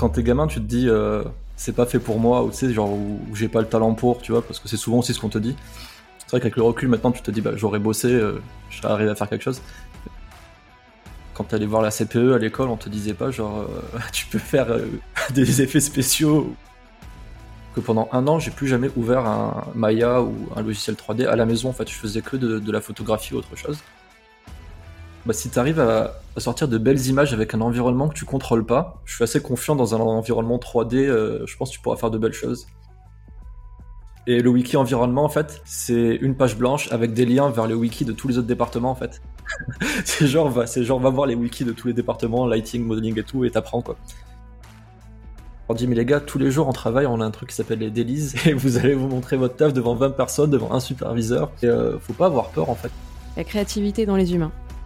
quand t'es gamin, tu te dis euh, c'est pas fait pour moi, ou tu sais, genre, j'ai pas le talent pour, tu vois, parce que c'est souvent aussi ce qu'on te dit. C'est vrai qu'avec le recul, maintenant, tu te dis, bah, j'aurais bossé, euh, je serais arrivé à faire quelque chose. Quand t'allais voir la CPE à l'école, on te disait pas, genre, euh, tu peux faire des effets spéciaux. Que pendant un an, j'ai plus jamais ouvert un Maya ou un logiciel 3D à la maison, en fait, je faisais que de, de la photographie ou autre chose bah, si tu arrives à, sortir de belles images avec un environnement que tu contrôles pas, je suis assez confiant dans un environnement 3D, euh, je pense que tu pourras faire de belles choses. Et le wiki environnement, en fait, c'est une page blanche avec des liens vers le wiki de tous les autres départements, en fait. c'est genre, va, genre, va voir les wikis de tous les départements, lighting, modeling et tout, et t'apprends, quoi. On dit, mais les gars, tous les jours en travail, on a un truc qui s'appelle les délices, et vous allez vous montrer votre taf devant 20 personnes, devant un superviseur. Et euh, faut pas avoir peur, en fait. La créativité dans les humains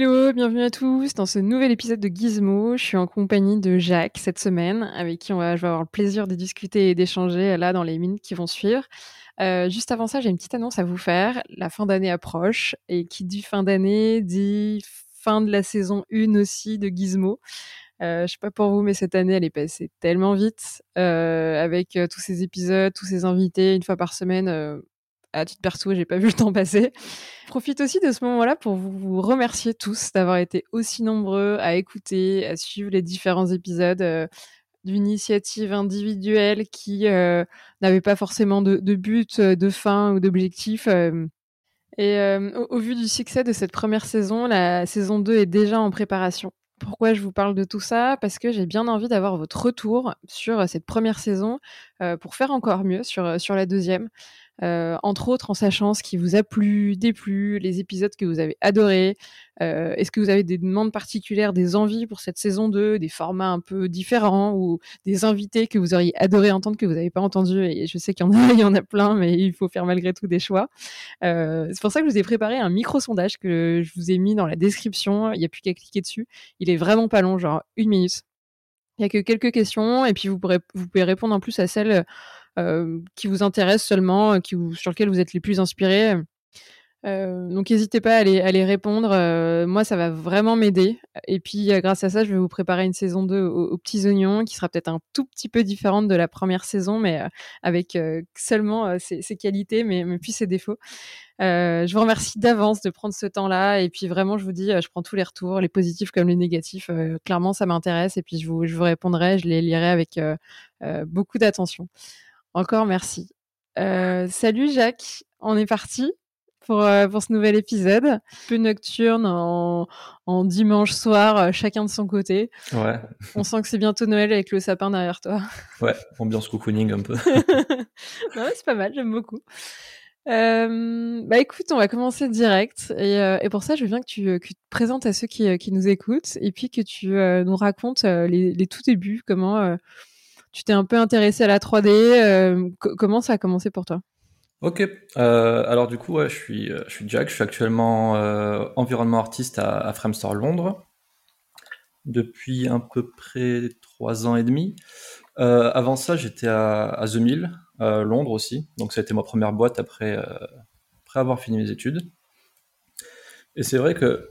Hello, bienvenue à tous dans ce nouvel épisode de Gizmo. Je suis en compagnie de Jacques cette semaine, avec qui on va, je vais avoir le plaisir de discuter et d'échanger là dans les minutes qui vont suivre. Euh, juste avant ça, j'ai une petite annonce à vous faire. La fin d'année approche et qui dit fin d'année dit fin de la saison 1 aussi de Gizmo. Euh, je sais pas pour vous, mais cette année, elle est passée tellement vite euh, avec euh, tous ces épisodes, tous ces invités une fois par semaine. À titre perso, j'ai pas vu le temps passer. Je profite aussi de ce moment-là pour vous remercier tous d'avoir été aussi nombreux à écouter, à suivre les différents épisodes euh, d'initiatives individuelles qui euh, n'avaient pas forcément de, but, euh, de fin ou d'objectif. Euh. Et au, vu du succès de cette première saison, la saison 2 est déjà en préparation. Pourquoi je vous parle de tout ça? Parce que j'ai bien envie d'avoir votre retour sur cette première saison pour faire encore mieux sur, sur la deuxième. Euh, entre autres en sachant ce qui vous a plu, déplu, les épisodes que vous avez adorés. Euh, Est-ce que vous avez des demandes particulières, des envies pour cette saison 2, des formats un peu différents ou des invités que vous auriez adoré entendre que vous n'avez pas entendu? Et je sais qu'il y en a, il y en a plein, mais il faut faire malgré tout des choix. Euh, C'est pour ça que je vous ai préparé un micro-sondage que je vous ai mis dans la description. Il n'y a plus qu'à cliquer dessus. Il est vraiment pas long, genre une minute. Il n'y a que quelques questions et puis vous, pourrez, vous pouvez répondre en plus à celles qui vous intéressent seulement, euh, sur lesquels vous êtes les plus inspirés. Euh, donc n'hésitez pas à les, répondre. Euh, moi, ça va vraiment m'aider. Et puis, euh, grâce à ça, je vais vous préparer une saison 2 aux, petits oignons qui sera peut-être un tout petit peu différente de la première saison, mais avec seulement ses, qualités, mais, puis ses défauts. je vous remercie d'avance de prendre ce temps-là. Et puis, vraiment, je vous dis, je prends tous les retours, les positifs comme les négatifs. clairement, ça m'intéresse. Et puis, je vous répondrai, je les lirai avec beaucoup d'attention. Encore merci. Euh, salut Jacques, on est parti pour, euh, pour ce nouvel épisode. Un peu nocturne en, en dimanche soir, euh, chacun de son côté. Ouais. On sent que c'est bientôt Noël avec le sapin derrière toi. Ouais, ambiance cocooning un peu. ouais, c'est pas mal, j'aime beaucoup. Bah écoute, on va commencer direct et, et, pour ça, je veux bien que tu, que tu te présentes à ceux qui, qui nous écoutent et puis que tu nous racontes les, les tout débuts, comment tu t'es un peu intéressé à la 3D. Euh, comment ça a commencé pour toi? Ok, euh, alors du coup, ouais, je, suis, Jack, je suis actuellement euh, environnement artiste à, Framestore Londres depuis à peu près trois ans et demi. Euh, avant ça, j'étais à, The Mill, Londres aussi, donc ça a été ma première boîte après, euh, après avoir fini mes études. Et c'est vrai que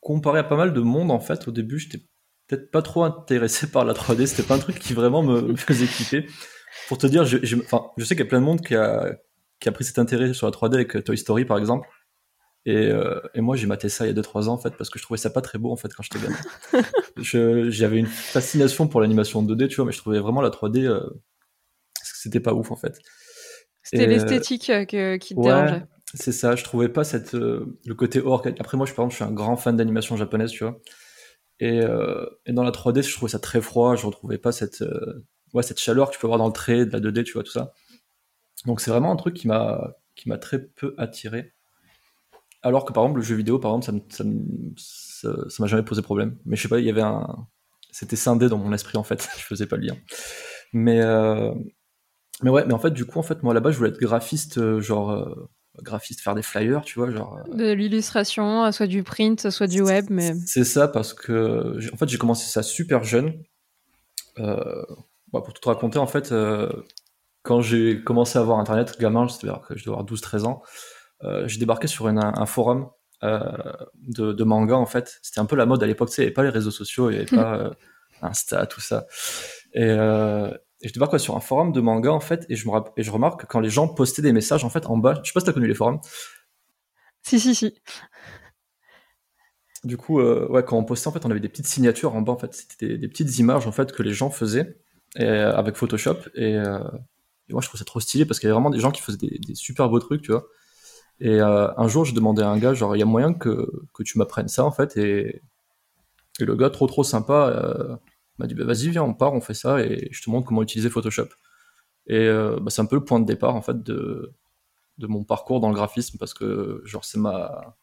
comparé à pas mal de monde, en fait, au début, j'étais peut-être pas trop intéressé par la 3D. C'était pas un truc qui vraiment me, me faisait kiffer. Pour te dire, je, je, enfin, je sais qu'il y a plein de monde qui a, qui a pris cet intérêt sur la 3D avec Toy Story par exemple. Et, euh, et moi j'ai maté ça il y a 2-3 ans en fait parce que je trouvais ça pas très beau en fait quand j'étais gamin. J'avais une fascination pour l'animation 2D, tu vois, mais je trouvais vraiment la 3D, euh, c'était pas ouf en fait. C'était l'esthétique euh, qui te ouais, dérangeait. C'est ça, je trouvais pas cette, euh, le côté orc. Après moi je, par exemple, je suis un grand fan d'animation japonaise, tu vois. Et, euh, et, dans la 3D, je trouvais ça très froid, je retrouvais pas cette, euh, ouais, cette chaleur que tu peux avoir dans le trait, de la 2D, tu vois, tout ça. Donc c'est vraiment un truc qui m'a qui m'a très peu attiré. Alors que par exemple, le jeu vidéo, par exemple, ça m'a ça, ça, jamais posé problème. Mais je sais pas, il y avait un. C'était scindé dans mon esprit en fait, je faisais pas le lien. Mais, euh, Mais ouais, mais en fait, du coup, en fait, moi là-bas, je voulais être graphiste, genre graphiste, faire des flyers, tu vois, genre. De l'illustration, soit du print, soit du web, mais. C'est ça, parce que en fait, j'ai commencé ça super jeune. Euh, bah, pour tout raconter, en fait, euh, quand j'ai commencé à avoir Internet, gamin, je devais avoir 12-13 ans, euh, j'ai débarqué sur un forum de, manga, en fait. C'était un peu la mode à l'époque, tu sais, il n'y avait pas les réseaux sociaux, il n'y avait pas Insta, tout ça. Et, et je débarque sur un forum de manga, en fait, et je, me et je remarque que quand les gens postaient des messages, en fait, en bas, je sais pas si t'as connu les forums. Si, si, si. Du coup, ouais, quand on postait, en fait, on avait des petites signatures en bas, en fait. C'était des, petites images, en fait, que les gens faisaient euh, avec Photoshop. Euh, et, moi, je trouve ça trop stylé parce qu'il y avait vraiment des gens qui faisaient des, super beaux trucs, tu vois. Et euh, un jour, je demandais à un gars, genre, il y a moyen que, que tu m'apprennes ça, en fait. Et, et, le gars, trop trop sympa, m'a dit, bah, vas-y, viens, on part, on fait ça, et je te montre comment utiliser Photoshop. Et bah, c'est un peu le point de départ, en fait, de, de mon parcours dans le graphisme, parce que, genre, c'est ma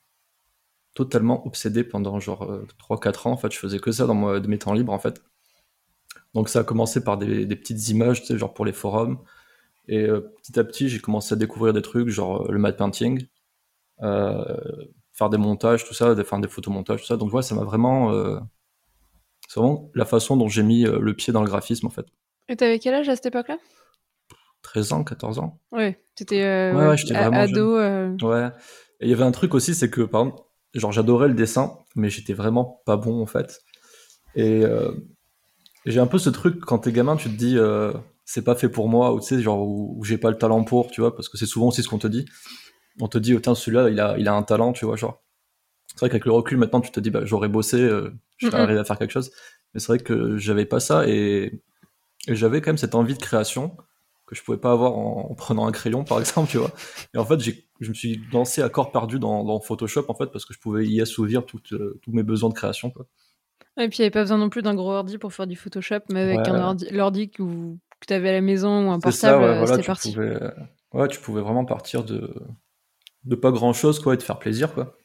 totalement obsédé pendant genre 3-4 ans. En fait, je faisais que ça dans de mes temps libres, en fait. Donc ça a commencé par des, petites images, tu sais, genre pour les forums. Et euh, petit à petit, j'ai commencé à découvrir des trucs, genre euh, le matte painting, euh, faire des montages, tout ça, faire des photomontages, tout ça. Donc ouais, ça m'a vraiment... c'est vraiment la façon dont j'ai mis le pied dans le graphisme, en fait. Et t'avais quel âge à cette époque-là? 13 ans, 14 ans. Ouais, t'étais ouais, ouais, ado. Ouais. Et il y avait un truc aussi, c'est que, par exemple, genre j'adorais le dessin, mais j'étais vraiment pas bon, en fait. Et j'ai un peu ce truc quand t'es gamin, tu te dis euh, c'est pas fait pour moi ou tu sais genre où, j'ai pas le talent pour, tu vois, parce que c'est souvent aussi ce qu'on te dit. On te dit tiens celui-là il a il a un talent, tu vois genre. C'est vrai qu'avec le recul maintenant tu te dis bah j'aurais bossé, j'aurais arrivé à faire quelque chose. Mais c'est vrai que j'avais pas ça et, j'avais quand même cette envie de création que je pouvais pas avoir en, prenant un crayon par exemple, tu vois. Et en fait je me suis lancé à corps perdu dans, Photoshop en fait parce que je pouvais y assouvir euh, tous mes besoins de création quoi. Et puis, il n'y avait pas besoin non plus d'un gros ordi pour faire du Photoshop, mais avec un ordi, l'ordi que, tu avais à la maison ou un portable, euh, c'était parti. ouais, tu pouvais vraiment partir de, de pas grand chose, quoi, et te faire plaisir, quoi.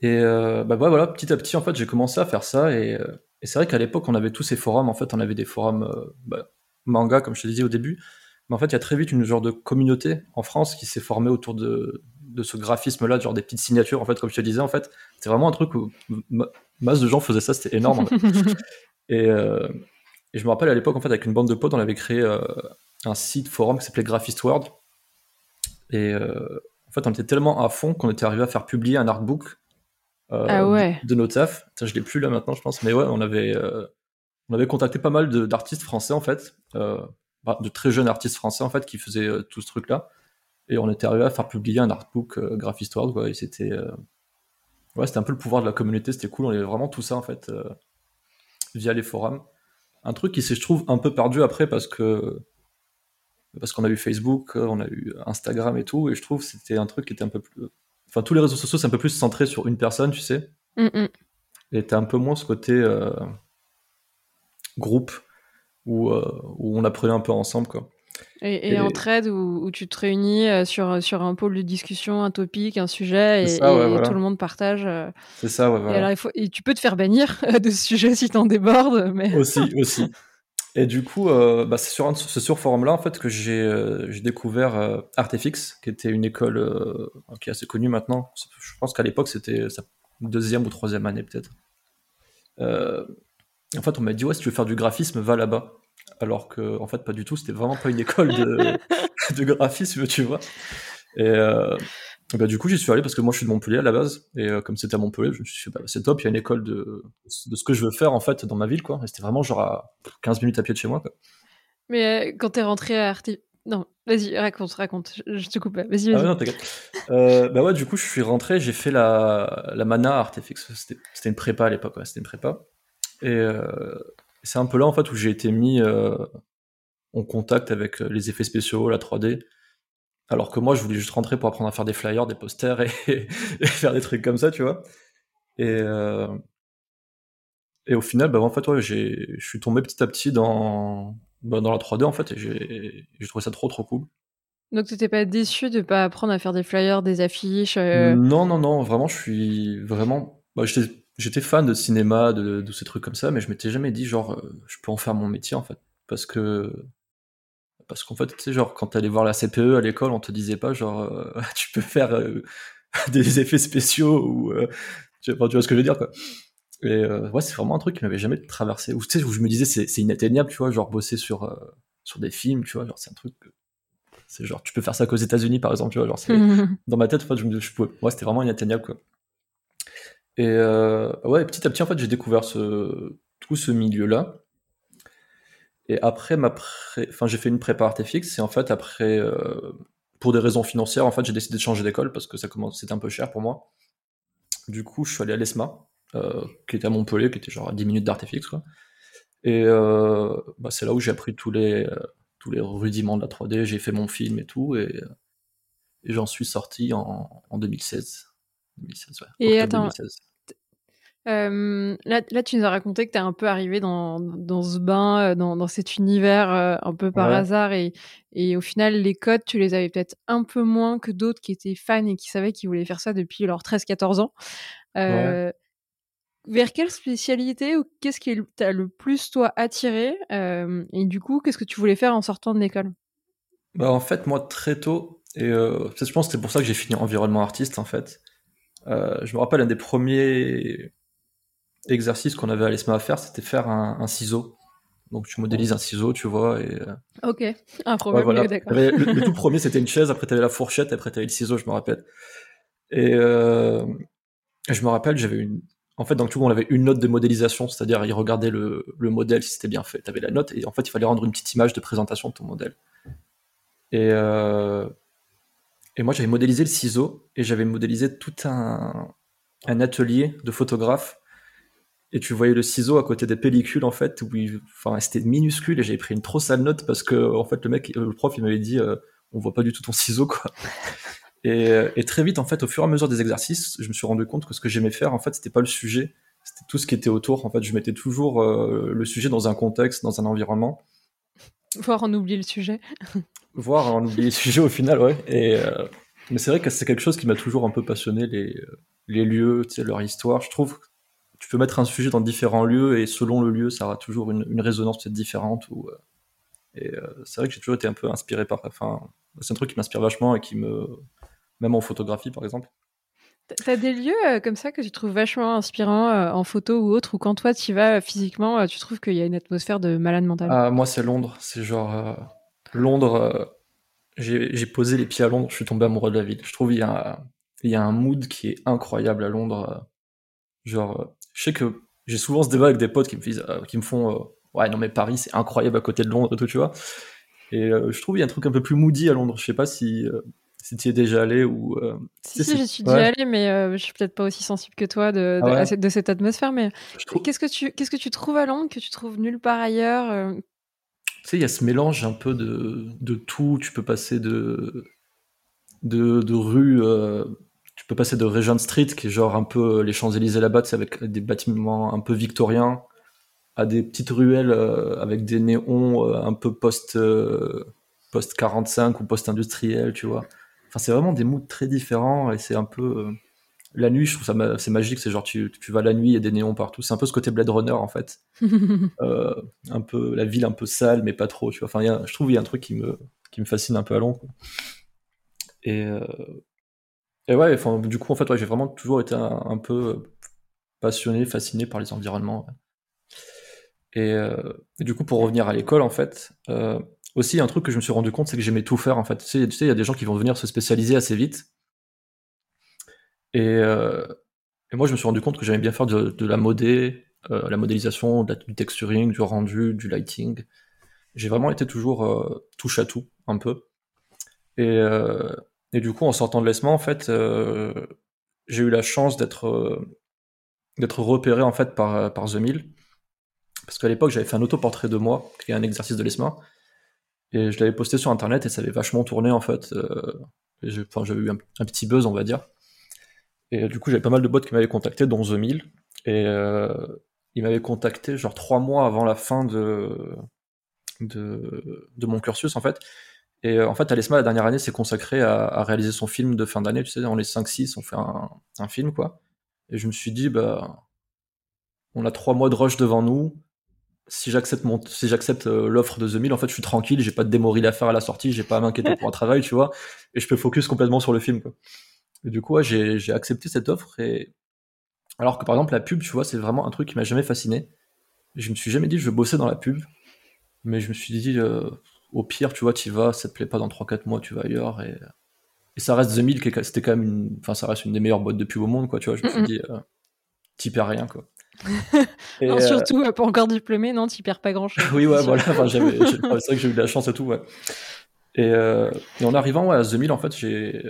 Et euh, bah, voilà, petit à petit, en fait, j'ai commencé à faire ça, et, euh, et c'est vrai qu'à l'époque, on avait tous ces forums, en fait, on avait des forums bah, manga, comme je te disais au début, mais en fait, il y a très vite une genre de communauté en France qui s'est formée autour de, de ce graphisme-là, genre des petites signatures, en fait, comme je te disais, en fait, c'est vraiment un truc où masse de gens faisaient ça, c'était énorme. Euh, et, je me rappelle à l'époque, en fait, avec une bande de potes, on avait créé euh, un site forum qui s'appelait Graphist World. Et euh, en fait, on était tellement à fond qu'on était arrivé à faire publier un artbook ah de nos taf. je l'ai plus là maintenant, je pense, mais ouais, on avait, on avait contacté pas mal d'artistes français, en fait, bah, de très jeunes artistes français, en fait, qui faisaient tout ce truc-là. Et on était arrivé à faire publier un artbook Graphist World, quoi, et c'était ouais, c'était un peu le pouvoir de la communauté, c'était cool, on avait vraiment tout ça en fait euh, via les forums. Un truc qui s'est, je trouve, un peu perdu après parce que parce qu'on a eu Facebook, on a eu Instagram et tout, et je trouve que c'était un truc qui était un peu plus. Enfin, tous les réseaux sociaux, c'est un peu plus centré sur une personne, tu sais. Mm, mm. Et t'as un peu moins ce côté euh, groupe où, euh, où on apprenait un peu ensemble, quoi. Et, et, en trade où, tu te réunis euh, sur, sur un pôle de discussion, un topic, un sujet, et, tout le monde partage. C'est ça, ouais, voilà. et, alors, il faut, et tu peux te faire bannir de ce sujet si t'en débordes. Mais... Aussi, aussi. Et du coup, euh, bah, c'est sur ce sur forum-là en fait que j'ai découvert Artefix, qui était une école qui est assez connue maintenant. Je pense qu'à l'époque c'était sa deuxième ou troisième année peut-être. en fait, on m'a dit ouais, si tu veux faire du graphisme, va là-bas alors que en fait pas du tout, c'était vraiment pas une école de, de graphisme, tu vois. Et bah, du coup, j'y suis allé parce que moi je suis de Montpellier à la base, et euh, comme c'était à Montpellier, je me suis dit bah, c'est top, il y a une école de, de ce que je veux faire en fait dans ma ville, quoi. Et c'était vraiment genre à 15 minutes à pied de chez moi, quoi. Mais euh, quand t'es rentré à Arte... Non, vas-y, raconte, raconte, je, te coupe, vas-y, vas-y. Ah non, euh, bah ouais, du coup, je suis rentré, j'ai fait la, la Mana Artefix, c'était une prépa à l'époque, ouais, c'était une prépa. Et, euh, c'est un peu là en fait où j'ai été mis euh, en contact avec les effets spéciaux, la 3D. Alors que moi, je voulais juste rentrer pour apprendre à faire des flyers, des posters et, faire des trucs comme ça, tu vois. Et, euh, et au final, bah, en fait, ouais, je suis tombé petit à petit dans, bah, dans la 3D en fait, et j'ai trouvé ça trop trop cool. Donc tu t'étais pas déçu de pas apprendre à faire des flyers, des affiches Non, non, non, vraiment, je suis vraiment. Bah, j'étais fan de cinéma, de, de, ces trucs comme ça, mais je m'étais jamais dit, genre, euh, je peux en faire mon métier, en fait. Parce que, parce qu'en fait, tu sais, genre, quand t'allais voir la CPE à l'école, on te disait pas, genre, tu peux faire des effets spéciaux ou. tu, vois, tu vois ce que je veux dire, quoi. Et ouais, c'est vraiment un truc qui m'avait jamais traversé. Ou tu sais, où je me disais, c'est inatteignable, tu vois, genre, bosser sur, sur des films, tu vois, genre, c'est un truc. C'est genre, tu peux faire ça qu'aux États-Unis, par exemple, tu vois, genre, c'est. dans ma tête, en fait, je me je pouvais. Ouais, c'était vraiment inatteignable, quoi. Et ouais, petit à petit, en fait, j'ai découvert ce, tout ce milieu-là. Et après ma enfin j'ai fait une prépa artefix et en fait après euh, pour des raisons financières en fait j'ai décidé de changer d'école parce que ça commence c'était un peu cher pour moi. Du coup je suis allé à l'ESMA euh, qui était à Montpellier qui était genre à 10 minutes d'artefix quoi. Et euh, bah, c'est là où j'ai appris tous les tous les rudiments de la 3D, j'ai fait mon film et tout et, et j'en suis sorti en, en 2016. 2016 ouais, et attends, 2016 là, là, tu nous as raconté que tu es un peu arrivé dans, dans ce bain, dans, dans cet univers un peu par hasard. Et, et au final, les codes, tu les avais peut-être un peu moins que d'autres qui étaient fans et qui savaient qu'ils voulaient faire ça depuis leurs 13-14 ans. Vers quelle spécialité ou qu'est-ce qui t'a le plus, toi, attiré Et du coup, qu'est-ce que tu voulais faire en sortant de l'école? Bah, En fait, moi, très tôt, et je pense que c'est pour ça que j'ai fini environnement artiste, en fait. je me rappelle un des premiers exercice qu'on avait à l'ESMA à faire, c'était faire un, ciseau. Donc tu modélises un ciseau, tu vois. Et... Euh, ok, un problème, d'accord. Le, tout premier, c'était une chaise, après tu avais la fourchette, après tu avais le ciseau, je me rappelle. Et euh, je me rappelle, j'avais une. En fait, donc tout on avait une note de modélisation, c'est-à-dire il regardait le, modèle si c'était bien fait. Tu avais la note, et en fait, il fallait rendre une petite image de présentation de ton modèle. Et, euh, et moi, j'avais modélisé le ciseau, et j'avais modélisé tout un, un atelier de photographes et tu voyais le ciseau à côté des pellicules en fait où enfin c'était minuscule et j'avais pris une trop sale note parce que en fait le mec le prof il m'avait dit euh, on voit pas du tout ton ciseau quoi. Et, euh, et, très vite en fait au fur et à mesure des exercices je me suis rendu compte que ce que j'aimais faire en fait c'était pas le sujet. C'était tout ce qui était autour. En fait je mettais toujours euh, le sujet dans un contexte dans un environnement. Voire en oublier le sujet. Voire en oublier le sujet au final ouais. Et mais c'est vrai que c'est quelque chose qui m'a toujours un peu passionné les les lieux tu sais leur histoire. Je trouve tu peux mettre un sujet dans différents lieux et selon le lieu, ça aura toujours une, résonance peut-être différente. Ou, euh, et euh, c'est vrai que j'ai toujours été un peu inspiré par. Enfin, c'est un truc qui m'inspire vachement et qui me. Même en photographie, par exemple. T'as des lieux euh, comme ça que tu trouves vachement inspirants en photo ou autre, ou quand toi tu vas physiquement, tu trouves qu'il y a une atmosphère de malade mental? Ah, Moi, c'est Londres. C'est genre. Londres. j'ai posé les pieds à Londres, je suis tombé amoureux de la ville. Je trouve qu'il y, a, il y a un mood qui est incroyable à Londres. Genre, je sais que j'ai souvent ce débat avec des potes qui me, euh, qui me font euh, Ouais, non, mais Paris, c'est incroyable à côté de Londres, tout, tu vois. Et euh, je trouve qu'il y a un truc un peu plus moody à Londres. Je sais pas si, si tu y es déjà allé ou. si, si, j'y suis déjà allé, mais je suis peut-être pas aussi sensible que toi de, de, ah de cette atmosphère. Mais qu'est-ce que tu qu'est-ce que tu trouves à Londres que tu trouves nulle part ailleurs Tu sais, il y a ce mélange un peu de, de tout. Tu peux passer de, de, de rues tu peux passer de Regent Street, qui est genre un peu les Champs-Élysées là-bas, avec des bâtiments un peu victoriens, à des petites ruelles euh, avec des néons euh, un peu post, euh, post 45 ou post industriel, tu vois. Enfin, c'est vraiment des moods très différents et c'est un peu la nuit. Je trouve ça c'est magique. C'est genre tu, tu vas la nuit, il y a des néons partout. C'est un peu ce côté Blade Runner en fait. un peu la ville un peu sale, mais pas trop. Tu vois. Enfin, je trouve il y a un truc qui me qui me fascine un peu à Londres. Et et ouais, enfin, du coup, en fait, ouais, j'ai vraiment toujours été un, peu passionné, fasciné par les environnements. Euh, et, du coup, pour revenir à l'école, en fait, euh, aussi un truc que je me suis rendu compte, c'est que j'aimais tout faire. En fait, tu sais, il y a des gens qui vont venir se spécialiser assez vite. Et, euh, moi, je me suis rendu compte que j'aimais bien faire de, la modé, la modélisation, du texturing, du rendu, du lighting. J'ai vraiment été toujours touche à tout, un peu. Et, et du coup, en sortant de l'ESMA, en fait, euh, j'ai eu la chance d'être euh, d'être repéré en fait par, par The Mill. Parce qu'à l'époque, j'avais fait un autoportrait de moi, qui est un exercice de l'ESMA. Et je l'avais posté sur internet et ça avait vachement tourné en fait. Euh, j'avais eu un, petit buzz, on va dire. Et du coup, j'avais pas mal de bots qui m'avaient contacté, dont The Mill. Et euh, ils m'avaient contacté genre trois mois avant la fin de, de, de mon cursus en fait. Et euh, en fait, Alesma, la dernière année, s'est consacrée à, réaliser son film de fin d'année. Tu sais, dans les 5-6, on fait un, film, quoi. Et je me suis dit, bah, on a trois mois de rush devant nous. si j'accepte si j'accepte l'offre de The Mill, en fait, je suis tranquille, j'ai pas de démo à faire à la sortie, j'ai pas à m'inquiéter pour un travail, tu vois, et je peux focus complètement sur le film. Quoi. Et du coup, j'ai, j'ai accepté cette offre et alors que par exemple la pub, tu vois, c'est vraiment un truc qui m'a jamais fasciné. Je me suis jamais dit je veux bosser dans la pub, mais je me suis dit au pire, tu vois, tu vas, ça te plaît pas dans 3-4 mois, tu vas ailleurs et et ça reste The Mill, c'était quand même une, enfin, ça reste une des meilleures boîtes de pub au monde, quoi, tu vois. Je me suis dit, euh, t'y perds rien, quoi. non, euh, surtout pas encore diplômé, non, t'y perds pas grand chose. oui, ouais, voilà, enfin, c'est vrai que j'ai eu de la chance et tout, ouais. Et, euh, et en arrivant ouais, à The Mill, en fait, j'ai.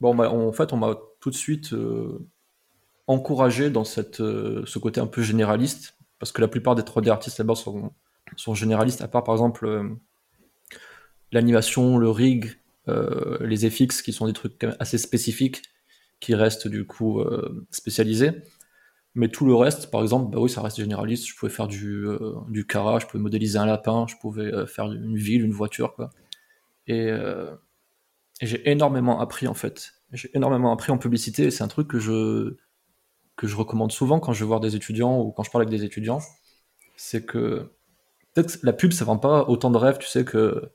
Bon, en fait, on m'a tout de suite encouragé dans cette, ce côté un peu généraliste, parce que la plupart des 3D artistes là-bas sont, sont généralistes, à part par exemple l'animation, le rig, euh, les FX qui sont des trucs assez spécifiques qui restent du coup euh, spécialisés. Mais tout le reste, par exemple, bah oui, ça reste généraliste. Je pouvais faire du, euh, du cara, je pouvais modéliser un lapin, je pouvais faire une ville, une voiture, quoi. Et, j'ai énormément appris en fait. J'ai énormément appris en publicité. C'est un truc que je que je recommande souvent quand je vais voir des étudiants ou quand je parle avec des étudiants. C'est que peut-être la pub, ça vend pas autant de rêves, tu sais, que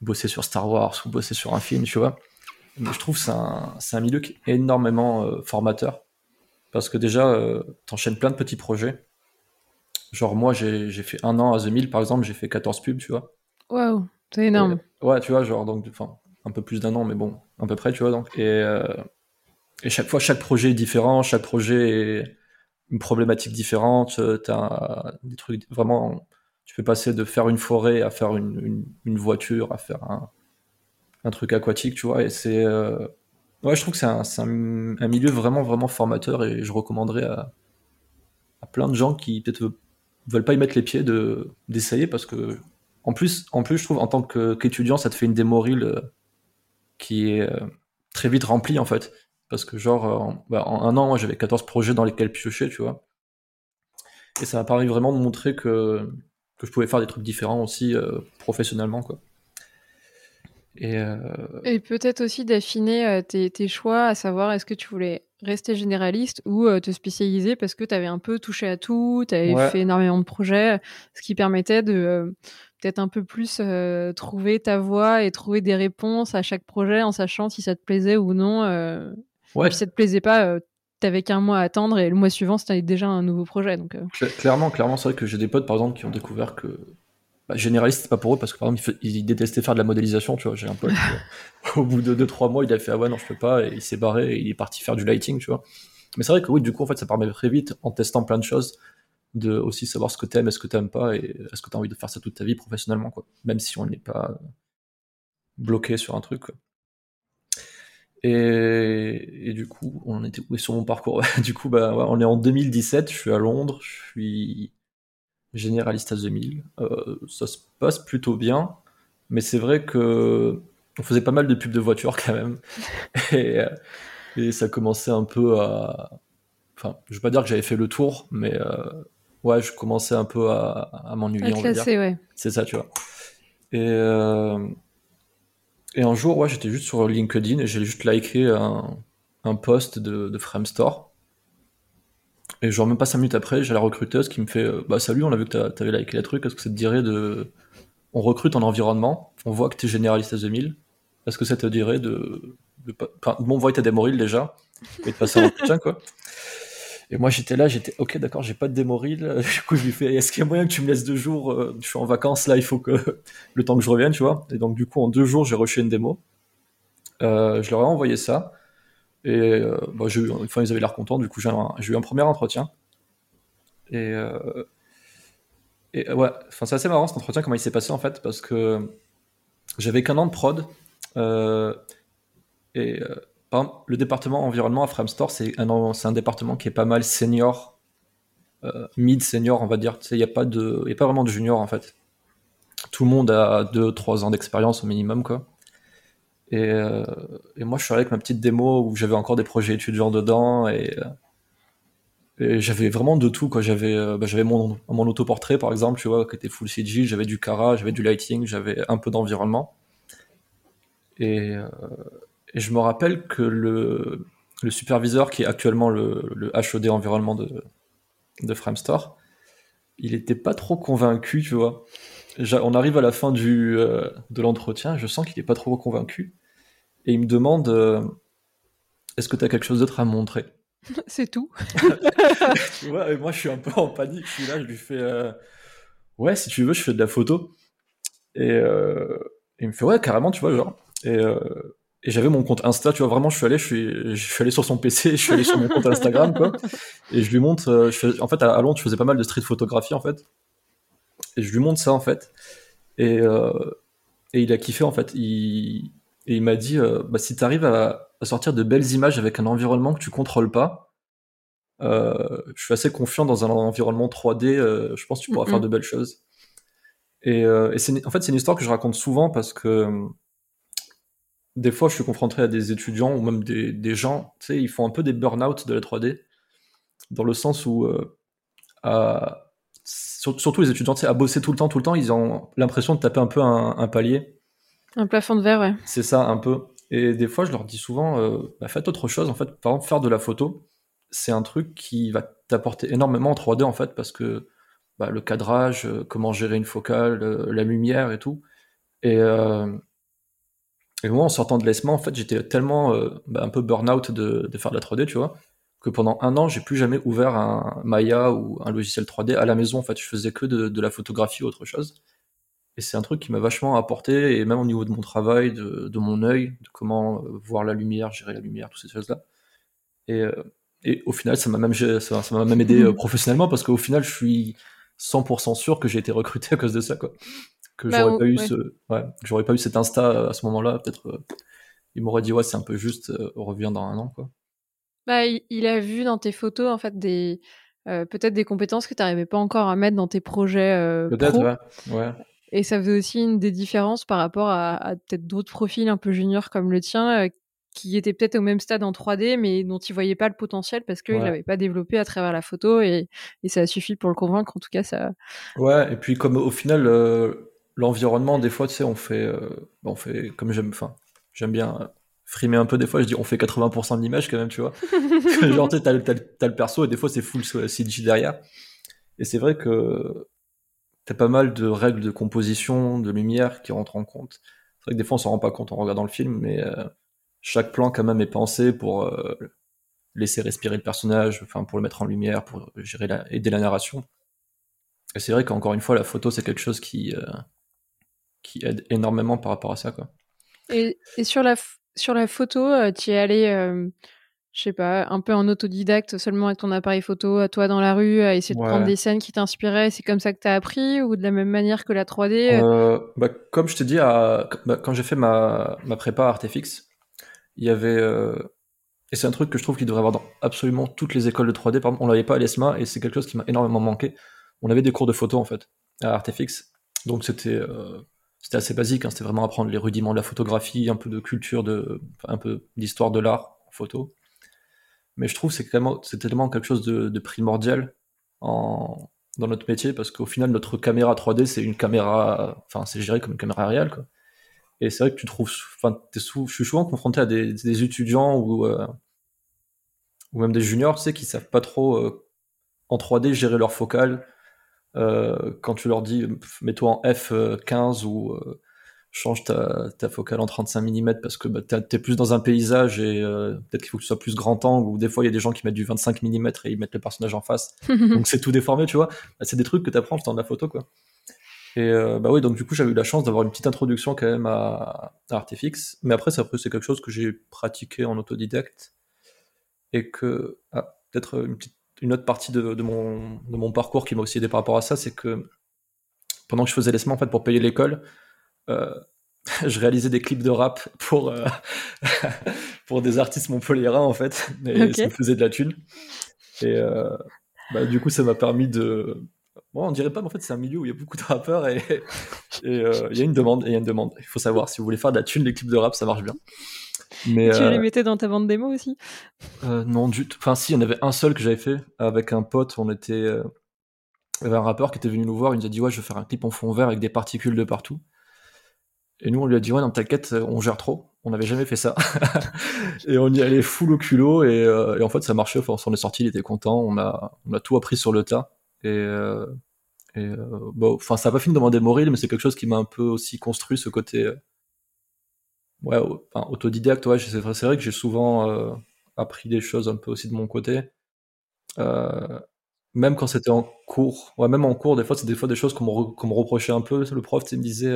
bosser sur Star Wars ou bosser sur un film, tu vois. Mais je trouve que c'est un, un, milieu qui est énormément euh, formateur. Parce que déjà, euh, t'enchaînes plein de petits projets. Genre, moi, j'ai fait un an à The Mill, par exemple, j'ai fait 14 pubs, tu vois. Waouh, c'est énorme. ouais, tu vois, genre, donc, enfin, un peu plus d'un an, mais bon, à peu près, tu vois, donc. Et, euh, et chaque fois, chaque projet est différent, chaque projet est une problématique différente. T'as des trucs vraiment tu peux passer de faire une forêt à faire une, voiture, à faire un, truc aquatique, tu vois. Et c'est. Euh, ouais, je trouve que c'est un, milieu vraiment, vraiment formateur et je recommanderais à, plein de gens qui peut-être veulent pas y mettre les pieds de, d'essayer parce que. En plus, en plus, je trouve, en tant qu'étudiant, ça te fait une démo euh, qui est euh, très vite remplie, en fait. Parce que, genre, en, bah, en un an, moi, j'avais 14 projets dans lesquels piocher, tu vois. Et ça m'a paru vraiment de montrer que que je pouvais faire des trucs différents aussi euh, professionnellement quoi. Et, euh, et peut-être aussi d'affiner euh, tes, tes, choix, à savoir est-ce que tu voulais rester généraliste ou te spécialiser parce que tu avais un peu touché à tout, tu avais fait énormément de projets, ce qui permettait de peut-être un peu plus trouver ta voie et trouver des réponses à chaque projet en sachant si ça te plaisait ou non. ouais. si ça te plaisait pas, t'avais qu'un mois à attendre et le mois suivant c'était déjà un nouveau projet. Donc, euh. Clairement, clairement, c'est vrai que j'ai des potes par exemple qui ont découvert que bah, généraliste c'est pas pour eux parce que par exemple ils, détestaient faire de la modélisation. Tu vois, j'ai un pote au bout de 2-3 mois il a fait ah ouais non je peux pas et il s'est barré et il est parti faire du lighting. Tu vois. Mais c'est vrai que oui du coup en fait ça permet très vite en testant plein de choses de aussi savoir ce que t'aimes et ce que t'aimes pas et est-ce que t'as envie de faire ça toute ta vie professionnellement quoi. Même si on n'est pas bloqué sur un truc. Et, du coup, on était sur mon parcours. du coup, bah, on est en 2017, je suis à Londres, je suis généraliste à 2000. Euh, ça se passe plutôt bien, mais c'est vrai que on faisait pas mal de pubs de voitures quand même. et, et, ça commençait un peu à. Enfin, je veux pas dire que j'avais fait le tour, mais euh, ouais, je commençais un peu à, à m'ennuyer. Ouais. C'est ça, tu vois. Et. Euh, et un jour, ouais, j'étais juste sur LinkedIn et j'ai juste liké un, un post de, Framestore. Et genre, même pas 5 minutes après, j'ai la recruteuse qui me fait euh, Bah, salut, on a vu que t'avais liké les trucs, est-ce que ça te dirait de. On recrute en environnement, on voit que t'es généraliste à 2000, est-ce que ça te dirait de. de, enfin, de m'envoyer ta démo déjà et de passer un entretien, quoi. Et moi, j'étais là, j'étais, ok, d'accord, j'ai pas de démo reel. Du coup, je lui fais, est-ce qu'il y a moyen que tu me laisses deux jours euh, Je suis en vacances, là, il faut que le temps que je revienne, tu vois. Et donc, du coup, en deux jours, j'ai reçu une démo. Euh, je leur ai envoyé ça. Et euh, bah, enfin, ils avaient l'air contents. Du coup, j'ai eu un premier entretien. Et, euh, et ouais, enfin, c'est assez marrant cet entretien, comment il s'est passé en fait, parce que j'avais qu'un an de prod. et le département environnement à Framestore, c'est un, un département qui est pas mal senior, euh, mid-senior, on va dire. Il n'y a, pas a pas vraiment de junior, en fait. Tout le monde a 2-3 ans d'expérience au minimum, quoi. Euh, et, moi, je suis avec ma petite démo où j'avais encore des projets étudiants dedans et, j'avais vraiment de tout. J'avais euh, bah, mon, mon autoportrait, par exemple, tu vois, qui était full CG, j'avais du cara, j'avais du lighting, j'avais un peu d'environnement. Et, et je me rappelle que le, le superviseur, qui est actuellement le, le HOD environnement de, de Framestore, il était pas trop convaincu, tu vois. On arrive à la fin du, de l'entretien, je sens qu'il est pas trop convaincu. Et il me demande Est-ce que tu as quelque chose d'autre à montrer? C'est tout. ouais, moi, je suis un peu en panique. Je suis là, je lui fais Ouais, si tu veux, je fais de la photo. Et, il me fait Ouais, carrément, tu vois, genre. Et, et j'avais mon compte Insta, tu vois, vraiment, je suis allé, je suis, je suis allé sur son PC, je suis allé sur mon compte Instagram, quoi. Et je lui montre, je en fait, à Londres, je faisais pas mal de street photographie, en fait. Et je lui montre ça, en fait. Et, et il a kiffé, en fait. Il, et il m'a dit, euh, bah, si tu arrives à, sortir de belles images avec un environnement que tu contrôles pas, euh, je suis assez confiant dans un environnement 3D, euh, je pense que tu pourras faire de belles choses. Et, c'est, en fait, c'est une histoire que je raconte souvent parce que des fois, je suis confronté à des étudiants ou même des, gens, tu sais, ils font un peu des burn-out de la 3D, dans le sens où, surtout les étudiants, tu sais, à bosser tout le temps, tout le temps, ils ont l'impression de taper un peu un palier. Un plafond de verre, ouais. C'est ça, un peu. Et des fois, je leur dis souvent, euh, bah, faites autre chose. En fait, par exemple, faire de la photo, c'est un truc qui va t'apporter énormément en 3D, en fait, parce que bah, le cadrage, euh, comment gérer une focale, euh, la lumière et tout. Et, et moi, en sortant de l'ESMA, en fait, j'étais tellement bah, un peu burn-out de, de, faire de la 3D, tu vois, que pendant un an, j'ai plus jamais ouvert un Maya ou un logiciel 3D à la maison. En fait, je faisais que de, de la photographie ou autre chose. Et c'est un truc qui m'a vachement apporté, et même au niveau de mon travail, de, mon œil, de comment euh, voir la lumière, gérer la lumière, toutes ces choses-là. Et, euh, et, au final, ça m'a même, ça, m'a même aidé euh, professionnellement, parce qu'au final, je suis 100% sûr que j'ai été recruté à cause de ça, quoi. Que bah, j'aurais pas eu ce, ouais, j'aurais pas eu cet Insta à ce moment-là, peut-être, il m'aurait dit, ouais, c'est un peu juste, revient dans un an, quoi. Bah, il, a vu dans tes photos, en fait, des, peut-être des compétences que tu n'arrivais pas encore à mettre dans tes projets. peut-être, ouais. ouais. Et ça faisait aussi une des différences par rapport à, peut-être d'autres profils un peu juniors comme le tien, euh, qui étaient peut-être au même stade en 3D, mais dont il voyait pas le potentiel parce qu'il n'avait pas développé à travers la photo et, ça a suffi pour le convaincre. En tout cas, ça. Ouais, et puis comme au final, euh, l'environnement, des fois, tu sais, on fait, euh, on fait comme j'aime, enfin, j'aime bien frimer un peu des fois, je dis on fait 80% de l'image quand même, tu vois. Genre, tu sais, t'as, le perso et des fois c'est full CG derrière. Et c'est vrai que t'as pas mal de règles de composition, de lumière qui rentrent en compte. C'est vrai que des fois on s'en rend pas compte en regardant le film, mais euh, chaque plan quand même est pensé pour euh, laisser respirer le personnage, enfin pour le mettre en lumière, pour gérer la, aider la narration. Et c'est vrai qu'encore une fois, la photo c'est quelque chose qui euh, qui aide énormément par rapport à ça, quoi. Et, et sur la sur la photo, tu es allé je sais pas, un peu en autodidacte, seulement avec ton appareil photo, à toi dans la rue, à essayer de prendre des scènes qui t'inspiraient, c'est comme ça que tu as appris ou de la même manière que la 3D euh? Euh, bah, Comme je t'ai dit, à, bah, quand j'ai fait ma, ma prépa Artefix, il y avait. Euh, et c'est un truc que je trouve qu'il devrait avoir dans absolument toutes les écoles de 3D. Par exemple, on l'avait pas à l'ESMA et c'est quelque chose qui m'a énormément manqué. On avait des cours de photo en fait à Artefix. Donc c'était c'était assez basique, hein. c'était vraiment apprendre les rudiments de la photographie, un peu de culture, de, un peu d'histoire de l'art en photo mais je trouve que c'est tellement, quelque chose de, primordial dans notre métier parce qu'au final, notre caméra 3D, c'est une caméra, enfin, c'est géré comme une caméra réelle. Et c'est vrai que tu trouves, enfin, je suis souvent confronté à des, étudiants ou, euh, ou même des juniors, tu sais, savent pas trop euh, en 3D gérer leur focale. Euh, quand tu leur dis, mets-toi en F15 ou change ta, ta, focale en 35 mm parce que bah, t'es plus dans un paysage et euh, peut-être qu'il faut que tu sois plus grand angle ou des fois il y a des gens qui mettent du 25 mm et ils mettent le personnage en face. Donc c'est tout déformé tu vois. Bah, c'est des trucs que tu apprends en de la photo quoi. Et euh, bah oui donc du coup j'avais eu la chance d'avoir une petite introduction quand même à, à Artifix mais après c'est quelque chose que j'ai pratiqué en autodidacte. Et que ah, peut-être une, une autre partie de, de, mon, de mon parcours qui m'a aussi aidé par rapport à ça c'est que pendant que je faisais les en fait pour payer l'école euh, je réalisais des clips de rap pour, euh, pour des artistes montpelliérains en fait, et ça me faisait de la thune. Et euh, bah, du coup, ça m'a permis de. Bon, on dirait pas, mais en fait, c'est un milieu où il y a beaucoup de rappeurs et il y a une demande. Et il y a une demande. Il faut savoir, si vous voulez faire de la thune, les clips de rap, ça marche bien. Mais, tu les mettais dans ta bande démo aussi? Non, du tout. Enfin, si, il y en avait un seul que j'avais fait avec un pote. On était. Il y avait un rappeur qui était venu nous voir. Il nous a dit Ouais, je vais faire un clip en fond vert avec des particules de partout. Et nous, on lui a dit, ouais, non, t'inquiète, on gère trop. On n'avait jamais fait ça. et on y allait full au culot. Et, euh, et en fait, ça marchait. Enfin, on s'en est sorti, il était content. On a, on a tout appris sur le tas. Et, euh, Et bon, enfin, ça n'a pas fini de demander Moril, mais c'est quelque chose qui m'a un peu aussi construit ce côté ouais, enfin, autodidacte. Ouais, c'est vrai que j'ai souvent appris des choses un peu aussi de mon côté. même quand c'était en cours, ouais, même en cours, des fois, c'est des fois des choses qu'on me, reprochait un peu. Le prof, tu me disait,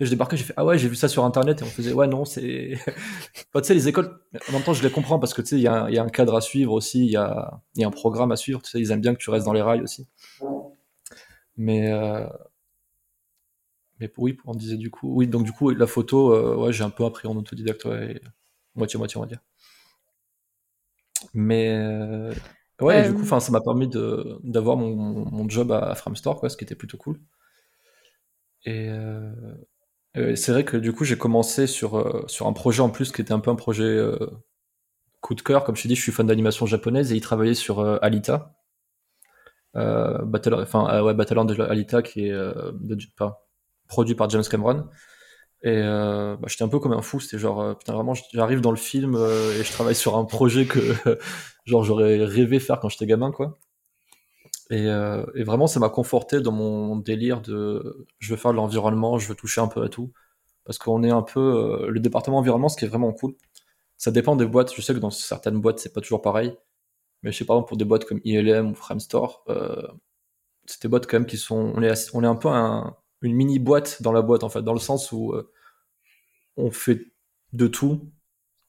je débarquais, j'ai fait ah ouais, j'ai vu ça sur internet et on faisait ouais non c'est, tu sais les écoles. En même temps, je les comprends parce que tu sais il y, a un cadre à suivre aussi, il y a, y a un programme à suivre. Tu sais, ils aiment bien que tu restes dans les rails aussi. Mais euh... mais oui, on disait du coup, oui donc du coup la photo, euh, ouais j'ai un peu appris en autodidacte, ouais, moitié moitié on va dire. Mais euh, ouais, du coup, enfin ça m'a permis d'avoir mon, mon, job à, Framstore quoi, ce qui était plutôt cool. Et euh, euh, c'est vrai que du coup, j'ai commencé sur, euh, sur un projet en plus qui était un peu un projet euh, coup de cœur. Comme je t'ai dit, je suis fan d'animation japonaise et il travaillait sur Alita. Battle, enfin, ouais, Battleland de Alita qui est de, pas, produit par James Cameron. Et bah, j'étais un peu comme un fou. C'était genre, putain, vraiment, j'arrive dans le film et je travaille sur un projet que genre j'aurais rêvé faire quand j'étais gamin, quoi. Et, euh, vraiment, ça m'a conforté dans mon délire de je veux faire de l'environnement, je veux toucher un peu à tout. Parce qu'on est un peu. Euh, le département environnement, ce qui est vraiment cool. Ça dépend des boîtes. Je sais que dans certaines boîtes, c'est pas toujours pareil. Mais je sais, par exemple, pour des boîtes comme ILM ou Framestore, euh, c'est des boîtes quand même qui sont. On est, on est un peu un, une mini boîte dans la boîte, en fait, dans le sens où euh, on fait de tout.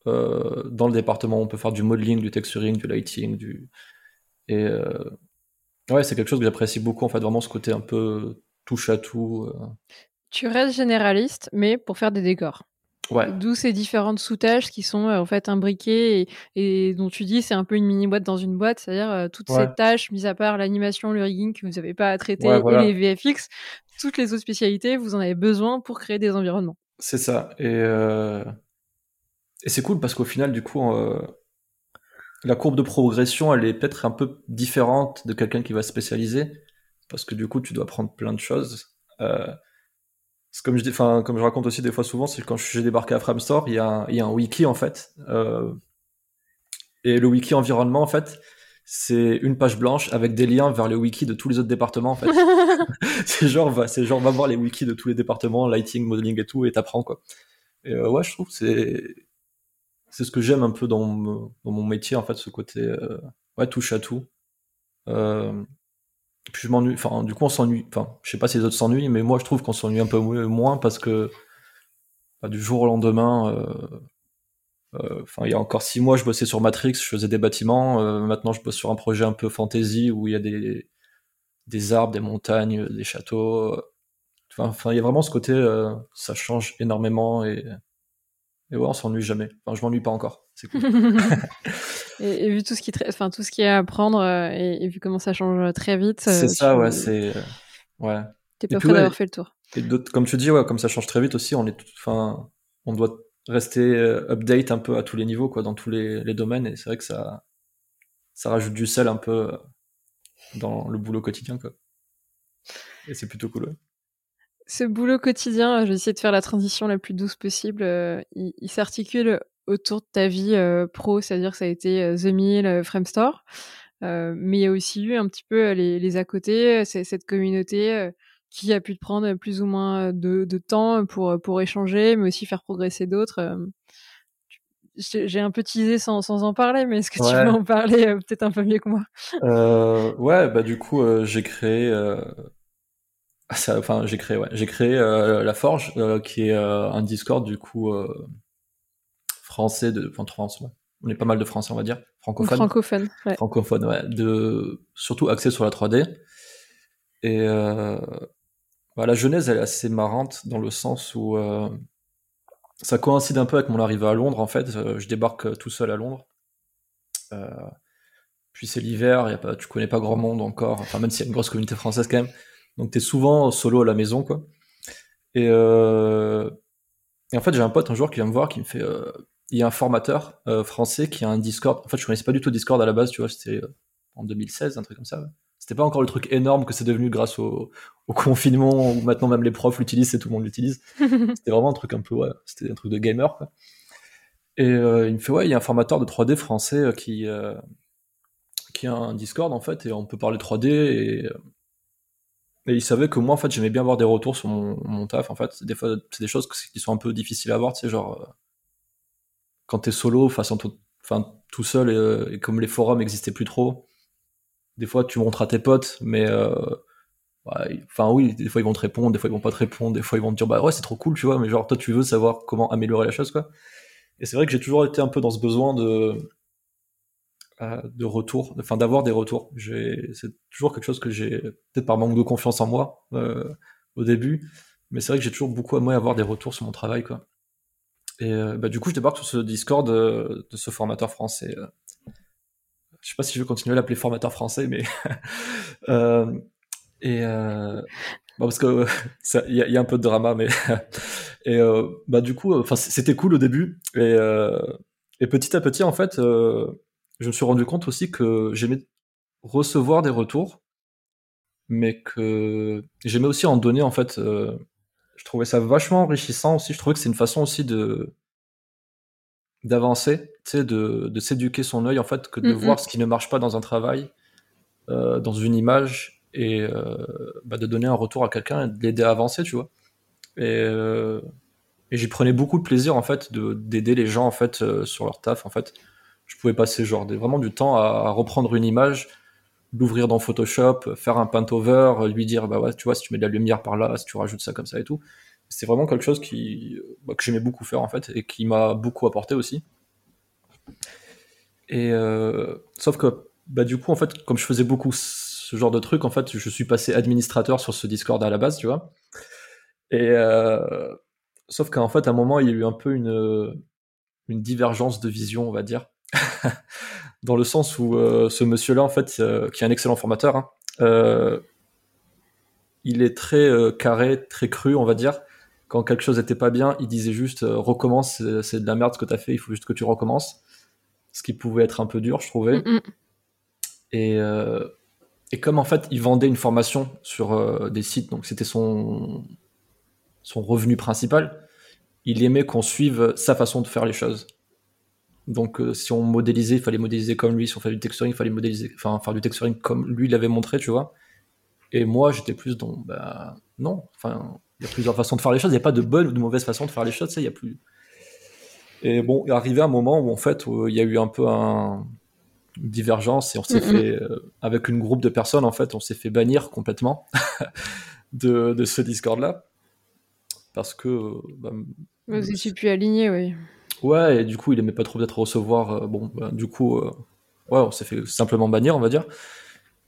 Euh, dans le département, on peut faire du modeling, du texturing, du lighting, du. Et Ouais, c'est quelque chose que j'apprécie beaucoup, en fait, vraiment ce côté un peu touche à tout. Euh. Tu restes généraliste, mais pour faire des décors. Ouais. D'où ces différentes sous-tâches qui sont euh, en fait imbriquées et, dont tu dis c'est un peu une mini boîte dans une boîte, c'est-à-dire euh, toutes ces tâches, mis à part l'animation, le rigging que vous n'avez pas à traiter et les VFX, toutes les autres spécialités, vous en avez besoin pour créer des environnements. C'est ça. Et, et c'est cool parce qu'au final, du coup, la courbe de progression, elle est peut-être un peu différente de quelqu'un qui va spécialiser, parce que du coup, tu dois apprendre plein de choses. Euh, comme je dis, enfin, comme je raconte aussi des fois souvent, c'est quand j'ai débarqué à Framestore, il y, a un, il y a un wiki en fait, euh, et le wiki environnement en fait, c'est une page blanche avec des liens vers les wikis de tous les autres départements en fait. c'est genre, va, c'est genre, va voir les wikis de tous les départements, lighting, modeling et tout, et t'apprends quoi. Et euh, ouais, je trouve que c'est c'est ce que j'aime un peu dans, dans, mon métier, en fait, ce côté euh, ouais, touche à tout. Euh, puis je m'ennuie, enfin, du coup, on s'ennuie. Enfin, je sais pas si les autres s'ennuient, mais moi, je trouve qu'on s'ennuie un peu moins parce que bah, du jour au lendemain, euh, enfin, il y a encore six mois, je bossais sur Matrix, je faisais des bâtiments. maintenant, je bosse sur un projet un peu fantasy où il y a des, des arbres, des montagnes, des châteaux. Enfin, il y a vraiment ce côté, ça change énormément et et ouais, on s'ennuie jamais. Enfin, je m'ennuie pas encore. C'est cool. et, vu tout ce qui, enfin, tout ce qui est à apprendre euh, et, vu comment ça change très vite. C'est euh, ça, ouais. C'est euh, ouais. T'es pas prêt d'avoir fait le tour. Et comme tu dis, ouais, comme ça change très vite aussi, on est, enfin, on doit rester update un peu à tous les niveaux, quoi, dans tous les, les domaines. Et c'est vrai que ça, ça rajoute du sel un peu dans le boulot quotidien, quoi. Et c'est plutôt cool. Ouais. Ce boulot quotidien, je vais essayer de faire la transition la plus douce possible. Euh, il, s'articule autour de ta vie euh, pro, c'est-à-dire que ça a été euh, The Mill, Framestore. mais il y a aussi eu un petit peu les, à côté, cette communauté qui a pu te prendre plus ou moins de, temps pour, pour échanger, mais aussi faire progresser d'autres. J'ai un peu teasé sans, sans en parler, mais est-ce que tu veux en parler peut-être un peu mieux que moi? Ouais, bah du coup, j'ai créé enfin, j'ai créé, ouais, j'ai créé euh, la Forge, euh, qui est euh, un Discord du coup français de, enfin France, ouais. on est pas mal de Français, on va dire, francophone. Francophone, ouais. Francophone, ouais, de surtout axé sur la 3D. Et bah, la genèse, elle est assez marrante dans le sens où ça coïncide un peu avec mon arrivée à Londres. En fait, je débarque tout seul à Londres. puis c'est l'hiver, y a pas, tu connais pas grand monde encore. Enfin, même s'il y a une grosse communauté française quand même donc t'es souvent solo à la maison, quoi. Et, euh... et en fait, j'ai un pote un jour qui vient me voir, qui me fait, euh... il y a un formateur euh, français qui a un Discord. En fait, je connaissais pas du tout Discord à la base, tu vois, c'était en 2016, un truc comme ça. C'était pas encore le truc énorme que c'est devenu grâce au, au, confinement où maintenant même les profs l'utilisent et tout le monde l'utilise. c'était vraiment un truc un peu, ouais, c'était un truc de gamer, quoi. Et il me fait, ouais, il y a un formateur de 3D français qui, qui a un Discord en fait, et on peut parler 3D et et il savait que moi, en fait, j'aimais bien avoir des retours sur mon, taf. En fait, des fois, c'est des choses qui sont un peu difficiles à avoir, tu sais, genre, euh, quand t'es solo, face tout, enfin, tout seul, et, et, comme les forums n'existaient plus trop, des fois, tu montres à tes potes, mais, euh, enfin, oui, des fois, ils vont te répondre, des fois, ils vont pas te répondre, des fois, ils vont te dire, bah ouais, c'est trop cool, tu vois, mais genre, toi, tu veux savoir comment améliorer la chose, quoi. Et c'est vrai que j'ai toujours été un peu dans ce besoin de, euh, de retour, enfin d'avoir des retours. C'est toujours quelque chose que j'ai, peut-être par manque de confiance en moi euh, au début, mais c'est vrai que j'ai toujours beaucoup aimé avoir des retours sur mon travail. Quoi. Et euh, bah, du coup, je débarque sur ce Discord de, ce formateur français. Je sais pas si je vais continuer à l'appeler formateur français, mais. et. parce que il y, a un peu de drama, mais. et bah, du coup, c'était cool au début. Et, et petit à petit, en fait je me suis rendu compte aussi que j'aimais recevoir des retours, mais que j'aimais aussi en donner en fait. Euh, je trouvais ça vachement enrichissant aussi. Je trouvais que c'est une façon aussi de d'avancer, tu sais, de, de s'éduquer son œil en fait, que de voir ce qui ne marche pas dans un travail, euh, dans une image, et euh, bah, de donner un retour à quelqu'un et de l'aider à avancer, tu vois. Et, et j'y prenais beaucoup de plaisir en fait d'aider les gens en fait sur leur taf en fait je pouvais passer genre vraiment du temps à, reprendre une image, l'ouvrir dans Photoshop, faire un paint over, lui dire bah tu vois, si tu mets de la lumière par là, si tu rajoutes ça comme ça et tout. C'est vraiment quelque chose qui, bah, que j'aimais beaucoup faire en fait et qui m'a beaucoup apporté aussi. Et euh, sauf que bah du coup en fait comme je faisais beaucoup ce genre de trucs en fait je suis passé administrateur sur ce Discord à la base tu vois et euh, sauf qu'en fait à un moment il y a eu un peu une une divergence de vision on va dire dans le sens où euh, ce monsieur-là, en fait, euh, qui est un excellent formateur, hein, euh, il est très carré, très cru, on va dire. Quand quelque chose n'était pas bien, il disait juste recommence, c'est de la merde ce que tu as fait, il faut juste que tu recommences. Ce qui pouvait être un peu dur, je trouvais. Mm, mm. Et, et comme en fait, il vendait une formation sur des sites, donc c'était son, son revenu principal, il aimait qu'on suive sa façon de faire les choses. Donc, euh, si on modélisait, il fallait modéliser comme lui. Si on fait du texturing, il fallait modéliser, enfin, faire du texturing comme lui l'avait montré, tu vois. Et moi, j'étais plus dans, bah, non. Enfin, il y a plusieurs façons de faire les choses. Il n'y a pas de bonne ou de mauvaise façon de faire les choses, il y a plus. Et bon, il est arrivé un moment où, en fait, il y a eu un peu un, une divergence et on s'est fait, euh, avec une groupe de personnes, en fait, on s'est fait bannir complètement de, de, ce Discord-là. Parce que. Bah, Vous étiez plus aligné, oui. Ouais, et du coup, il aimait pas trop peut-être recevoir. Euh, bon, bah, du coup, euh, ouais, on s'est fait simplement bannir, on va dire.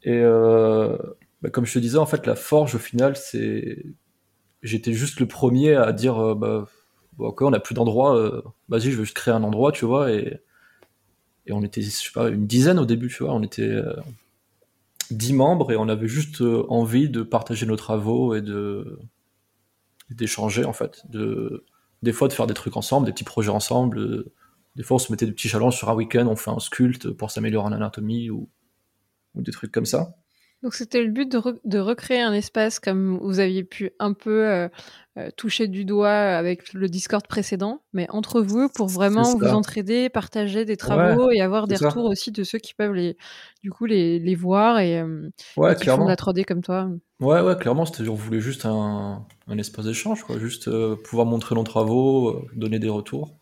Et euh, bah, comme je te disais, en fait, la forge, au final, c'est. J'étais juste le premier à dire, bah, ok, on n'a plus d'endroit, vas-y, je veux juste créer un endroit, tu vois, et. Et on était, je sais pas, une dizaine au début, tu vois, on était dix membres et on avait juste envie de partager nos travaux et de d'échanger en fait, de des fois de faire des trucs ensemble, des petits projets ensemble. Euh, des fois, on se mettait des petits challenges sur un week-end, on fait un sculpte pour s'améliorer en anatomie ou, des trucs comme ça. Donc c'était le but de, recréer un espace comme vous aviez pu un peu euh, euh, toucher du doigt avec le Discord précédent, mais entre vous pour vraiment vous entraider, partager des travaux et avoir des retours aussi de ceux qui peuvent les, du coup les, voir et, qui font de la 3D comme toi. Ouais, ouais, clairement, c'était on voulait juste un, un espace d'échange, quoi, juste euh, pouvoir montrer nos travaux, euh, donner des retours.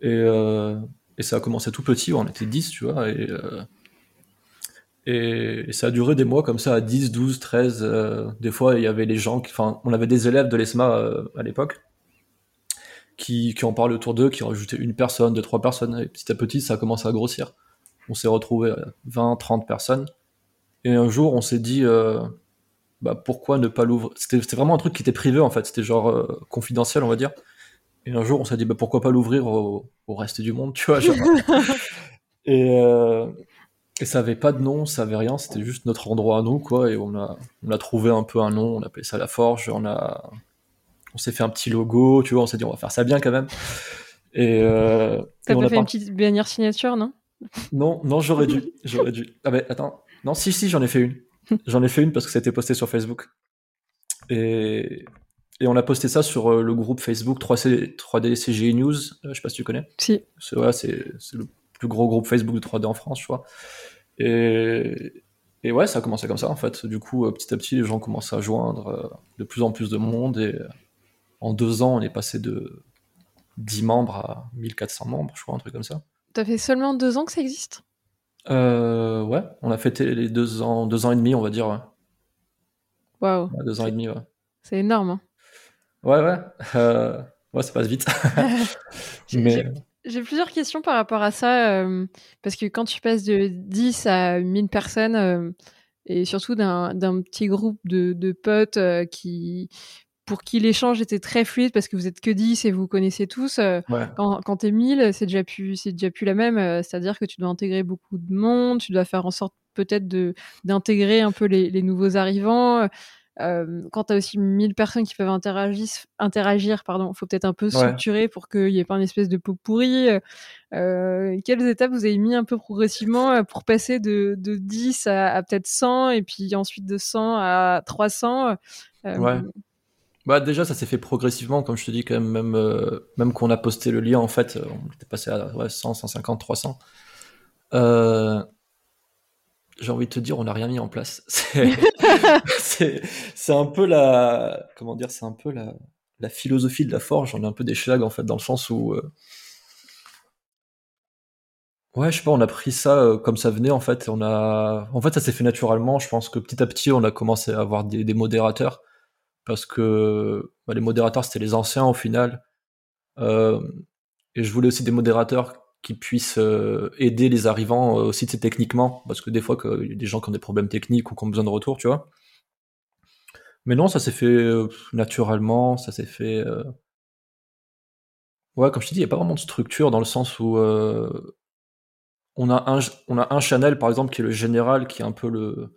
Et, euh, et, ça a commencé tout petit, on était 10, tu vois, et, et, ça a duré des mois comme ça, à 10, 12, 13. des fois, il y avait les gens, enfin, on avait des élèves de l'ESMA à l'époque, qui, qui en parlaient autour d'eux, qui rajoutaient une personne, deux, trois personnes, et petit à petit, ça a commencé à grossir. On s'est retrouvé à 20, 30 personnes. Et un jour, on s'est dit, bah, pourquoi ne pas l'ouvrir? C'était vraiment un truc qui était privé en fait, c'était genre euh, confidentiel on va dire. Et un jour on s'est dit bah, pourquoi pas l'ouvrir au, reste du monde, tu vois. et, euh, et ça avait pas de nom, ça avait rien, c'était juste notre endroit à nous quoi. Et on a, on a trouvé un peu un nom, on a appelé ça la Forge, on a, on s'est fait un petit logo, tu vois, on s'est dit on va faire ça bien quand même. Et, euh, T'as pas fait une petite bannière signature, non? Non, non, j'aurais dû, j'aurais dû. Ah ben attends, non, si si, j'en ai fait une. J'en ai fait une parce que ça a été posté sur Facebook. Et, et on a posté ça sur euh, le groupe Facebook 3C, 3D CGI News. Euh, je sais pas si tu connais. Si. C'est le plus gros groupe Facebook de 3D en France, je crois. Et, et ouais, ça a commencé comme ça en fait. Du coup, petit à petit, les gens commencent à joindre de plus en plus de monde et en deux ans, on est passé de 10 membres à 1400 membres, je crois, un truc comme ça. Ça fait seulement deux ans que ça existe? Euh, Ouais, on a fêté les deux ans, deux ans et demi, on va dire. Waouh. deux ans et demi, ouais. C'est énorme. Hein. Ouais, ouais. Euh, ouais, ça passe vite. Mais... J'ai plusieurs questions par rapport à ça, euh, parce que quand tu passes de 10 à 1000 personnes, euh, et surtout d'un petit groupe de, de potes qui pour qui l'échange était très fluide parce que vous êtes que 10 et vous connaissez tous. Euh, quand, quand t'es 1000, c'est déjà plus, déjà plus la même. Euh, c'est-à-dire que tu dois intégrer beaucoup de monde, tu dois faire en sorte peut-être d'intégrer un peu les, les nouveaux arrivants. Euh, quand tu as aussi 1000 personnes qui peuvent interagir, interagir pardon, faut peut-être un peu structurer pour qu'il n'y ait pas une espèce de pot pourri. Euh, quelles étapes vous avez mis un peu progressivement pour passer de, de 10 à, à peut-être 100 et puis ensuite de 100 à 300 Ouais. Bah déjà ça s'est fait progressivement comme je te dis quand même même euh, même qu'on a posté le lien en fait euh, on était passé à ouais, 100 150 300 euh, j'ai envie de te dire on n'a rien mis en place c'est un peu la comment dire c'est un peu la, la philosophie de la forge on est un peu des schlags en fait dans le sens où Ouais, je sais pas, on a pris ça comme ça venait en fait. On a, en fait, ça s'est fait naturellement. Je pense que petit à petit, on a commencé à avoir des, des modérateurs parce que bah, les modérateurs c'était les anciens au final. Euh, et je voulais aussi des modérateurs qui puissent euh, aider les arrivants euh, aussi techniquement, parce que des fois il y a des gens qui ont des problèmes techniques ou qui ont besoin de retour, tu vois. Mais non, ça s'est fait naturellement, ça s'est fait. Ouais, comme je te dis, il n'y a pas vraiment de structure dans le sens où on a un on a un channel par exemple qui est le général, qui est un peu le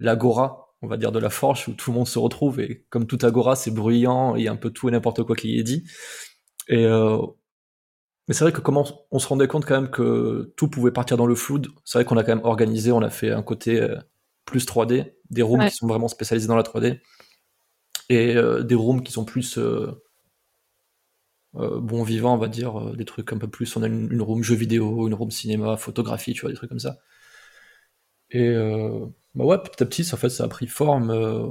l'agora on va dire, de la forge où tout le monde se retrouve et comme tout agora, c'est bruyant, il y a un peu tout et n'importe quoi qui est dit. Et euh, mais c'est vrai que comment on se rendait compte quand même que tout pouvait partir dans le flou. C'est vrai qu'on a quand même organisé, on a fait un côté euh, plus 3D, des rooms qui sont vraiment spécialisés dans la 3D et euh, des rooms qui sont plus bon vivant, on va dire, des trucs un peu plus. On a une, une room jeu vidéo, une room cinéma, photographie, tu vois, des trucs comme ça. Et bah ouais, petit à petit, en fait, ça a pris forme euh,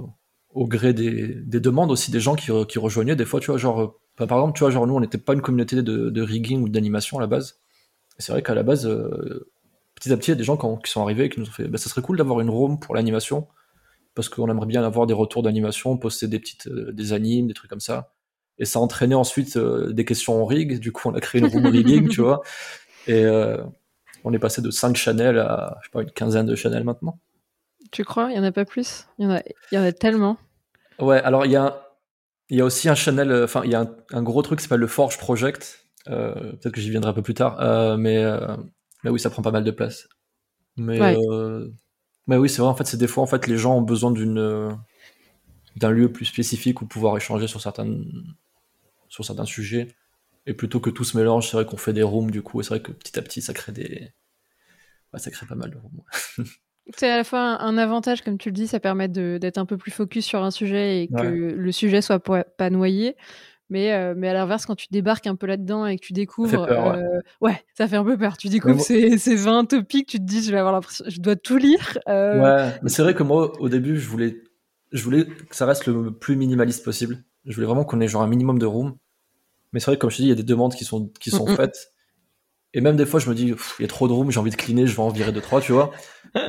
au gré des, des, demandes aussi des gens qui, qui, rejoignaient. Des fois, tu vois, genre, euh, par exemple, tu vois, genre, nous, on n'était pas une communauté de, de rigging ou d'animation à la base. C'est vrai qu'à la base, euh, petit à petit, il y a des gens qui, sont arrivés et qui nous ont fait, bah, ça serait cool d'avoir une room pour l'animation, parce qu'on aimerait bien avoir des retours d'animation, poster des petites, des animes, des trucs comme ça. Et ça a entraîné ensuite des questions en rig. Du coup, on a créé une room rigging, tu vois. Et on est passé de 5 channels à, je sais pas, une quinzaine de channels maintenant. Tu crois? Il y en a pas plus? Il y, en a, il y en a tellement. Ouais, alors il y a, il y a aussi un channel, euh, enfin il y a un, gros truc qui s'appelle le Forge Project. Euh, peut-être que j'y viendrai un peu plus tard, euh, mais, mais oui, ça prend pas mal de place. Mais, mais oui, c'est vrai. En fait, c'est des fois en fait les gens ont besoin d'une d'un lieu plus spécifique où pouvoir échanger sur certains sur certains sujets. Et plutôt que tout se mélange, c'est vrai qu'on fait des rooms du coup, et c'est vrai que petit à petit, ça crée des, ça crée pas mal de rooms. C'est à la fois un avantage, comme tu le dis, ça permet d'être un peu plus focus sur un sujet et que le sujet soit pas noyé. Mais, euh, mais à l'inverse, quand tu débarques un peu là-dedans et que tu découvres. Euh, ouais. ça fait un peu peur. Tu découvres ces, ces 20 topics, tu te dis, je vais avoir l'impression, je dois tout lire. Euh. Ouais, mais c'est vrai que moi, au début, je voulais, je voulais que ça reste le plus minimaliste possible. Je voulais vraiment qu'on ait genre un minimum de room. Mais c'est vrai que, comme je te dis, il y a des demandes qui sont, qui sont faites. Et même des fois, je me dis, il y a trop de room, j'ai envie de cleaner, je vais en virer deux, trois, tu vois.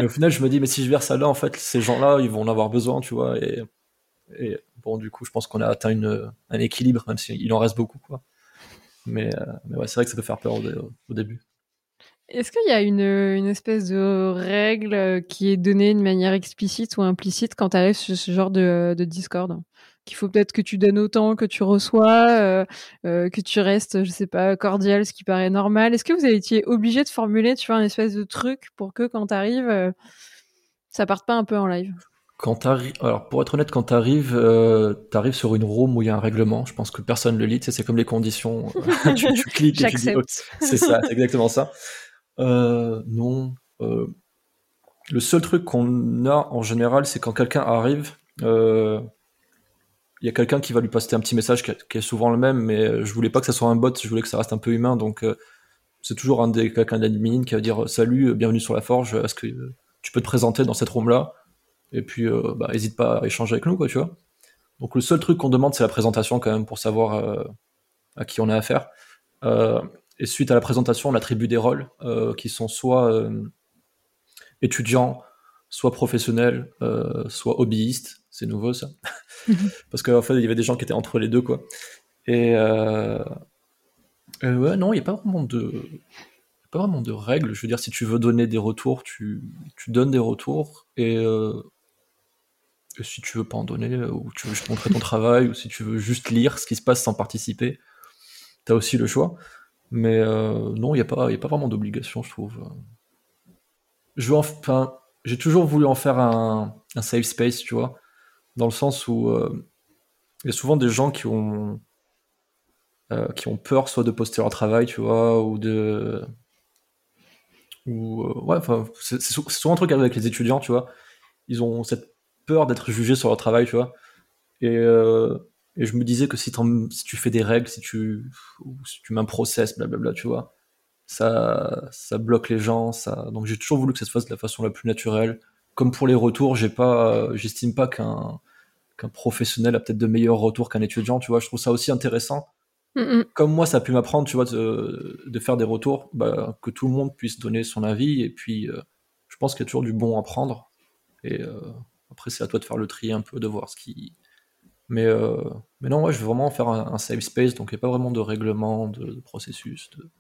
Et au final, je me dis, mais si je vire ça là, en fait, ces gens-là, ils vont en avoir besoin, tu vois. Et, bon, du coup, je pense qu'on a atteint une, un équilibre, même s'il en reste beaucoup, quoi. Mais, euh, mais ouais, c'est vrai que ça peut faire peur au, début. Est-ce qu'il y a une, une, espèce de règle qui est donnée de manière explicite ou implicite quand tu arrives sur ce genre de, de Discord? Qu'il faut peut-être que tu donnes autant que tu reçois, euh, euh, que tu restes, je sais pas, cordial, ce qui paraît normal. Est-ce que vous avez été obligé de formuler, tu vois, un espèce de truc pour que quand tu arrives, euh, ça parte pas un peu en live? Quand alors pour être honnête, quand t'arrives, euh, t'arrives sur une room où il y a un règlement. Je pense que personne le lit. c'est comme les conditions. tu, tu, cliques et tu dis, c'est ça, c'est exactement ça. non. le seul truc qu'on a en général, c'est quand quelqu'un arrive, il y a quelqu'un qui va lui passer un petit message qui, est souvent le même, mais je voulais pas que ça soit un bot, je voulais que ça reste un peu humain, donc euh, c'est toujours un des quelqu'un d'admin qui va dire salut, bienvenue sur la forge, est-ce que tu peux te présenter dans cette room-là, et puis, bah, hésite pas à échanger avec nous, quoi, tu vois. Donc, le seul truc qu'on demande, c'est la présentation, quand même, pour savoir à qui on a affaire. et suite à la présentation, on attribue des rôles qui sont soit étudiants, soit professionnels, soit hobbyistes. C'est nouveau, ça. Parce qu'en fait, il y avait des gens qui étaient entre les deux, quoi. Et, euh, ouais, non, il n'y a pas vraiment de, pas vraiment de règles. Je veux dire, si tu veux donner des retours, tu, tu donnes des retours. Et, euh, si tu veux pas en donner, ou tu veux juste montrer ton travail, ou si tu veux juste lire ce qui se passe sans participer, tu as aussi le choix. Mais euh, non, il n'y a, pas, a pas vraiment d'obligation, je trouve. Je veux enfin, j'ai toujours voulu en faire un, safe space, tu vois, dans le sens où il y a souvent des gens qui ont euh, qui ont peur soit de poster leur travail, tu vois, ou de. Ou, euh, c'est souvent un truc avec les étudiants, tu vois. Ils ont cette peur d'être jugés sur leur travail, tu vois. Et, euh, et je me disais que si, si, tu fais des règles, si tu, si tu mets un process, blablabla, tu vois, ça, ça bloque les gens. Ça... Donc j'ai toujours voulu que ça se fasse de la façon la plus naturelle. Comme pour les retours, j'ai pas, j'estime pas qu'un qu'un professionnel a peut-être de meilleurs retours qu'un étudiant, tu vois. Je trouve ça aussi intéressant comme moi, ça a pu m'apprendre, tu vois, de, faire des retours, bah, que tout le monde puisse donner son avis. Et puis, euh, je pense qu'il y a toujours du bon à prendre. Et euh, après, c'est à toi de faire le tri un peu, de voir ce qui. Mais, euh, mais non, moi, je veux vraiment faire un, safe space, donc il n'y a pas vraiment de règlement, de, processus. De...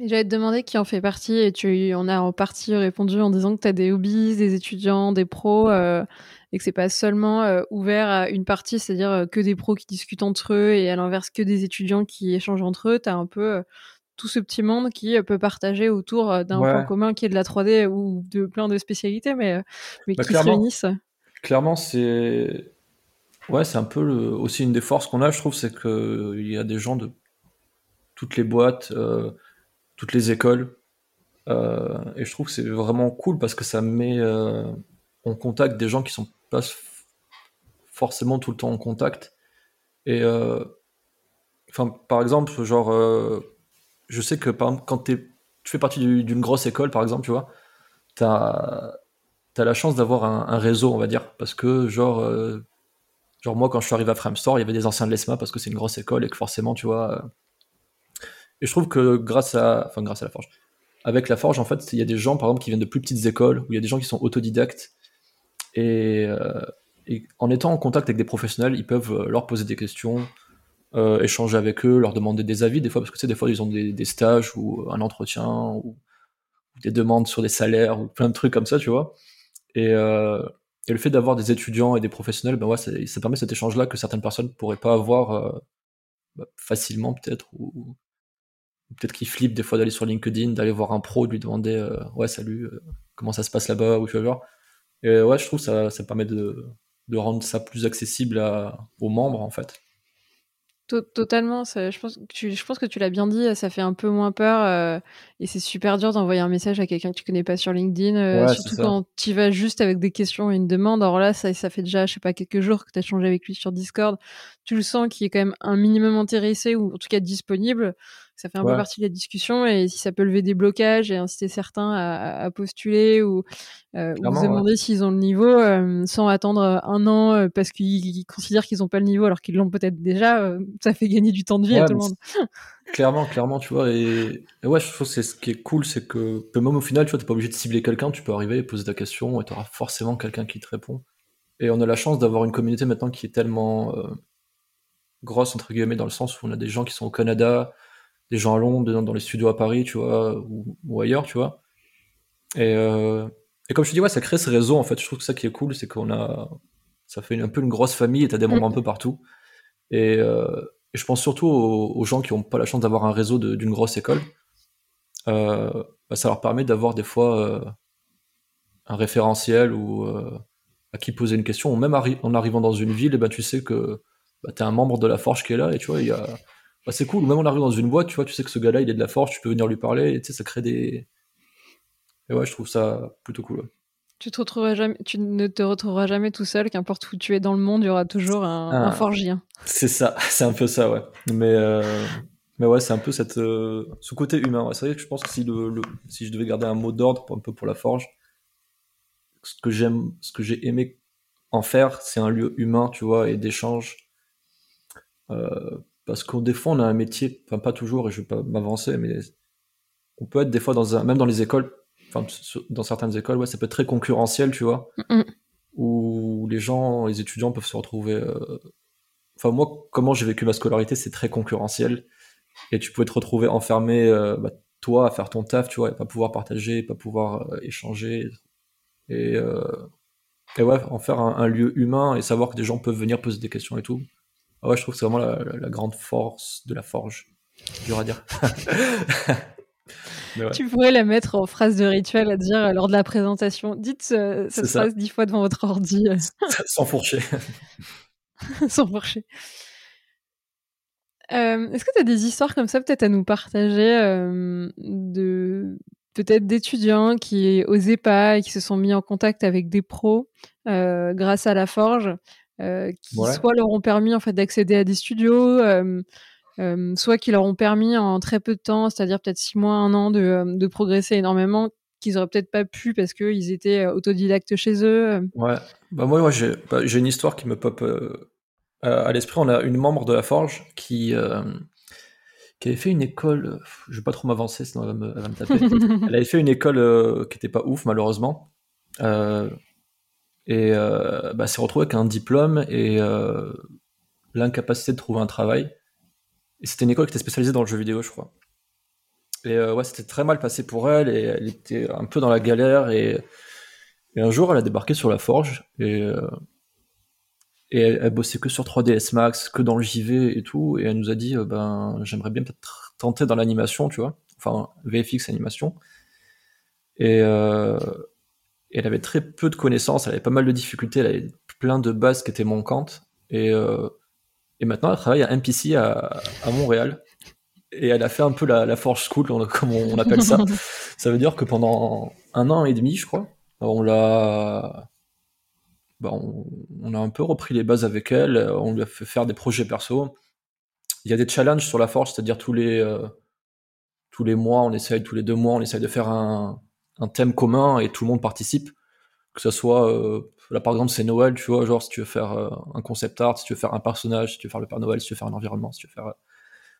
J'allais te demander qui en fait partie, et tu en as en partie répondu en disant que tu as des hobbies, des étudiants, des pros et que c'est pas seulement euh, ouvert à une partie, c'est-à-dire euh, que des pros qui discutent entre eux et à l'inverse que des étudiants qui échangent entre eux. Tu as un peu euh, tout ce petit monde qui peut partager autour d'un point commun qui est de la 3D ou de plein de spécialités, mais, mais bah, qui se réunissent. Clairement, c'est ouais, c'est un peu aussi une des forces qu'on a, je trouve, c'est qu'il y a des gens de toutes les boîtes, toutes les écoles. et je trouve que c'est vraiment cool parce que ça met en contact des gens qui sont forcément tout le temps en contact. Et euh, enfin, par exemple, genre, euh, je sais que quand tu fais partie d'une grosse école, par exemple, tu vois, tu as, la chance d'avoir un, réseau, on va dire, parce que genre, euh, genre moi, quand je suis arrivé à Framestore, il y avait des anciens de l'ESMA parce que c'est une grosse école et que forcément, tu vois. Et je trouve que grâce à, enfin, grâce à la forge, avec la forge, en fait, il y a des gens, par exemple, qui viennent de plus petites écoles, où il y a des gens qui sont autodidactes euh, et, en étant en contact avec des professionnels, ils peuvent euh, leur poser des questions, euh, échanger avec eux, leur demander des avis des fois, parce que tu sais, des fois ils ont des, stages ou un entretien ou, des demandes sur des salaires ou plein de trucs comme ça, tu vois. Et, le fait d'avoir des étudiants et des professionnels, ben ouais, ça, permet cet échange-là que certaines personnes pourraient pas avoir facilement peut-être peut-être qu'ils flippent des fois d'aller sur LinkedIn, d'aller voir un pro, de lui demander ouais salut, comment ça se passe là-bas ou. Et ouais, je trouve que ça, ça permet de, de rendre ça plus accessible aux membres, en fait. Totalement, je, pense que tu, je pense que tu l'as bien dit, ça fait un peu moins peur euh, et c'est super dur d'envoyer un message à quelqu'un que tu connais pas sur LinkedIn, euh, surtout quand tu vas juste avec des questions et une demande. Alors là, ça, ça fait déjà, je sais pas, quelques jours que tu as changé avec lui sur Discord. Tu le sens qu'il est quand même un minimum intéressé ou en tout cas disponible ça fait un peu partie de la discussion et si ça peut lever des blocages et inciter certains à, postuler ou, euh, ou demander s'ils ont le niveau euh, sans attendre un an euh, parce qu'ils considèrent qu'ils n'ont pas le niveau alors qu'ils l'ont peut-être déjà, ça fait gagner du temps de vie à tout le monde. Clairement, clairement, tu vois. Et, ouais, je trouve que c'est ce qui est cool, c'est que même au final, tu vois, t'es pas obligé de cibler quelqu'un, tu peux arriver poser ta question et tu auras forcément quelqu'un qui te répond. Et on a la chance d'avoir une communauté maintenant qui est tellement grosse entre guillemets dans le sens où on a des gens qui sont au Canada, des gens à Londres, dans, les studios à Paris, tu vois, ou, ailleurs, tu vois. Et, euh, et, comme je te dis, ouais, ça crée ce réseau, en fait. Je trouve que ça qui est cool, c'est qu'on a. Ça fait un peu une grosse famille et t'as des membres un peu partout. Et, euh, et je pense surtout aux, gens qui n'ont pas la chance d'avoir un réseau d'une grosse école. Euh, bah, ça leur permet d'avoir des fois un référentiel ou à qui poser une question, ou même en arrivant dans une ville, et ben, tu sais que bah, tu es un membre de la Forge qui est là, et tu vois, a, bah, c'est cool. Même on arrive dans une boîte, tu vois, tu sais que ce gars-là, il est de la force, tu peux venir lui parler, et ça crée des. Et ouais, je trouve ça plutôt cool. Tu, te retrouveras jamais, tu ne te retrouveras jamais tout seul, qu'importe où tu es dans le monde, il y aura toujours un, ah. forgien. C'est ça, c'est un peu ça, ouais. Mais, euh, mais ouais, c'est un peu cette, euh, ce côté humain. C'est vrai que je pense que si, le, si je devais garder un mot d'ordre un peu pour la forge, ce que j'aime, ce que j'ai aimé en faire, c'est un lieu humain, tu vois, et d'échange. Euh, parce qu'au des fois, on a un métier, enfin pas toujours, et je vais pas m'avancer, mais on peut être des fois dans un, même dans les écoles, enfin dans certaines écoles, ouais, ça peut être très concurrentiel, tu vois, où les gens, les étudiants peuvent se retrouver. Euh, enfin moi, comment j'ai vécu ma scolarité, c'est très concurrentiel, et tu peux te retrouver enfermé, euh, bah, toi, à faire ton taf, tu vois, et pas pouvoir partager, pas pouvoir échanger, et et ouais, en faire un, lieu humain et savoir que des gens peuvent venir poser des questions et tout. Ah ouais, je trouve que c'est vraiment la, grande force de la forge. Dur à dire. Tu pourrais la mettre en phrase de rituel à dire lors de la présentation. Dites euh, cette phrase dix fois devant votre ordi. Sans fourcher. Sans fourcher. Euh, est-ce que tu as des histoires comme ça peut-être à nous partager euh, de peut-être d'étudiants qui osaient pas et qui se sont mis en contact avec des pros euh, grâce à la forge, euh, qui soit leur ont permis en fait d'accéder à des studios, euh, soit qui leur ont permis en très peu de temps, c'est-à-dire peut-être six mois, un an, de, progresser énormément, qu'ils auraient peut-être pas pu parce qu'ils étaient autodidactes chez eux. Ouais, bah moi, bah, j'ai une histoire qui me pop à l'esprit. On a une membre de la forge qui qui avait fait une école, je vais pas trop m'avancer sinon elle va me, taper. elle avait fait une école qui était pas ouf malheureusement. Euh, et bah, s'est retrouvée avec un diplôme et l'incapacité de trouver un travail. C'était une école qui était spécialisée dans le jeu vidéo, je crois. Et ouais, c'était très mal passé pour elle et elle était un peu dans la galère. Et, et un jour, elle a débarqué sur la forge et et elle, bossait que sur 3ds Max, que dans le JV et tout, et elle nous a dit, euh, ben, j'aimerais bien peut-être tenter dans l'animation, tu vois, enfin, VFX animation. Et, euh, elle avait très peu de connaissances, elle avait pas mal de difficultés, elle avait plein de bases qui étaient manquantes, et, euh, et maintenant elle travaille à MPC à, à, Montréal. Et elle a fait un peu la, la Forge School, comme on appelle ça. ça veut dire que pendant un an et demi, je crois, on l'a bah, on, a un peu repris les bases avec elle, on lui a fait faire des projets perso. Il y a des challenges sur la forge, c'est-à-dire tous les euh, tous les mois, on essaye tous les deux mois, on essaye de faire un, thème commun et tout le monde participe. Que ce soit euh, là par exemple c'est Noël, tu vois, genre si tu veux faire euh, un concept art, si tu veux faire un personnage, si tu veux faire le Père Noël, si tu veux faire un environnement, si tu veux faire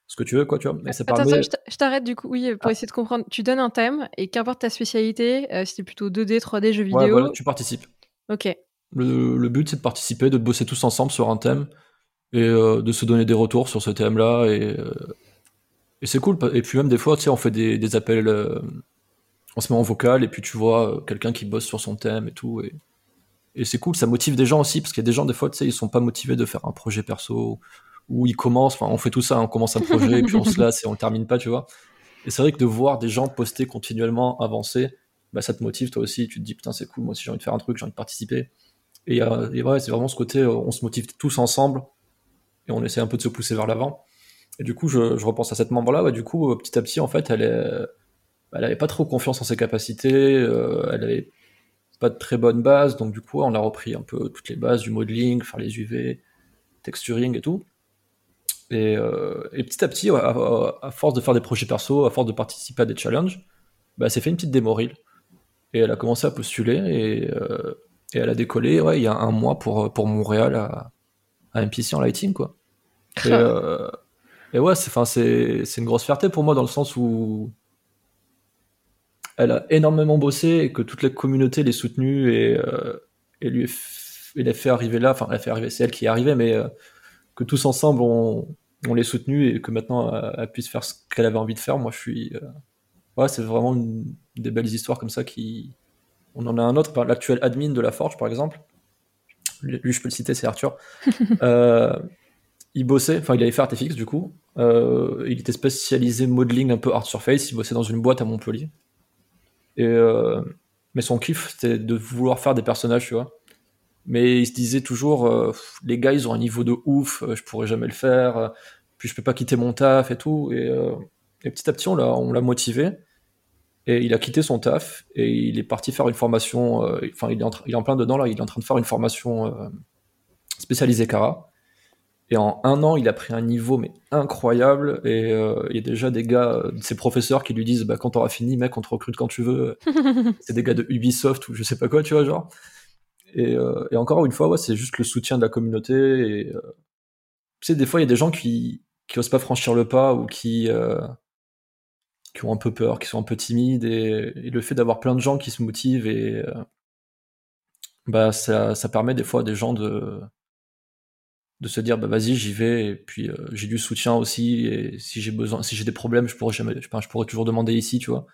ce que tu veux, quoi, tu vois. Mais Attends, je t'arrête du coup, oui, pour ah. essayer de comprendre. Tu donnes un thème et qu'importe ta spécialité, si c'est plutôt 2D, 3D, jeux vidéo. Ouais, voilà, tu participes. Ok. Le, but, c'est de participer, de bosser tous ensemble sur un thème et euh, de se donner des retours sur ce thème-là. Et, euh, et c'est cool. Et puis même des fois, tu sais, on fait des, appels, euh, on se met en vocal et puis tu vois quelqu'un qui bosse sur son thème et tout. Et, et c'est cool, ça motive des gens aussi, parce qu'il y a des gens, des fois, tu sais, ils sont pas motivés de faire un projet perso, ou ils commencent, enfin, on fait tout ça, on commence un projet, et puis on se lasse et on le termine pas, tu vois. Et c'est vrai que de voir des gens poster continuellement, avancer, bah, ça te motive toi aussi, tu te dis, putain, c'est cool, moi aussi j'ai envie de faire un truc, j'ai envie de participer. Et, euh, ouais, c'est vraiment ce côté, on se motive tous ensemble et on essaie un peu de se pousser vers l'avant. Et du coup, je, repense à cette membre-là. Ouais, du coup, euh, petit à petit, en fait, elle est, elle avait pas trop confiance en ses capacités. Euh, elle avait pas de très bonne base. Donc, du coup, on a repris un peu toutes les bases du modeling, faire les UV, texturing et tout. Et, euh, et petit à petit, à, à, force de faire des projets perso, à force de participer à des challenges, bah, s'est fait une petite démo reel. Et elle a commencé à postuler. Et, euh, et elle a décollé, ouais, il y a un mois pour, pour Montréal à, à MPC en lighting, quoi. Et, euh, et ouais, c'est une grosse fierté pour moi dans le sens où elle a énormément bossé et que toute la communauté l'ait soutenue et, euh, et lui l'a fait arriver là. Enfin, elle a fait arriver, c'est elle qui est arrivée, mais euh, que tous ensemble on, on l'ait soutenue et que maintenant elle, puisse faire ce qu'elle avait envie de faire. Moi, je suis. Euh, ouais, c'est vraiment des belles histoires comme ça qui, on en a un autre, l'actuel admin de la Forge, par exemple. Lui, je peux le citer, c'est Arthur. Euh, il bossait, enfin, il avait fait Artefix, du coup. Il était spécialisé modeling un peu art surface. Il bossait dans une boîte à Montpellier. Et, euh, mais son kiff, c'était de vouloir faire des personnages, tu vois. Mais il se disait toujours, les gars, ils ont un niveau de ouf, je pourrais jamais le faire, puis je peux pas quitter mon taf et tout. Et, et petit à petit, on l'a motivé. Et il a quitté son taf et il est parti faire une formation. Euh, enfin, il, est en, il est en plein dedans là. Il est en train de faire une formation euh, spécialisée Cara. Et en un an, il a pris un niveau mais incroyable. Et euh, il y a déjà des gars, de ses professeurs, qui lui disent bah, quand t'auras fini, mec, on te recrute quand tu veux. c'est des gars de Ubisoft ou je sais pas quoi, tu vois, genre. Et, euh, et encore une fois, ouais, c'est juste le soutien de la communauté. Et euh, tu sais, des fois, il y a des gens qui qui osent pas franchir le pas ou qui qui ont un peu peur, qui sont un peu timides. Et, et le fait d'avoir plein de gens qui se motivent et bah ça, ça permet des fois à des gens de de se dire bah vas-y j'y vais et puis euh, j'ai du soutien aussi et si j'ai besoin si j'ai des problèmes je pourrais jamais je, je pourrais toujours demander ici tu vois.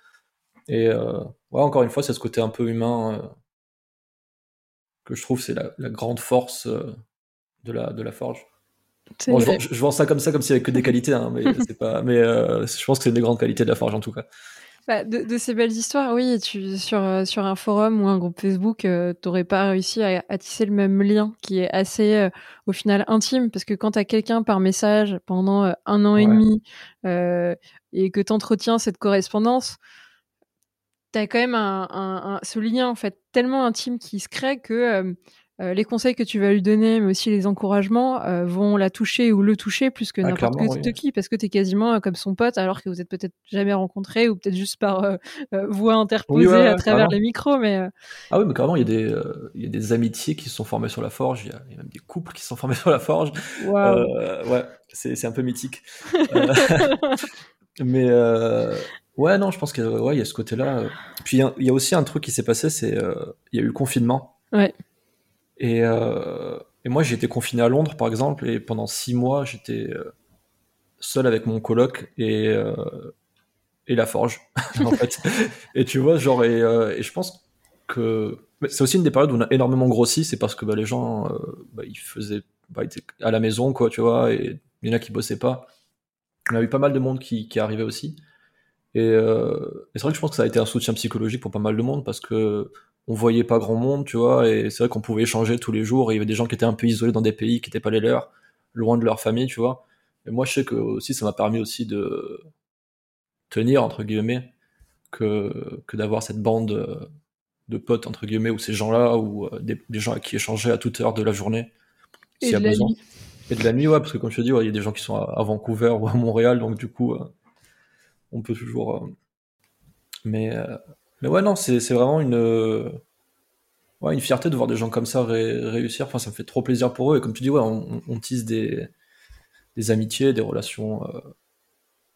Et euh, ouais encore une fois c'est ce côté un peu humain euh, que je trouve c'est la, la, grande force de la de la forge. Bon, je, je, vois ça comme ça comme s'il y avait que des qualités hein, mais c'est pas mais je pense que c'est une des grandes qualités de la forge en tout cas bah, de, de, ces belles histoires, oui, tu, sur, euh, sur un forum ou un groupe Facebook, euh, t'aurais pas réussi à, à, tisser le même lien qui est assez, euh, au final, intime. Parce que quand t'as quelqu'un par message pendant euh, un an ouais. et demi euh, et que t'entretiens cette correspondance, t'as quand même un, un, un, ce lien, en fait, tellement intime qui se crée que euh, les conseils que tu vas lui donner, mais aussi les encouragements, euh, vont la toucher ou le toucher plus que ah, n'importe oui. qui, parce que tu es quasiment euh, comme son pote, alors que vous êtes peut-être jamais rencontrés ou peut-être juste par euh, euh, voix interposée oui, ouais, à travers carrément. les micros. Mais ah oui, mais carrément, il y a des il y a des amitiés qui se sont formées sur la forge. Il y, y, a même des couples qui se sont formés sur la forge. Wow. ouais, c'est un peu mythique. mais ouais, non, je pense qu'il ouais, y a ce côté-là. Puis il y, y, a aussi un truc qui s'est passé, c'est il y a eu le confinement. Ouais. Et, euh, et moi, j'ai été confiné à Londres, par exemple, et pendant six mois, j'étais euh, seul avec mon coloc et, euh, et la forge, en fait. et tu vois, genre, et, euh, et je pense que c'est aussi une des périodes où on a énormément grossi, c'est parce que bah, les gens, bah, ils faisaient, bah, ils étaient à la maison, quoi, tu vois, et il y en a qui bossaient pas. On a eu pas mal de monde qui, qui arrivait aussi. Et, euh, et c'est vrai que je pense que ça a été un soutien psychologique pour pas mal de monde parce que on voyait pas grand monde, tu vois, et c'est vrai qu'on pouvait échanger tous les jours. Et il y avait des gens qui étaient un peu isolés dans des pays qui n'étaient pas les leurs, loin de leur famille, tu vois. Et moi, je sais que aussi, ça m'a permis aussi de tenir entre guillemets que que d'avoir cette bande de potes entre guillemets ou ces gens-là ou euh, des, des, gens à qui échanger à toute heure de la journée s'il y a besoin. Nuit. Et de la nuit, ouais, parce que comme je te dis, il ouais, y a des gens qui sont à, à, Vancouver ou à Montréal, donc du coup, euh, on peut toujours. Euh, mais euh, mais ouais, non, c'est vraiment une, ouais, une fierté de voir des gens comme ça ré réussir. Enfin, ça me fait trop plaisir pour eux. Et comme tu dis, ouais, on, on tisse des, des amitiés, des relations euh,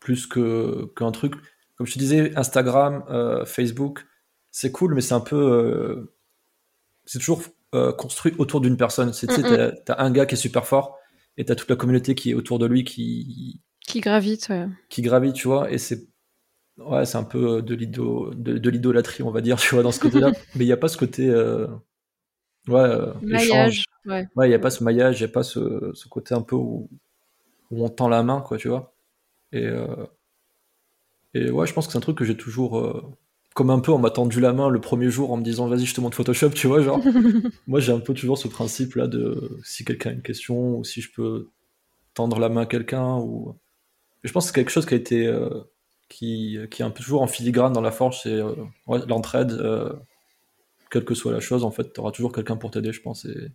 plus que qu'un truc. Comme je te disais, Instagram, euh, Facebook, c'est cool, mais c'est un peu. Euh, c'est toujours euh, construit autour d'une personne. C'est, mm -mm. t'as as un gars qui est super fort et t'as toute la communauté qui est autour de lui qui. Qui gravite, ouais. Qui gravite, tu vois, et c'est ouais, c'est un peu de l'idolâtrie, on va dire, tu vois, dans ce côté-là. Mais il n'y a pas ce côté. Euh, ouais, euh, maillage. Ouais, il ouais, n'y a pas ce maillage, il n'y a pas ce, ce, côté un peu où, où, on tend la main, quoi, tu vois. Et, euh, et ouais, je pense que c'est un truc que j'ai toujours. Euh, comme un peu, on m'a tendu la main le premier jour en me disant, vas-y, je te montre Photoshop, tu vois, genre. moi, j'ai un peu toujours ce principe-là de si quelqu'un a une question ou si je peux tendre la main à quelqu'un. ou je pense que c'est quelque chose qui a été euh, qui, qui est un peu toujours en filigrane dans la forge, c'est euh, ouais, l'entraide. Euh, quelle que soit la chose, en fait, tu auras toujours quelqu'un pour t'aider, je pense. Et,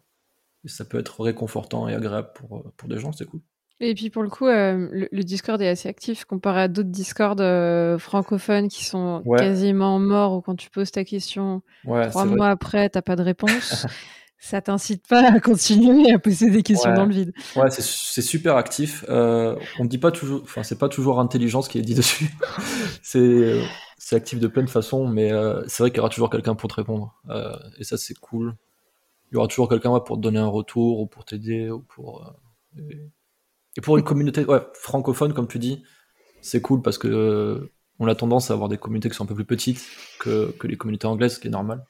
et, ça peut être réconfortant et agréable pour, pour des gens, c'est cool. Et puis pour le coup, euh, le, le, Discord est assez actif comparé à d'autres Discord euh, francophones qui sont ouais. quasiment morts ou quand tu poses ta question, ouais, trois mois vrai. après, t'as pas de réponse. ça t'incite pas à continuer à poser des questions ouais. dans le vide. Ouais, c'est super actif. Euh, on dit pas toujours, enfin c'est pas toujours intelligence qui est dit dessus. c'est c'est actif de plein de façons, mais euh, c'est vrai qu'il y aura toujours quelqu'un pour te répondre. Euh, et ça c'est cool. Il y aura toujours quelqu'un ouais, pour te donner un retour ou pour t'aider ou pour. Euh, et... et... pour une communauté ouais, francophone comme tu dis, c'est cool parce que on a tendance à avoir des communautés qui sont un peu plus petites que, que les communautés anglaises, ce qui est normal.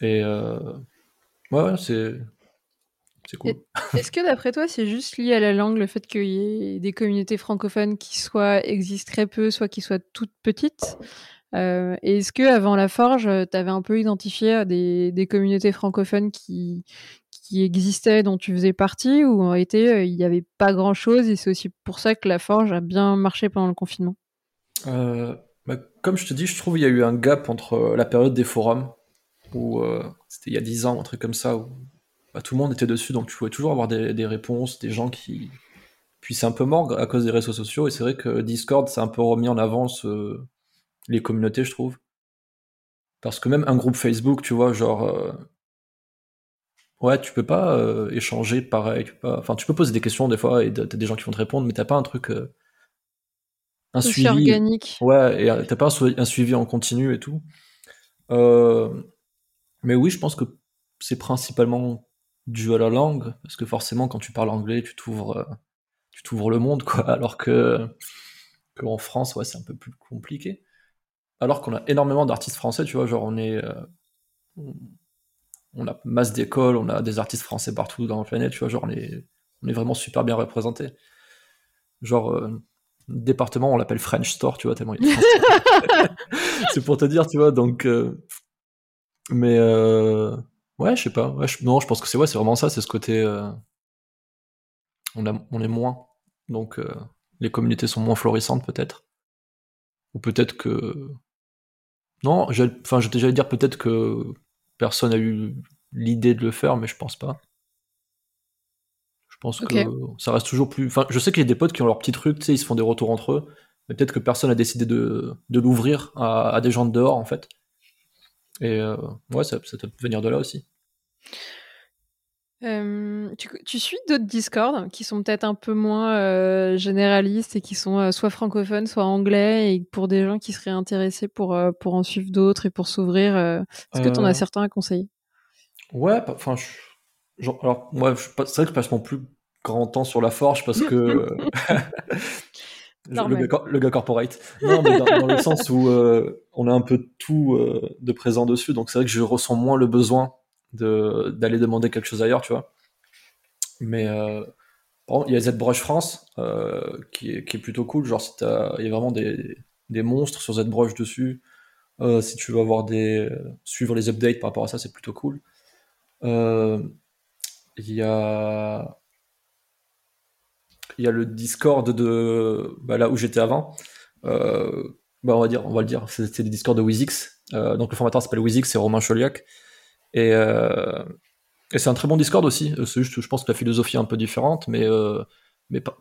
Et euh, Ouais, ouais c'est. C'est cool. Est-ce que d'après toi, c'est juste lié à la langue, le fait qu'il y ait des communautés francophones qui soit existent très peu, soit qui soient toutes petites? Euh, Et est-ce que avant la forge, tu avais un peu identifié des, des communautés francophones qui, qui existaient, dont tu faisais partie, ou en réalité, il n'y avait pas grand-chose et c'est aussi pour ça que la forge a bien marché pendant le confinement? Euh, bah, Comme je te dis, je trouve qu'il y a eu un gap entre la période des forums où euh, c'était il y a 10 ans, un truc comme ça, où bah, tout le monde était dessus, donc tu pouvais toujours avoir des, réponses, des gens qui. Puis c'est un peu mort à cause des réseaux sociaux, et c'est vrai que Discord, c'est un peu remis en avance les communautés, je trouve. Parce que même un groupe Facebook, tu vois, genre. Euh, ouais, tu peux pas euh, échanger pareil. Tu peux pas... Enfin, tu peux poser des questions des fois, et t'as des gens qui vont te répondre, mais t'as pas un truc. Euh, un suivi. organique. Ouais, et t'as pas un, suivi en continu et tout. Mais oui, je pense que c'est principalement dû à la langue, parce que forcément, quand tu parles anglais, tu t'ouvres, euh, tu t'ouvres le monde, quoi. Alors que, en France, ouais, c'est un peu plus compliqué. Alors qu'on a énormément d'artistes français, tu vois, genre on est, euh, on a masse d'écoles, on a des artistes français partout dans la planète, tu vois, genre on est, on est vraiment super bien représenté. Genre, euh, département, on l'appelle French Store, tu vois, tellement il C'est pour te dire, tu vois, donc. Mais Ouais, je sais pas. non, je pense que c'est ouais, c'est vraiment ça, c'est ce côté. Euh, on, on est moins. Donc euh, les communautés sont moins florissantes peut-être. Ou peut-être que. Non, enfin, j'étais déjà dire peut-être que personne a eu l'idée de le faire, mais je pense pas. Je pense que ça reste toujours plus. Enfin, je sais qu'il y a des potes qui ont leur petit truc, tu sais, ils se font des retours entre eux, mais peut-être que personne a décidé de, l'ouvrir à, des gens de dehors, en fait. Et euh, ouais, ça, ça peut venir de là aussi. tu, suis d'autres Discord qui sont peut-être un peu moins généralistes et qui sont soit francophones, soit anglais, et pour des gens qui seraient intéressés pour, pour en suivre d'autres et pour s'ouvrir. Est-ce que tu en as certains à conseiller? Ouais, enfin, alors moi, c'est vrai que je passe mon plus grand temps sur la forge parce que le, gars, corporate. Non, mais dans, le sens où on a un peu tout de présent dessus, donc c'est vrai que je ressens moins le besoin d'aller demander quelque chose ailleurs, tu vois. Mais euh, il y a ZBrush France euh, qui, est, plutôt cool. Genre, si il y a vraiment des, monstres sur ZBrush dessus. Euh, si tu veux avoir des suivre les updates par rapport à ça, c'est plutôt cool. Il y a il y a le Discord de bah, là où j'étais avant. Bah on va dire, on va le dire, c'était le Discord de Wizix. donc le formateur s'appelle Wizix, c'est Romain Choliac. Et, euh, et c'est un très bon Discord aussi. Euh, c'est juste, je pense que la philosophie est un peu différente, mais, euh, mais pas.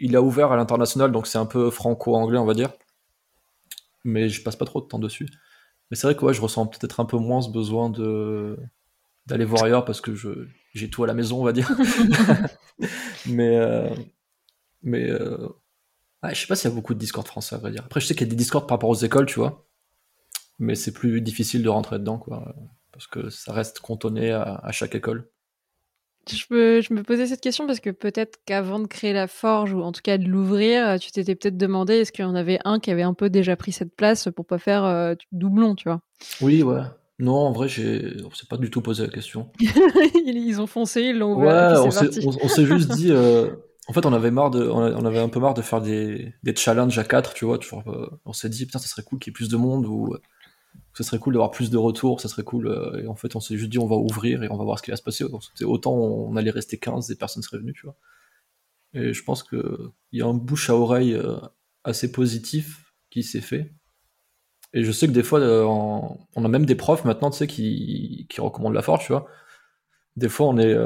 Il a ouvert à l'international, donc c'est un peu franco-anglais, on va dire. Mais je passe pas trop de temps dessus. Mais c'est vrai que ouais, je ressens peut-être un peu moins ce besoin de d'aller voir ailleurs parce que je j'ai tout à la maison, on va dire. mais mais je sais pas s'il y a beaucoup de Discord français, à vrai dire. Après, je sais qu'il y a des Discord par rapport aux écoles, tu vois. Mais c'est plus difficile de rentrer dedans, quoi parce que ça reste cantonné à, chaque école. Je me, je me, posais cette question parce que peut-être qu'avant de créer la forge, ou en tout cas de l'ouvrir, tu t'étais peut-être demandé est-ce qu'il y en avait un qui avait un peu déjà pris cette place pour pas faire euh, doublon, tu vois? Oui, ouais. Non, en vrai, j'ai... on s'est pas du tout posé la question. ils ont foncé, ils l'ont ouvert. Ouais, on s'est, juste dit. Euh, en fait, on avait marre de, on avait un peu marre de faire des, des challenges à 4, tu vois. Euh, on s'est dit, putain, ça serait cool qu'il y ait plus de monde ou ce serait cool d'avoir plus de retours, ça serait cool. Euh, et en fait, on s'est juste dit, on va ouvrir et on va voir ce qui va se passer. autant on allait rester 15 et personne serait venu, tu vois. Et je pense qu'il y a un bouche à oreille euh, assez positif qui s'est fait. Et je sais que des fois, euh, on a même des profs maintenant, tu sais, qui, qui recommandent la forge, tu vois. Des fois, on est.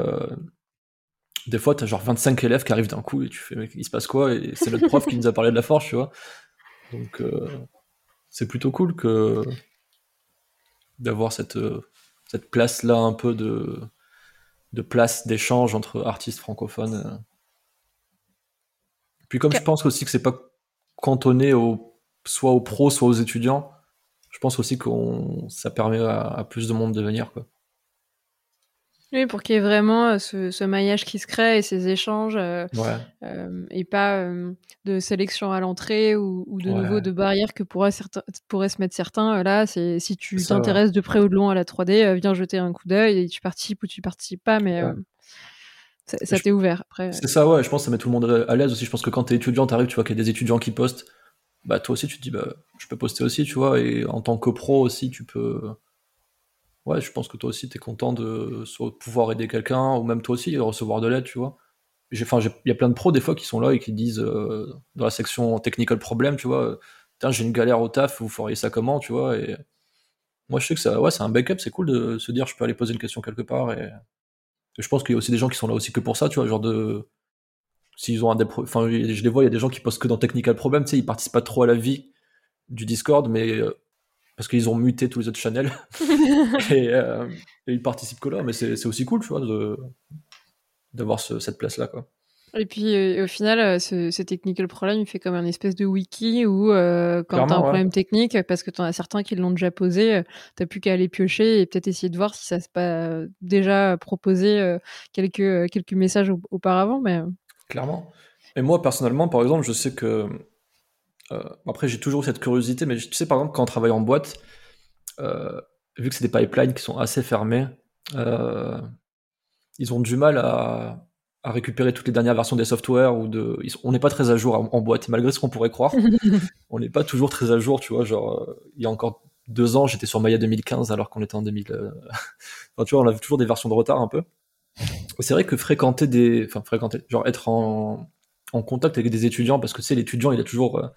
Des fois, t'as genre 25 élèves qui arrivent d'un coup et tu fais, il se passe quoi? Et c'est notre prof qui nous a parlé de la forge, tu vois. Donc, c'est plutôt cool que d'avoir cette, euh, cette place-là un peu de, de place d'échange entre artistes francophones. Puis comme je pense aussi que c'est pas cantonné au, soit aux pros, soit aux étudiants, je pense aussi que ça permet à, à, plus de monde de venir. Quoi. Oui, pour qu'il y ait vraiment euh, ce, maillage qui se crée et ces échanges, euh, euh, et pas de sélection à l'entrée ou, de nouveau de barrières que pourraient, certains, pourraient se mettre certains. Là, c'est si tu t'intéresses de près ou de loin à la 3D, viens jeter un coup d'œil et tu participes ou tu participes pas, mais ça, t'est ouvert. C'est ça, ouais. Je pense que ça met tout le monde à l'aise aussi. Je pense que quand t'es étudiant, t'arrives, tu vois qu'il y a des étudiants qui postent. Bah toi aussi, tu te dis, bah je peux poster aussi, tu vois. Et en tant que pro aussi, tu peux ouais, je pense que toi aussi, tu es content de pouvoir aider quelqu'un, ou même toi aussi, recevoir de l'aide, tu vois. Enfin, il y a plein de pros des fois qui sont là et qui disent euh, dans la section technical problem, tu vois, j'ai une galère au taf, vous feriez ça comment, tu vois? Et moi, je sais que ça, ouais, c'est un backup, c'est cool de se dire, je peux aller poser une question quelque part et, je pense qu'il y a aussi des gens qui sont là aussi que pour ça, tu vois, genre de. S'ils ont un des. Enfin, je les vois, il y a des gens qui postent que dans Technical Problem, tu sais, ils participent pas trop à la vie du Discord, mais. Euh, parce qu'ils ont muté tous les autres channels. Euh, et, ils participent que là, mais c'est aussi cool, tu vois, d'avoir cette place-là, quoi. Et puis euh, au final, euh, ce, ce, technical problem, il fait comme un espèce de wiki où euh, quand tu as un problème technique, parce que tu en as certains qui l'ont déjà posé, tu plus qu'à aller piocher et peut-être essayer de voir si ça s'est pas déjà proposé quelques, quelques messages auparavant. Mais... Clairement. Et moi, personnellement, par exemple, je sais que. Après, j'ai toujours cette curiosité, mais tu sais, par exemple, quand on travaille en boîte, vu que c'est des pipelines qui sont assez fermés, ils ont du mal à à récupérer toutes les dernières versions des softwares ou de on n'est pas très à jour en, boîte malgré ce qu'on pourrait croire. On n'est pas toujours très à jour tu vois genre euh, il y a encore deux ans j'étais sur Maya 2015 alors qu'on était en 2000 euh, enfin, tu vois on avait toujours des versions de retard un peu. C'est vrai que fréquenter des enfin fréquenter genre être en, en contact avec des étudiants parce que tu sais l'étudiant il a toujours euh,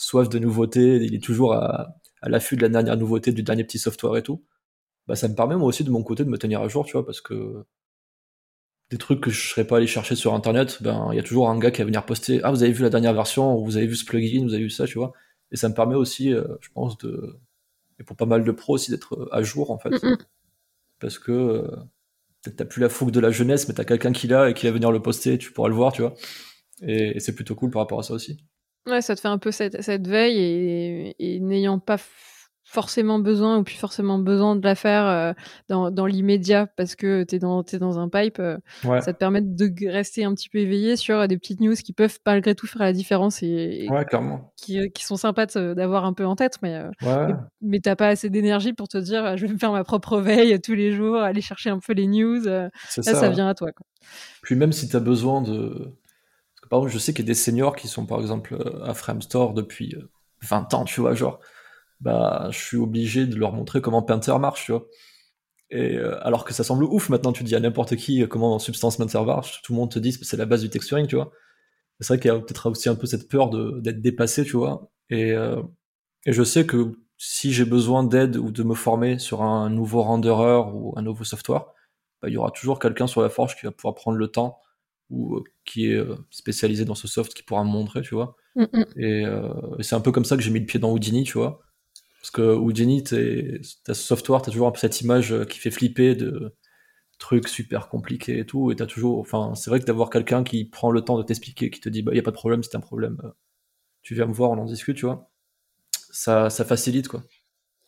soif de nouveautés il est toujours à, à l'affût de la dernière nouveauté du dernier petit software et tout bah ça me permet moi aussi de mon côté de me tenir à jour tu vois parce que des trucs que je serais pas allé chercher sur internet, ben il y a toujours un gars qui va venir poster ah vous avez vu la dernière version, ou vous avez vu ce plugin, vous avez vu ça, tu vois. Et ça me permet aussi, euh, je pense, de et pour pas mal de pros aussi d'être euh, à jour en fait, parce que euh, peut-être t'as plus la fougue de la jeunesse, mais t'as quelqu'un qui l'a et qui va venir le poster, tu pourras le voir, tu vois. Et, c'est plutôt cool par rapport à ça aussi. Ouais, ça te fait un peu cette, cette veille et, et n'ayant pas forcément besoin ou plus forcément besoin de la faire euh, dans, dans l'immédiat parce que tu es dans, es dans un pipe, euh, ça te permet de rester un petit peu éveillé sur des petites news qui peuvent malgré tout faire la différence et, Qui, euh, qui, sont sympas d'avoir un peu en tête, mais, mais, t'as pas assez d'énergie pour te dire je vais me faire ma propre veille tous les jours, aller chercher un peu les news. là, ça, vient à toi. Quoi. Puis même si tu as besoin de. Par exemple, je sais qu'il y a des seniors qui sont par exemple à Framestore depuis 20 ans, tu vois, genre bah, je suis obligé de leur montrer comment Painter marche, tu vois. Et euh, alors que ça semble ouf maintenant, tu dis à n'importe qui euh, comment Substance Painter marche, tout le monde te dit c'est la base du texturing, tu vois. C'est vrai qu'il y a peut-être aussi un peu cette peur d'être dépassé, tu vois. Et, euh, et je sais que si j'ai besoin d'aide ou de me former sur un nouveau renderer ou un nouveau software, bah, il y aura toujours quelqu'un sur la forge qui va pouvoir prendre le temps ou qui est spécialisé dans ce soft qui pourra me montrer, tu vois. Mm, mm. Et, et c'est un peu comme ça que j'ai mis le pied dans Houdini, tu vois. Parce que Houdini, t'as ce software, t'as toujours un peu cette image euh, qui fait flipper de trucs super compliqués et tout, et t'as toujours, enfin, c'est vrai que d'avoir quelqu'un qui prend le temps de t'expliquer, qui te dit, bah, y a pas de problème, c'est un problème, euh, tu viens me voir, on en discute, tu vois. Ça, ça facilite, quoi.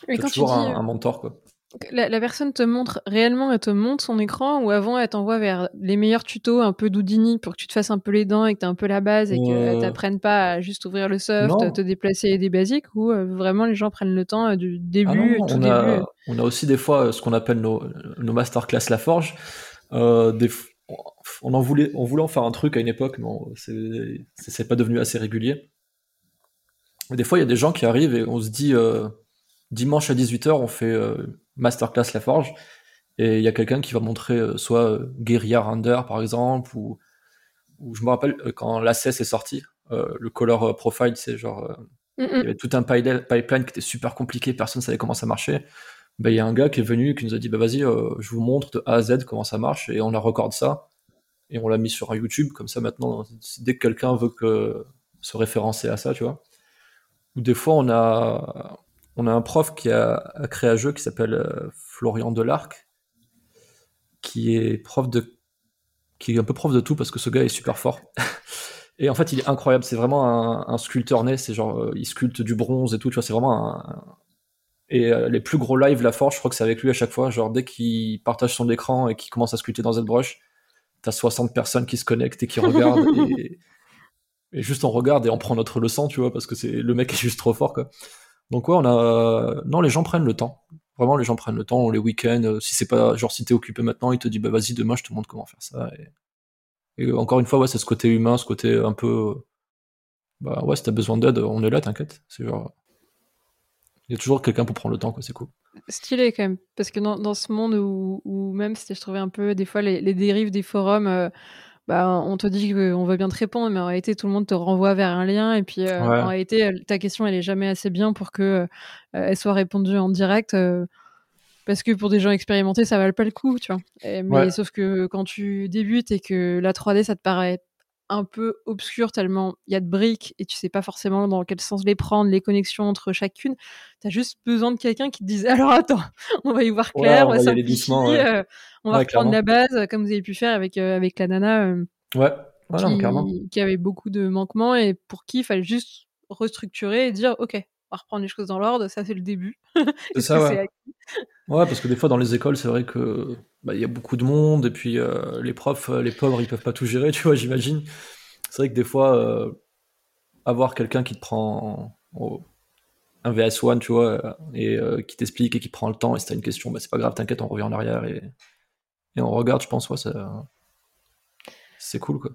T'as toujours un, euh, un mentor, quoi la, personne te montre réellement, elle te montre son écran ou avant elle t'envoie vers les meilleurs tutos un peu d'Houdini pour que tu te fasses un peu les dents et que tu un peu la base et que euh... t'apprennes pas à juste ouvrir le soft, te déplacer des basiques ou euh, vraiment les gens prennent le temps euh, du début, ah tout on début. A, on a aussi des fois ce qu'on appelle nos, nos masterclass La Forge. Des, on en voulait, on voulait en faire un truc à une époque, mais c'est pas devenu assez régulier. des fois, il y a des gens qui arrivent et on se dit dimanche à 18h, on fait masterclass La Forge, et il y a quelqu'un qui va montrer euh, soit euh, Guerilla Render par exemple, ou, ou je me rappelle euh, quand l'ACES est sorti, le color profile, c'est genre. Il y avait tout un pipeline qui était super compliqué, personne ne savait comment ça marchait. Ben, il y a un gars qui est venu qui nous a dit bah, vas-y, je vous montre de A à Z comment ça marche, et on a recordé ça, et on l'a mis sur YouTube, comme ça maintenant, dès que quelqu'un veut que, se référencer à ça, tu vois. Ou des fois, on a, on a un prof qui a, créé un jeu qui s'appelle euh, Florian Delarc, qui est prof de, qui est un peu prof de tout parce que ce gars est super fort. et en fait, il est incroyable. C'est vraiment un, sculpteur né. C'est genre, euh, il sculpte du bronze et tout. Tu vois, c'est vraiment un, et euh, les plus gros lives La Forge, je crois que c'est avec lui à chaque fois. Genre, dès qu'il partage son écran et qu'il commence à sculpter dans ZBrush, t'as 60 personnes qui se connectent et qui regardent. et, et, juste on regarde et on prend notre leçon, tu vois, parce que c'est le mec est juste trop fort, quoi. Donc ouais, on a non, les gens prennent le temps. Vraiment, les gens prennent le temps. Les week-ends, euh, si c'est pas genre si t'es occupé maintenant, il te dit bah vas-y demain je te montre comment faire ça. Et, encore une fois, ouais, c'est ce côté humain, ce côté un peu bah ouais, si t'as besoin d'aide, on est là, t'inquiète. C'est genre il y a toujours quelqu'un pour prendre le temps, quoi. C'est cool. Stylé quand même, parce que dans, ce monde où, où même je trouvais un peu des fois les, dérives des forums. Euh, bah, on te dit qu'on veut bien te répondre, mais en réalité, tout le monde te renvoie vers un lien. Et puis, euh, en réalité, ta question, elle est jamais assez bien pour que euh, elle soit répondue en direct. Euh. parce que pour des gens expérimentés, ça valent pas le coup, tu vois. mais sauf que quand tu débutes et que la 3D, ça te paraît un peu obscur tellement il y a de briques et tu sais pas forcément dans quel sens les prendre, les connexions entre chacune. Tu as juste besoin de quelqu'un qui te dise alors attends, on va y voir clair, on, va, simplifier, euh, on va reprendre la base comme vous avez pu faire avec euh, avec la nana euh, ouais. qui, qui, avait beaucoup de manquements et pour qui il fallait juste restructurer et dire ok, va reprendre les choses dans l'ordre, ça c'est le début. C'est ça ouais. Ouais, parce que des fois dans les écoles, c'est vrai que bah, il y a beaucoup de monde et puis euh, les profs, euh, les pauvres, ils peuvent pas tout gérer, tu vois, j'imagine. C'est vrai que des fois, euh, avoir quelqu'un qui te prend un VS1, tu vois, et qui t'explique et qui prend le temps, et si t'as une question, bah, c'est pas grave, t'inquiète, on revient en arrière et, et on regarde, je pense, ouais, ça... c'est cool, quoi.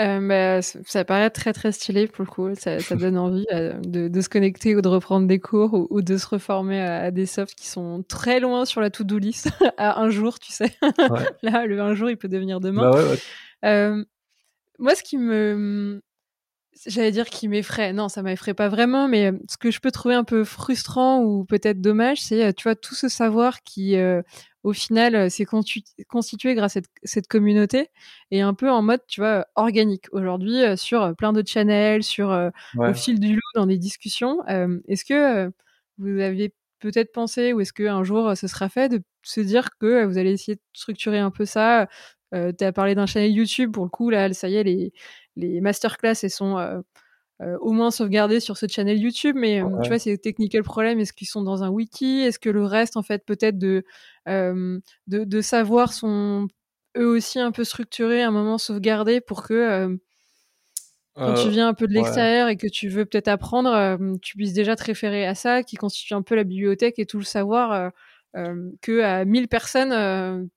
Euh, bah, ça paraît très très stylé pour le coup. Ça, ça donne envie euh, de, de, se connecter ou de reprendre des cours ou, ou de se reformer à, des softs qui sont très loin sur la to-do list à un jour, tu sais. Ouais. Là, le un jour, il peut devenir demain. Bah ouais, ouais. Euh, moi, ce qui me. J'allais dire qui m'effraie. Non, ça m'effraie pas vraiment, mais ce que je peux trouver un peu frustrant ou peut-être dommage, c'est, tu vois, tout ce savoir qui, au final, euh, c'est constitué grâce à cette, communauté et un peu en mode, tu vois, organique. Aujourd'hui, euh, sur euh, plein de channels, sur au fil du loup, dans des discussions. est-ce que vous avez peut-être pensé ou est-ce qu'un jour ce sera fait de se dire que vous allez essayer de structurer un peu ça Tu as parlé d'un channel YouTube, pour le coup, là, ça y est, les, les masterclass, elles sont euh, au moins sauvegarder sur ce channel YouTube. Mais euh, tu vois, c'est technical problème. Est-ce qu'ils sont dans un wiki? Est-ce que le reste, en fait, peut-être de, euh, de, de, savoir sont eux aussi un peu structurés, à un moment sauvegardés pour que quand tu viens un peu de l'extérieur et que tu veux peut-être apprendre, tu puisses déjà te référer à ça, qui constitue un peu la bibliothèque et tout le savoir que à 1000 personnes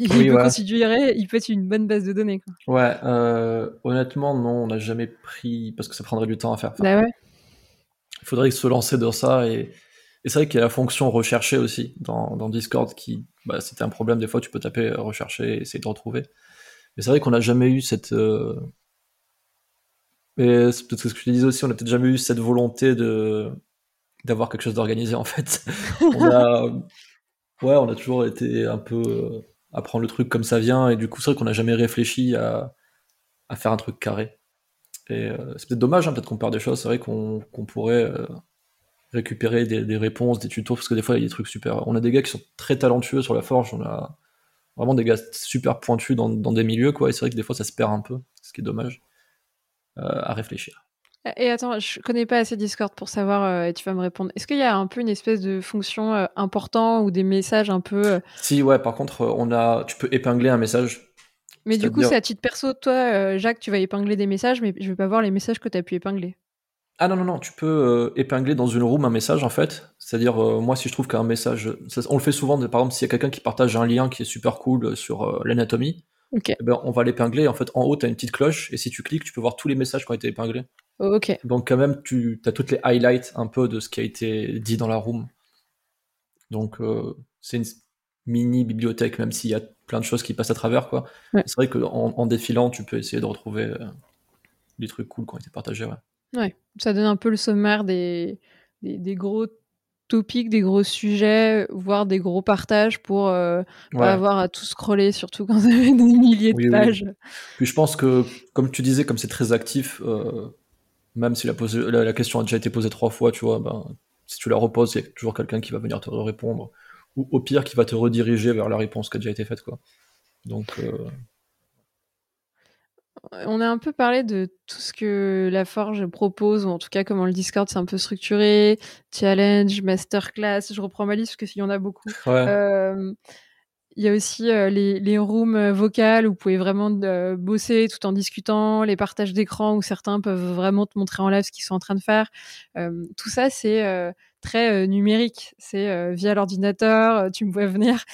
il, peut considérer, il peut être une bonne base de données. Quoi. Ouais, euh, honnêtement, non, on n'a jamais pris parce que ça prendrait du temps à faire. bah ouais. Il faudrait se lancer dans ça et, et c'est vrai qu'il y a la fonction rechercher aussi dans, dans Discord qui, bah, c'était un problème. Des fois, tu peux taper euh, rechercher et essayer de retrouver. Mais c'est vrai qu'on n'a jamais eu cette. Euh... Et c'est peut-être ce que je te disais aussi, on n'a peut-être jamais eu cette volonté de d'avoir quelque chose d'organisé en fait. on a, ouais, on a toujours été un peu à prendre le truc comme ça vient. Et du coup, c'est vrai qu'on n'a jamais réfléchi à, faire un truc carré. Et euh, c'est peut-être dommage, hein, peut-être qu'on perd des choses. C'est vrai qu'on pourrait euh, récupérer des, des, réponses, des tutos, parce que des fois, il y a des trucs super. On a des gars qui sont très talentueux sur la forge. On a vraiment des gars super pointus dans, dans des milieux, quoi. Et c'est vrai que des fois, ça se perd un peu, ce qui est dommage euh, à réfléchir. Et attends, je connais pas assez Discord pour savoir, euh, et tu vas me répondre. Est-ce qu'il y a un peu une espèce de fonction euh, important ou des messages un peu. Euh, si, ouais, par contre, on a, tu peux épingler un message. Mais du coup, c'est à titre perso. Toi, Jacques, tu vas épingler des messages, mais je vais pas voir les messages que tu as pu épingler. Ah non, non, non, tu peux épingler dans une room un message en fait. C'est-à-dire, moi, si je trouve qu'un message. on le fait souvent, par exemple, s'il y a quelqu'un qui partage un lien qui est super cool sur l'anatomie, eh ben, on va l'épingler. En fait, en haut, tu as une petite cloche, et si tu cliques, tu peux voir tous les messages qui ont été épinglés. Ok. Donc quand même, tu as toutes les highlights un peu de ce qui a été dit dans la room. Donc euh, c'est une mini bibliothèque, même s'il y a plein de choses qui passent à travers. quoi. C'est vrai qu'en en défilant, tu peux essayer de retrouver euh, des trucs cool qui ont été partagés. Ouais. ouais. Ça donne un peu le sommaire des, des, gros topics, des gros sujets, voire des gros partages pour euh, pas avoir à tout scroller, surtout quand vous avez des milliers de pages. Puis je pense que, comme tu disais, comme c'est très actif, même si la, la, question a déjà été posée trois fois, tu vois, ben, si tu la reposes, il y a toujours quelqu'un qui va venir te répondre, ou au pire, qui va te rediriger vers la réponse qui a déjà été faite, quoi. Donc. Euh, on a un peu parlé de tout ce que la Forge propose, ou en tout cas comment le Discord c'est un peu structuré, challenge, masterclass, je reprends ma liste parce qu'il y en a beaucoup. Euh, il y a aussi euh, les, les rooms euh, vocales où vous pouvez vraiment euh, bosser tout en discutant, les partages d'écran où certains peuvent vraiment te montrer en live ce qu'ils sont en train de faire. tout ça, c'est très euh, numérique. C'est euh, via l'ordinateur, euh, tu me vois venir.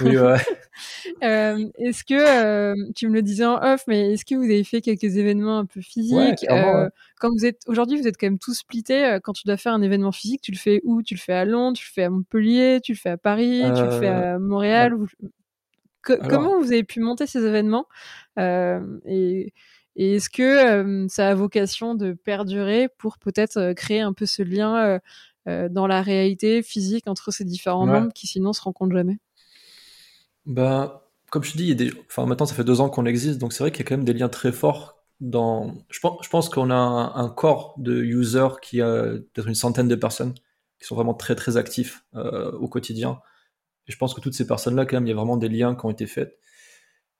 Oui, ouais. est-ce que, tu me le disais en off, mais est-ce que vous avez fait quelques événements un peu physiques Quand vous êtes aujourd'hui, vous êtes quand même tous splittés. Quand tu dois faire un événement physique, tu le fais où? Tu le fais à Londres, tu le fais à Montpellier, tu le fais à Paris, tu le fais à Montréal. Comment vous avez pu monter ces événements? Et et est-ce que ça a vocation de perdurer pour peut-être créer un peu ce lien dans la réalité physique entre ces différents membres qui sinon se rencontrent jamais Ben, comme je te dis, il y a des... enfin, maintenant ça fait deux ans qu'on existe, donc c'est vrai qu'il y a quand même des liens très forts dans. Je pense, je pense qu'on a un, corps de users qui a peut-être une centaine de personnes qui sont vraiment très très actifs au quotidien. Et je pense que toutes ces personnes-là, quand même, il y a vraiment des liens qui ont été faits.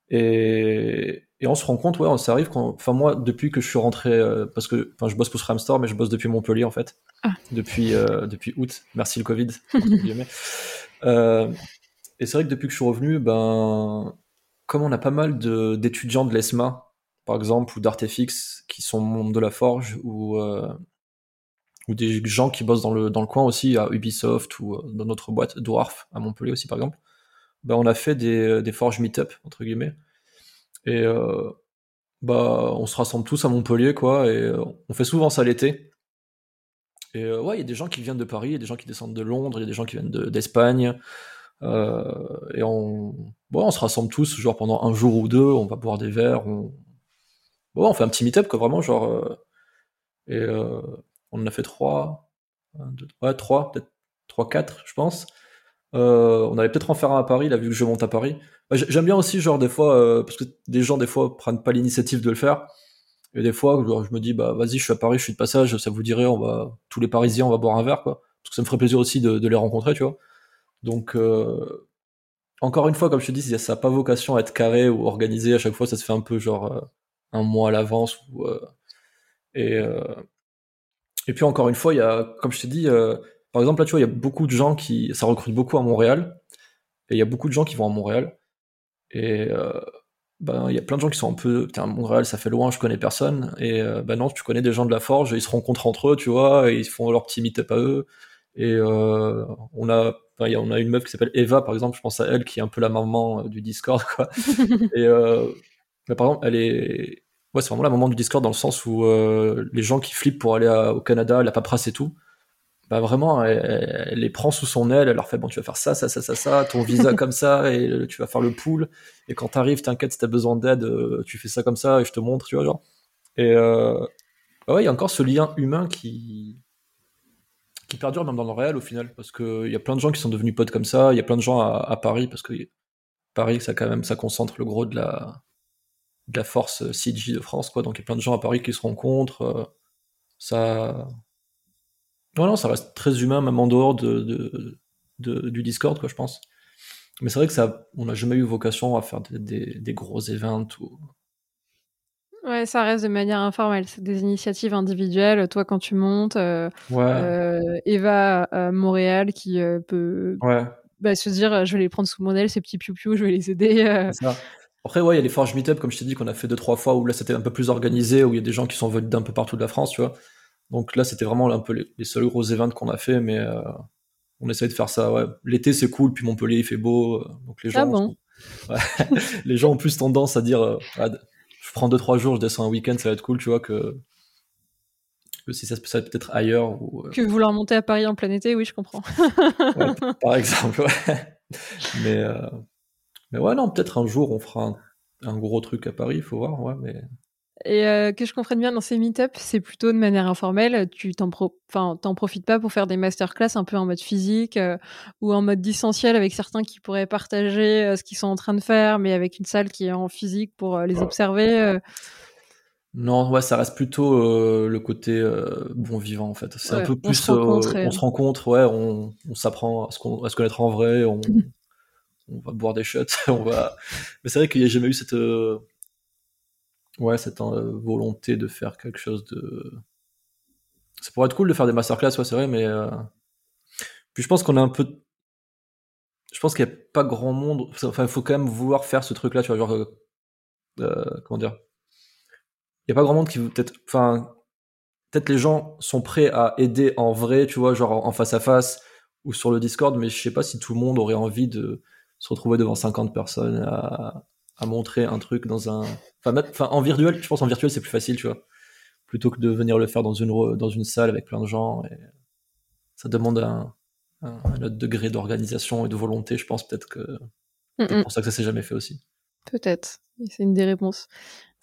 Et, et on se rend compte, ouais, ça arrive quand. Enfin, moi, depuis que je suis rentré, euh, parce que enfin, je bosse pour Store, mais je bosse depuis Montpellier, en fait. Ah. Depuis, euh, depuis août. Merci le Covid. euh, et c'est vrai que depuis que je suis revenu, ben, comme on a pas mal d'étudiants de, l'ESMA, par exemple, ou d'Artefix, qui sont monde de la forge, ou, euh, ou des gens qui bossent dans le, dans le coin aussi, à Ubisoft, ou dans notre boîte, Dwarf, à Montpellier aussi, par exemple, ben, on a fait des, des forges meet-up, entre guillemets et euh, bah, on se rassemble tous à Montpellier, quoi, et euh, on fait souvent ça l'été. Et euh, ouais, il y a des gens qui viennent de Paris, il y a des gens qui descendent de Londres, il y a des gens qui viennent d'Espagne. et on, bon, on se rassemble tous, genre pendant un jour ou deux, on va boire des verres, on, bon, on fait un petit meet-up, quoi, vraiment, genre. et on en a fait trois, deux, trois, peut-être trois, quatre, je pense. On allait peut-être en faire un à Paris, là, vu que je monte à Paris. Bah, j'aime bien aussi, genre, des fois, euh, parce que des gens, des fois, prennent pas l'initiative de le faire. Et des fois, je me dis, bah, vas-y, je suis à Paris, je suis de passage, ça vous dirait, on va, tous les Parisiens, on va boire un verre, quoi. Parce que ça me ferait plaisir aussi de, les rencontrer, tu vois. Donc, euh, encore une fois, comme je te dis, ça n'a pas vocation à être carré ou organisé. À chaque fois, ça se fait un peu, genre, euh, un mois à l'avance. Et, et puis, encore une fois, il y a, comme je t'ai dit, par exemple, là, tu vois, il y a beaucoup de gens qui, ça recrute beaucoup à Montréal. Et il y a beaucoup de gens qui vont à Montréal. Et euh, ben, il y a plein de gens qui sont un peu, putain, Montréal, ça fait loin, je connais personne. Et euh, ben non, tu connais des gens de la Forge, ils se rencontrent entre eux, tu vois, et ils font leur petit meet-up à eux. Et euh, on a, on a une meuf qui s'appelle Eva, par exemple, je pense à elle, qui est un peu la maman du Discord, quoi. et mais par exemple, elle est, ouais, c'est vraiment la maman du Discord dans le sens où les gens qui flippent pour aller au Canada, la paperasse et tout, bah vraiment, elle, les prend sous son aile, elle leur fait bon, tu vas faire ça, ça, ça, ça, ça, ton visa comme ça, et tu vas faire le pool. Et quand t'arrives, t'inquiète, si t'as besoin d'aide, euh, tu fais ça comme ça, et je te montre, tu vois, genre. Et euh, bah ouais, il y a encore ce lien humain qui qui perdure même dans le réel au final, parce que il y a plein de gens qui sont devenus potes comme ça. Il y a plein de gens à, Paris, parce que Paris, ça quand même, ça concentre le gros de la de la force CG de France, quoi. Donc il y a plein de gens à Paris qui se rencontrent. Euh, ça non, non, ça reste très humain, même en dehors de, du Discord, quoi, je pense. Mais c'est vrai que ça, on n'a jamais eu vocation à faire des, gros events ou. Ouais, ça reste de manière informelle. C'est des initiatives individuelles. Toi, quand tu montes, euh, euh, Eva à Montréal qui euh, peut bah, se dire je vais les prendre sous mon aile, ces petits piou je vais les aider. Après, ouais, il y a les Forge Meetup, comme je t'ai dit, qu'on a fait deux, trois fois, où là c'était un peu plus organisé, où il y a des gens qui sont venus d'un peu partout de la France, tu vois. Donc là, c'était vraiment un peu les, seuls gros events qu'on a fait, mais euh, on essaye de faire ça. Ouais. L'été, c'est cool, puis Montpellier, il fait beau, euh, donc les gens, ah les gens ont plus tendance à dire, euh, ah, je prends deux trois jours, je descends un week-end, ça va être cool, tu vois que que si ça se passe peut-être ailleurs ou que vouloir monter à Paris en plein été, oui, je comprends. par exemple, ouais. Mais mais ouais, non, peut-être un jour on fera un, un gros truc à Paris, il faut voir, ouais, mais et euh, que je comprenne bien, dans ces meet-ups, c'est plutôt de manière informelle. Tu t'en, profites pas pour faire des masterclass un peu en mode physique euh, ou en mode distanciel avec certains qui pourraient partager euh, ce qu'ils sont en train de faire, mais avec une salle qui est en physique pour les observer. Non, ouais, ça reste plutôt le côté bon vivant en fait. C'est un peu plus. On se rencontre, ouais, on, s'apprend à, se connaître en vrai, on, on va boire des shots, on va. Mais c'est vrai qu'il n'y a jamais eu cette ouais, cette euh, volonté de faire quelque chose de. Ça pourrait être cool de faire des masterclass, ouais, c'est vrai, mais. Euh, puis je pense qu'on est un peu. Je pense qu'il n'y a pas grand monde. Enfin, il faut quand même vouloir faire ce truc-là, tu vois, genre. Euh, comment dire Il n'y a pas grand monde qui veut peut-être. Enfin, peut-être les gens sont prêts à aider en vrai, tu vois, genre en face à face ou sur le Discord, mais je sais pas si tout le monde aurait envie de se retrouver devant 50 personnes à, à montrer un truc dans un. Enfin, en virtuel, je pense en virtuel c'est plus facile, tu vois. Plutôt que de venir le faire dans une, dans une salle avec plein de gens. Et ça demande un, un, autre degré d'organisation et de volonté, je pense peut-être que c'est pour ça que ça s'est jamais fait aussi. Peut-être, c'est une des réponses.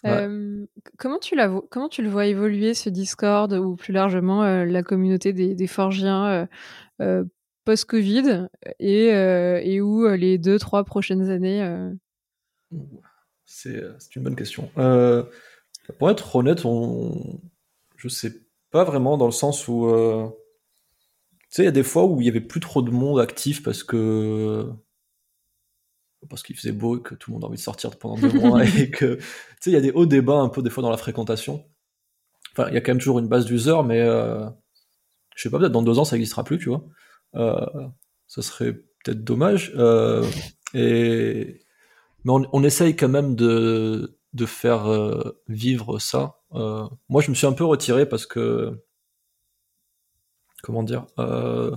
comment, tu comment tu le vois évoluer ce Discord ou plus largement la communauté des, des forgiens post-Covid et, et où les deux, trois prochaines années C'est une bonne question. pour être honnête, on... je sais pas vraiment dans le sens où tu sais, il y a des fois où il y avait plus trop de monde actif parce que parce qu'il faisait beau et que tout le monde a envie de sortir pendant deux mois et que tu sais, il y a des hauts débats un peu des fois dans la fréquentation. Enfin, il y a quand même toujours une base d'users, mais euh, je sais pas, peut-être dans deux ans ça n'existera plus, tu vois. Euh, ça serait peut-être dommage. Euh, et mais on, on, essaye quand même de de faire euh, vivre ça. Euh, moi, je me suis un peu retiré parce que comment dire, euh,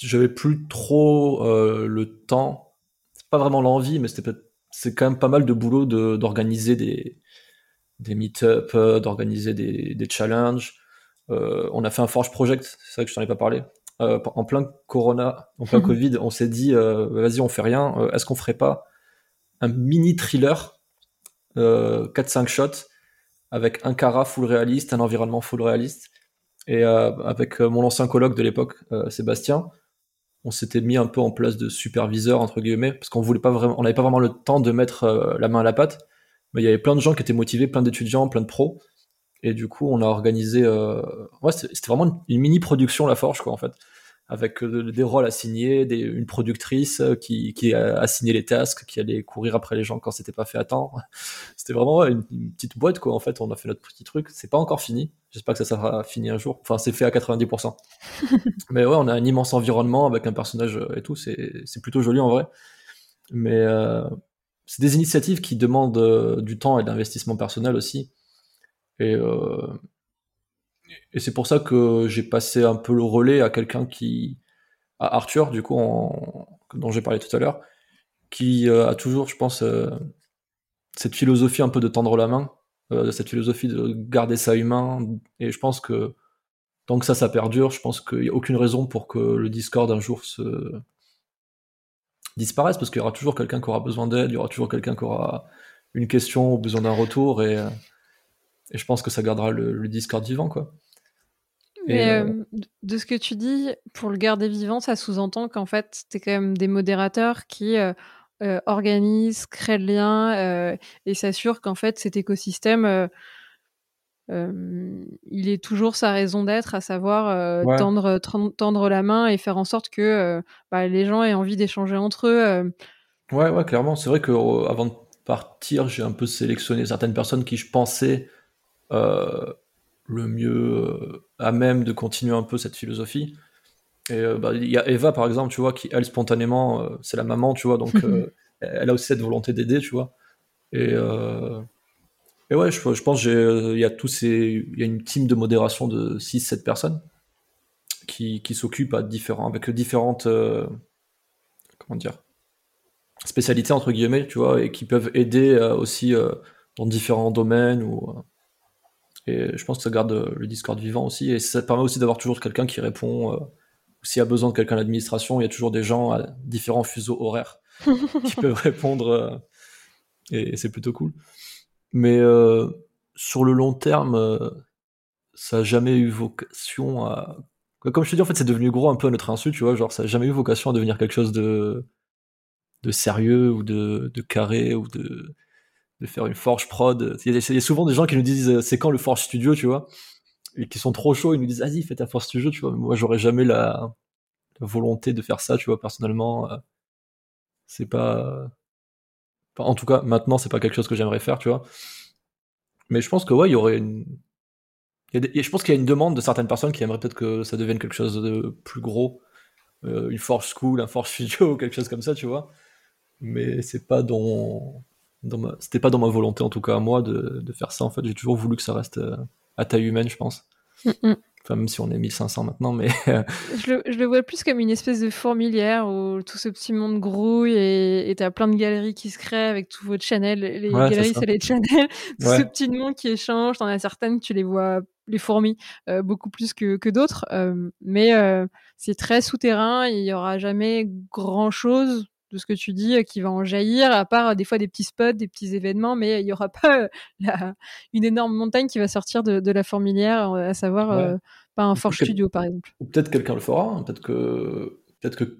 j'avais plus trop euh, le temps, c'est pas vraiment l'envie, mais c'était c'est quand même pas mal de boulot d'organiser des des meet-up, euh, d'organiser des, des challenges. On a fait un Forge Project, c'est vrai que je t'en ai pas parlé. En plein Corona, en plein Covid, on s'est dit, vas-y, on fait rien. Est-ce qu'on ferait pas? Un mini thriller, 4-5 shots, avec un cara full réaliste, un environnement full réaliste, et euh, avec euh, mon ancien colloque de l'époque, euh, Sébastien, on s'était mis un peu en place de superviseur entre guillemets parce qu'on voulait pas vraiment, on n'avait pas vraiment le temps de mettre la main à la pâte. Mais il y avait plein de gens qui étaient motivés, plein d'étudiants, plein de pros. Et du coup, on a organisé. Euh... Ouais, c'était vraiment une, mini production la Forge quoi en fait avec euh, des rôles assignés, des, une productrice euh, qui, qui a assigné les tasks, qui allait courir après les gens quand c'était pas fait à temps. C'était vraiment une, petite boîte quoi. En fait, on a fait notre petit truc. C'est pas encore fini. J'espère que ça sera fini un jour. Enfin, c'est fait à 90%. Mais ouais, on a un immense environnement avec un personnage euh, et tout. C'est plutôt joli en vrai. Mais euh, c'est des initiatives qui demandent du temps et de l'investissement personnel aussi. Et euh, et c'est pour ça que j'ai passé un peu le relais à quelqu'un qui, à Arthur, du coup, dont j'ai parlé tout à l'heure, qui euh, a toujours, je pense, euh, cette philosophie un peu de tendre la main, euh, cette philosophie de garder ça humain. Et je pense que tant que ça, ça perdure, je pense qu'il n'y a aucune raison pour que le Discord un jour se disparaisse, parce qu'il y aura toujours quelqu'un qui aura besoin d'aide, il y aura toujours quelqu'un qui aura une question ou besoin d'un retour, et, et, je pense que ça gardera le, le Discord vivant, quoi. Mais euh, euh, de ce que tu dis, pour le garder vivant, ça sous-entend qu'en fait, tu es quand même des modérateurs qui euh, organisent, créent le lien et s'assurent qu'en fait, cet écosystème, il est toujours sa raison d'être, à savoir tendre, tendre la main et faire en sorte que bah, les gens aient envie d'échanger entre eux. Ouais, ouais, clairement. C'est vrai que avant de partir, j'ai un peu sélectionné certaines personnes qui je pensais le mieux euh, à même de continuer un peu cette philosophie. Et euh, bah, il y a Eva, par exemple, tu vois, qui, elle, spontanément, euh, c'est la maman, tu vois, donc elle a aussi cette volonté d'aider, tu vois. Et, et ouais, je, je pense qu'il y a tous ces, il y a une team de modération de 6-7 personnes qui, qui s'occupent à différents, avec différentes, comment dire, spécialités, entre guillemets, tu vois, et qui peuvent aider aussi dans différents domaines ou et je pense que ça garde euh, le Discord vivant aussi. Et ça permet aussi d'avoir toujours quelqu'un qui répond. Euh, s'il y a besoin de quelqu'un à l'administration, il y a toujours des gens à différents fuseaux horaires qui peuvent répondre. Euh, et, c'est plutôt cool. Mais sur le long terme, ça n'a jamais eu vocation à. Comme je te dis, en fait, c'est devenu gros un peu à notre insu, tu vois. Genre, ça n'a jamais eu vocation à devenir quelque chose de, de sérieux ou de, de carré ou de de faire une Forge prod. Il y, a, souvent des gens qui nous disent euh, c'est quand le Forge Studio, tu vois, et qui sont trop chauds, ils nous disent vas-y, fais ta Forge Studio, tu vois. moi, j'aurais jamais la, volonté de faire ça, tu vois, personnellement. Euh, c'est pas. en tout cas, maintenant, c'est pas quelque chose que j'aimerais faire, tu vois. Mais je pense que, ouais, il y aurait une. je pense qu'il y a une demande de certaines personnes qui aimeraient peut-être que ça devienne quelque chose de plus gros. Euh, une Forge School, un Forge Studio, quelque chose comme ça, tu vois. Mais c'est pas dans c'était pas dans ma volonté en tout cas à moi de, de faire ça en fait. J'ai toujours voulu que ça reste euh, à taille humaine je pense. Mm, mm. enfin même si on est 1500 maintenant mais je, le, je, le, vois plus comme une espèce de fourmilière où tout ce petit monde grouille et t'as plein de galeries qui se créent avec tous vos channels. Les galeries c'est les channels. Tout ce petit monde qui échange t'en as certaines tu les vois les fourmis euh, beaucoup plus que, que d'autres. Euh, mais c'est très souterrain il y aura jamais grand chose de ce que tu dis qui va en jaillir, à part des fois des petits spots, des petits événements, mais il n'y aura pas une énorme montagne qui va sortir de, la fourmilière, à savoir pas un Forge Studio par exemple. Ou peut-être quelqu'un le fera, hein. peut-être que peut-être que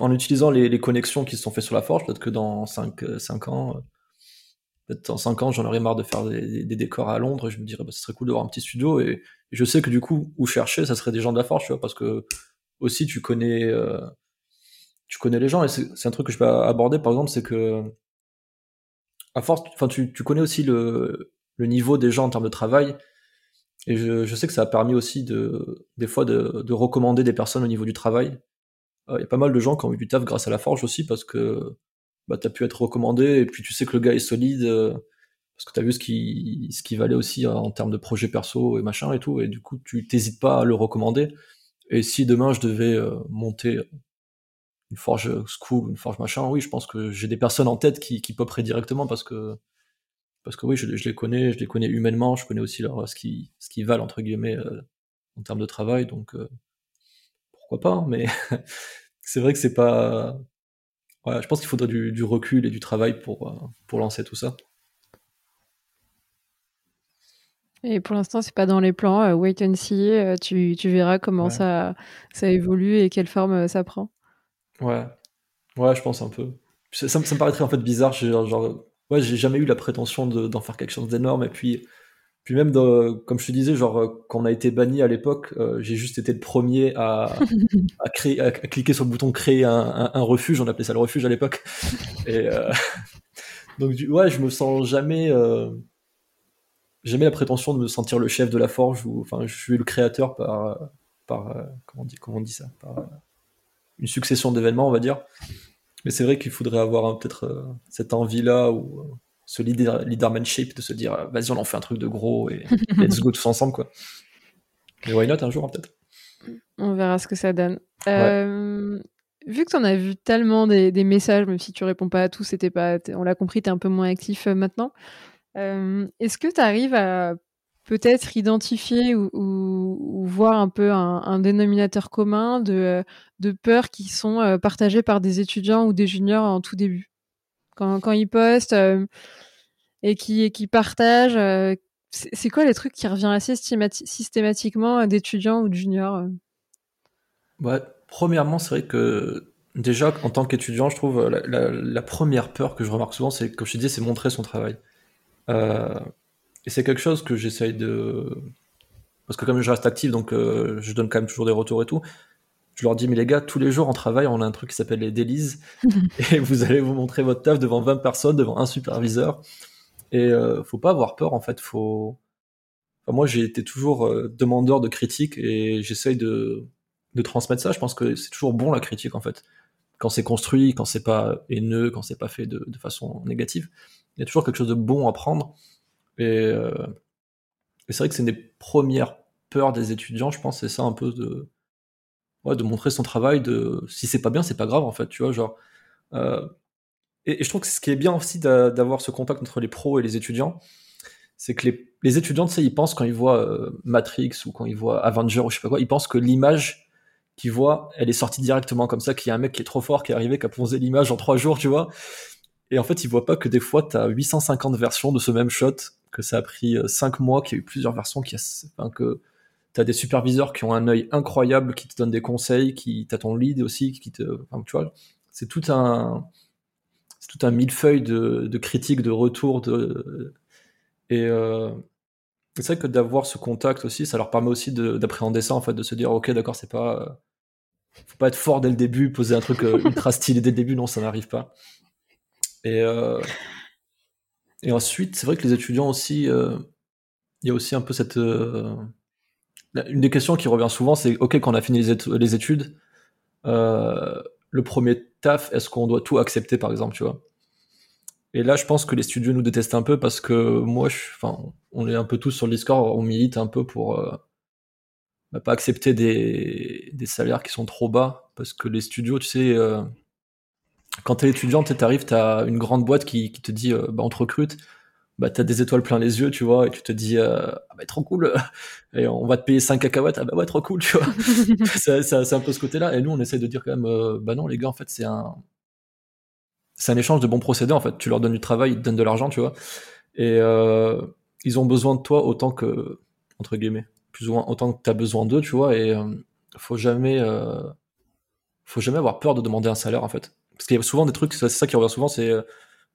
en, utilisant les, connexions qui se sont faites sur la Forge, peut-être que dans 5, 5 ans, peut-être dans 5 ans, j'en aurais marre de faire des, décors à Londres, et je me dirais, bah, ce serait cool d'avoir un petit studio, et, je sais que du coup, où chercher, ça serait des gens de la Forge, tu vois, parce que aussi tu connais, euh, tu connais les gens, et c'est un truc que je peux aborder, par exemple, c'est que à force, enfin, tu, tu, connais aussi le, le, niveau des gens en termes de travail, et je, je, sais que ça a permis aussi de, des fois de, de recommander des personnes au niveau du travail. Euh, il y a pas mal de gens qui ont eu du taf grâce à la Forge aussi, parce que bah, tu as pu être recommandé, et puis tu sais que le gars est solide, euh, parce que tu as vu ce qui, ce qui valait aussi en termes de projet perso et machin et tout, et du coup, tu t'hésites pas à le recommander. Et si demain je devais euh, monter une forge school, une forge machin, oui, je pense que j'ai des personnes en tête qui, qui poperaient directement parce que parce que oui, je, les connais, je les connais humainement, je connais aussi leur ce qui ce qui valent entre guillemets euh, en termes de travail, donc pourquoi pas, hein, mais c'est vrai que c'est pas je pense qu'il faudrait du, recul et du travail pour, euh, pour lancer tout ça. Et pour l'instant, c'est pas dans les plans. Euh, wait and see. Euh, tu, verras comment ça, ça évolue et quelle forme ça prend. Ouais, ouais, je pense un peu. Ça, me paraîtrait en fait bizarre. Genre, ouais, j'ai jamais eu la prétention d'en faire quelque chose d'énorme. Et puis, puis même, comme je te disais, genre, euh, quand on a été banni à l'époque, euh, j'ai juste été le premier à, à, créer, à, cliquer sur le bouton créer un, un, refuge, on appelait ça le refuge à l'époque. Et euh, donc, ouais, je me sens jamais, jamais la prétention de me sentir le chef de la forge, ou enfin, je suis le créateur par, par comment, on dit, comment on dit ça, par une succession d'événements, on va dire. Mais c'est vrai qu'il faudrait avoir peut-être cette envie-là, ou ce leader, leadermanship de se dire euh, vas-y on en fait un truc de gros et let's go tous ensemble quoi. Et why not un jour hein, peut-être. On verra ce que ça donne. Euh, vu que tu en as vu tellement des, messages, même si tu réponds pas à tous, c'était pas, on l'a compris, tu es un peu moins actif euh, maintenant. Est-ce que tu arrives à peut-être identifier ou, voir un peu un, dénominateur commun de, de peurs qui sont partagées par des étudiants ou des juniors en tout début quand, ils postent euh, et qui, partagent. Euh, c'est quoi les trucs qui reviennent assez systématiquement d'étudiants ou de juniors ouais, Premièrement, c'est vrai que déjà, en tant qu'étudiant, je trouve la, la, première peur que je remarque souvent, c'est, comme je te disais, c'est montrer son travail. Euh, et c'est quelque chose que j'essaye de. Parce que comme je reste actif, donc je donne quand même toujours des retours et tout je leur dis, mais les gars, tous les jours en travail, on a un truc qui s'appelle les délices, et vous allez vous montrer votre taf devant 20 personnes, devant un superviseur. Et euh, faut pas avoir peur, en fait. Faut. moi, j'ai été toujours euh, demandeur de critique et j'essaye de, de transmettre ça. Je pense que c'est toujours bon la critique, en fait. Quand c'est construit, quand c'est pas haineux, quand c'est pas fait de, de, façon négative, il y a toujours quelque chose de bon à prendre. Et, euh, et c'est vrai que c'est une des premières peurs des étudiants, je pense, c'est ça un peu de de montrer son travail, de si c'est pas bien, c'est pas grave en fait, tu vois, genre. Euh, et, je trouve que ce qui est bien aussi d'avoir ce contact entre les pros et les étudiants, c'est que les, étudiants, tu sais, ils pensent quand ils voient euh, Matrix ou quand ils voient Avenger ou je sais pas quoi, ils pensent que l'image qu'ils voient, elle est sortie directement comme ça, qu'il y a un mec qui est trop fort, qui est arrivé, qui a posé l'image en trois jours, tu vois. Et en fait, ils voient pas que des fois, tu as 850 versions de ce même shot, que ça a pris 5 euh, mois, qu'il y a eu plusieurs versions, qui enfin, que tu des superviseurs qui ont un œil incroyable, qui te donnent des conseils, qui t'as ton lead aussi, qui te, enfin, tu vois, c'est tout un, c'est tout un millefeuille de, de critiques, de retours, de, et euh, c'est vrai que d'avoir ce contact aussi, ça leur permet aussi d'appréhender ça en fait, de se dire ok d'accord, c'est pas, faut pas être fort dès le début, poser un truc euh, ultra stylé dès le début, non ça n'arrive pas. Et euh, et ensuite, c'est vrai que les étudiants aussi, il y a aussi un peu cette une des questions qui revient souvent, c'est ok, quand on a fini les, études, euh, le premier taf, est-ce qu'on doit tout accepter, par exemple, tu vois? Et là, je pense que les studios nous détestent un peu parce que moi, on est un peu tous sur le Discord, on milite un peu pour euh, bah, pas accepter des, salaires qui sont trop bas parce que les studios, tu sais, euh, quand t'es étudiant, tu arrives, t'as une grande boîte qui, te dit, bah, on te recrute bah t'as des étoiles plein les yeux, tu vois, et tu te dis euh, ah bah trop cool, et on va te payer 5 cacahuètes, ah bah ouais trop cool, tu vois. c'est un peu ce côté-là, et nous on essaie de dire quand même, euh, bah non les gars en fait c'est un c'est un échange de bons procédés en fait. Tu leur donnes du travail, ils te donnent de l'argent, tu vois. Et euh, ils ont besoin de toi autant que, entre guillemets, plus ou moins autant que tu as besoin d'eux, tu vois. Et euh, faut jamais, euh, faut jamais avoir peur de demander un salaire en fait. Parce qu'il y a souvent des trucs, c'est ça qui revient souvent, c'est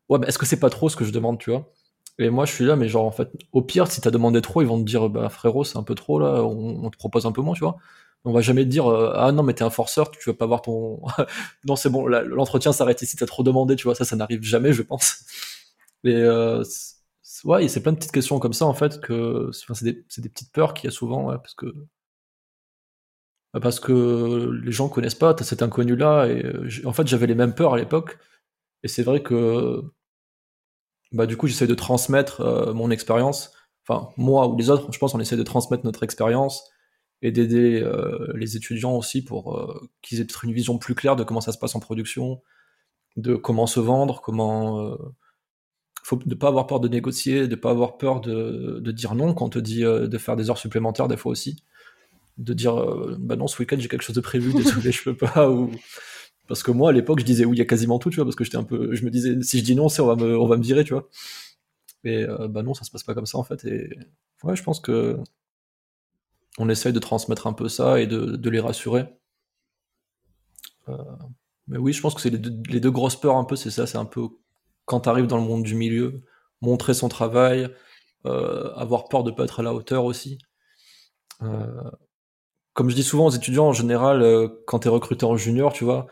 ouais, mais est-ce que c'est pas trop ce que je demande, tu vois? Et moi je suis là, mais genre en fait, au pire, si t'as demandé trop, ils vont te dire bah frérot, c'est un peu trop là, on, te propose un peu moins, tu vois? On va jamais te dire ah non mais t'es un forceur tu vas pas voir ton non c'est bon l'entretien s'arrête ici t'as trop demandé tu vois ça ça n'arrive jamais je pense. Mais euh, ouais c'est plein de petites questions comme ça en fait que c'est des, des, petites peurs qu'il y a souvent parce que bah, parce que les gens connaissent pas t'as cet inconnu là et en fait j'avais les mêmes peurs à l'époque. Et c'est vrai que bah du coup j'essaie de transmettre euh, mon expérience. Enfin moi ou les autres je pense on essaie de transmettre notre expérience et d'aider euh, les étudiants aussi pour euh, qu'ils aient peut-être une vision plus claire de comment ça se passe en production, de comment se vendre, comment euh, faut ne pas avoir peur de négocier, de pas avoir peur de dire non quand on te dit de faire des heures supplémentaires des fois aussi, de dire bah non ce week-end j'ai quelque chose de prévu, désolé je peux pas ou parce que moi à l'époque je disais oui il y a quasiment tout tu vois parce que j'étais un peu je me disais si je dis non c'est on va me on va me virer tu vois mais bah non ça se passe pas comme ça en fait et ouais je pense que on essaye de transmettre un peu ça et de, les rassurer. Euh, mais oui, je pense que c'est les, deux, grosses peurs un peu, c'est ça, c'est un peu quand tu arrives dans le monde du milieu, montrer son travail, euh, avoir peur de pas être à la hauteur aussi. Euh, comme je dis souvent aux étudiants en général, quand tu es recruteur en junior, tu vois,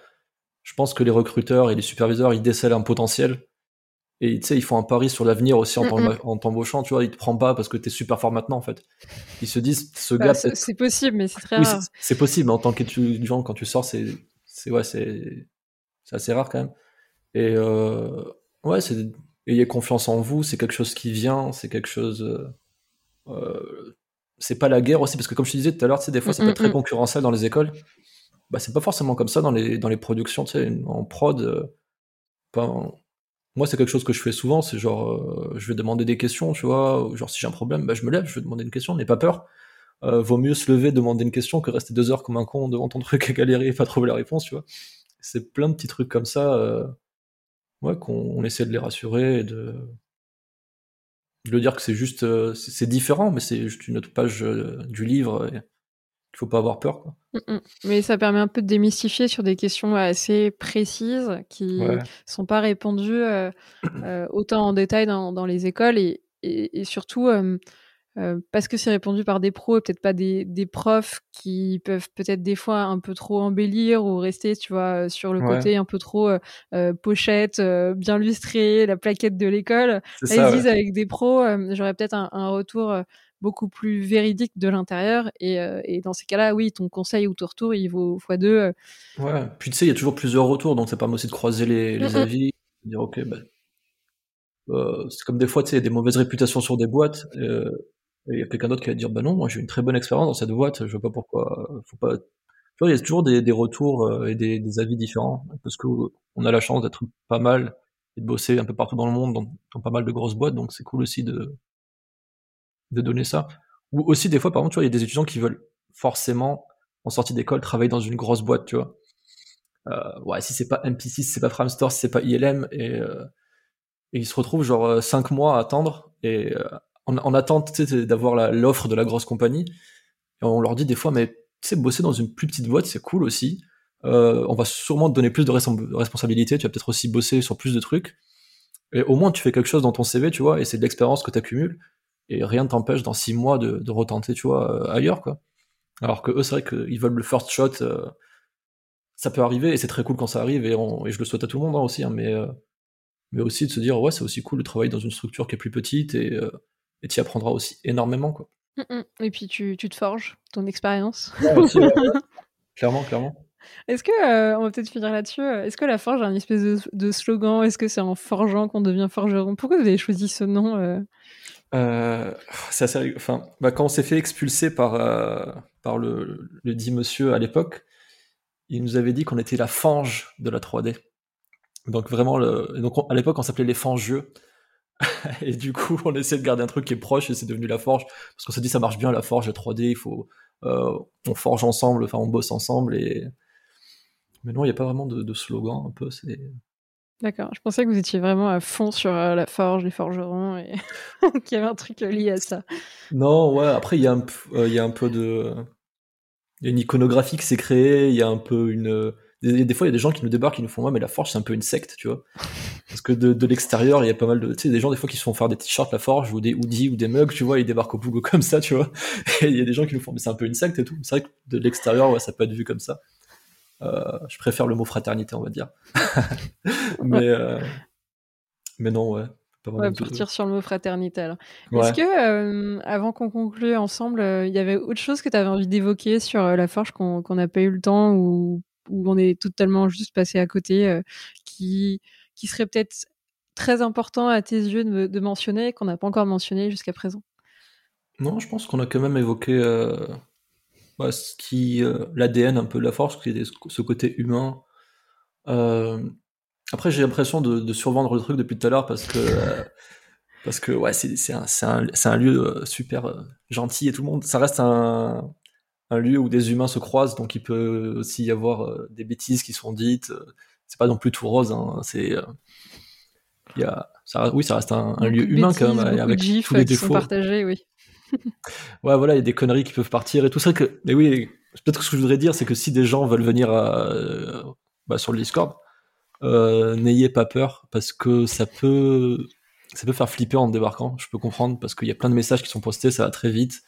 je pense que les recruteurs et les superviseurs, ils décèlent un potentiel et tu sais, ils font un pari sur l'avenir aussi en t'embauchant, tu vois, ils te prennent pas parce que t'es super fort maintenant, en fait. Ils se disent, ce bah, gars. c'est possible, mais c'est très rare. C'est possible, mais en tant qu'étudiant, quand tu sors, c'est, c'est, ouais, c'est, c'est assez rare quand même. Et, euh, ouais, c'est, ayez confiance en vous, c'est quelque chose qui vient, c'est quelque chose, euh, euh c'est pas la guerre aussi, parce que comme je te disais tout à l'heure, tu sais, des fois, c'est pas très concurrentiel dans les écoles. Bah, c'est pas forcément comme ça dans les, dans les productions, tu sais, en prod, euh, moi, c'est quelque chose que je fais souvent, c'est genre, euh, je vais demander des questions, tu vois, genre si j'ai un problème, bah, je me lève, je vais demander une question, n'aie pas peur. Euh, vaut mieux se lever, demander une question que rester deux heures comme un con devant ton truc et galérer et pas trouver la réponse, tu vois. C'est plein de petits trucs comme ça, euh, ouais, qu'on essaie de les rassurer et de, de le dire que c'est juste, c'est différent, mais c'est juste une autre page du livre. Et il faut pas avoir peur. Quoi. Mmh, mmh. Mais ça permet un peu de démystifier sur des questions assez précises qui ne sont pas répondues euh, euh, autant en détail dans, dans les écoles et, et, surtout euh, parce que c'est répondu par des pros et peut-être pas des, des, profs qui peuvent peut-être des fois un peu trop embellir ou rester tu vois sur le côté un peu trop pochette bien lustrée la plaquette de l'école ils disent avec des pros j'aurais peut-être un, un, retour beaucoup plus véridique de l'intérieur. Et, euh, et, dans ces cas-là, oui, ton conseil ou ton retour, il vaut x2. Euh. Ouais, puis tu sais, il y a toujours plusieurs retours, donc ça permet aussi de croiser les, les avis, de dire, ok, ben, euh, c'est comme des fois, tu sais, des mauvaises réputations sur des boîtes, euh, il y a quelqu'un d'autre qui va dire, bah non, moi j'ai une très bonne expérience dans cette boîte, je vois pas pourquoi, faut pas. Il y a toujours des, retours et des, avis différents, parce que on a la chance d'être pas mal et de bosser un peu partout dans le monde, dans, pas mal de grosses boîtes, donc c'est cool aussi de, de donner ça. Ou aussi, des fois, par exemple, tu vois, il y a des étudiants qui veulent forcément, en sortie d'école, travailler dans une grosse boîte, tu vois. Euh, ouais, si c'est pas MPC, si c'est pas Framstore, si c'est pas ILM, et, euh, et ils se retrouvent genre 5 euh, mois à attendre, et euh, en, en attente d'avoir l'offre de la grosse compagnie. On leur dit des fois, mais tu sais, bosser dans une plus petite boîte, c'est cool aussi. Euh, on va sûrement te donner plus de responsabilités, tu vas peut-être aussi bosser sur plus de trucs. Et au moins, tu fais quelque chose dans ton CV, tu vois, et c'est de l'expérience que tu accumules et rien ne t'empêche dans six mois de, retenter, tu vois, euh, ailleurs, quoi. Alors que eux, c'est vrai qu'ils veulent le first shot, euh, ça peut arriver, et c'est très cool quand ça arrive, et, je le souhaite à tout le monde hein, aussi, hein, mais, mais aussi de se dire, ouais, c'est aussi cool de travailler dans une structure qui est plus petite, et et tu apprendras aussi énormément, quoi. Mmh, mmh. Et puis tu, tu, te forges ton expérience. clairement, clairement. Est-ce que, on va peut-être finir là-dessus, est-ce que la forge a une espèce de, de slogan? Est-ce que c'est en forgeant qu'on devient forgeron? Pourquoi vous avez choisi ce nom euh, c'est assez, enfin, bah, quand on s'est fait expulser par, euh, par le, le, dit monsieur à l'époque, il nous avait dit qu'on était la fange de la 3D. Donc vraiment, le, donc à l'époque, on s'appelait les fangeux. et du coup, on essaie de garder un truc qui est proche et c'est devenu la forge. Parce qu'on s'est dit, ça marche bien la forge, la 3D, il faut, euh, on forge ensemble, enfin, on bosse ensemble et, mais non, il n'y a pas vraiment de, de slogan, un peu, c'est, D'accord, je pensais que vous étiez vraiment à fond sur la forge, les forgerons, et qu'il y avait un truc lié à ça. Non, ouais, après, il y, a un, il y a un peu de. Il y a une iconographie qui s'est créée, il y a un peu une. Des, fois, il y a des gens qui nous débarquent, qui nous font, ouais, mais la forge, c'est un peu une secte, tu vois. Parce que de, de l'extérieur, il y a pas mal de. Tu sais, des gens, des fois, qui se font faire des t-shirts, la forge, ou des hoodies, ou des mugs, tu vois, ils débarquent au boulot comme ça, tu vois. Et il y a des gens qui nous font, mais c'est un peu une secte et tout. C'est vrai que de l'extérieur, ouais, ça peut être vu comme ça. Euh, je préfère le mot fraternité, on va dire. mais, euh, mais non, ouais. on va partir sur le mot fraternité alors. Est-ce que, euh, avant qu'on conclue ensemble, il y avait autre chose que tu avais envie d'évoquer sur la forge qu'on n'a pas eu le temps ou où on est totalement juste passé à côté, qui, qui serait peut-être très important à tes yeux de, de mentionner, qu'on n'a pas encore mentionné jusqu'à présent? Non, je pense qu'on a quand même évoqué bah, ce qui euh, l'ADN un peu de la force, ce côté humain. Euh, après, j'ai l'impression de, survendre le truc depuis tout à l'heure parce que euh, parce que ouais, c'est un, un, un, lieu super gentil et tout le monde. Ça reste un, un lieu où des humains se croisent, donc il peut aussi y avoir des bêtises qui sont dites. C'est pas non plus tout rose. Hein, c'est il y a, ça, oui, ça reste un, lieu humain quand même, avec tous les défauts. partagés, oui. ouais, voilà, il y a des conneries qui peuvent partir et tout ça. Que... Mais oui, peut-être que ce que je voudrais dire, c'est que si des gens veulent venir euh, bah, sur le Discord, euh, n'ayez pas peur parce que ça peut, ça peut faire flipper en débarquant. Je peux comprendre parce qu'il y a plein de messages qui sont postés, ça va très vite.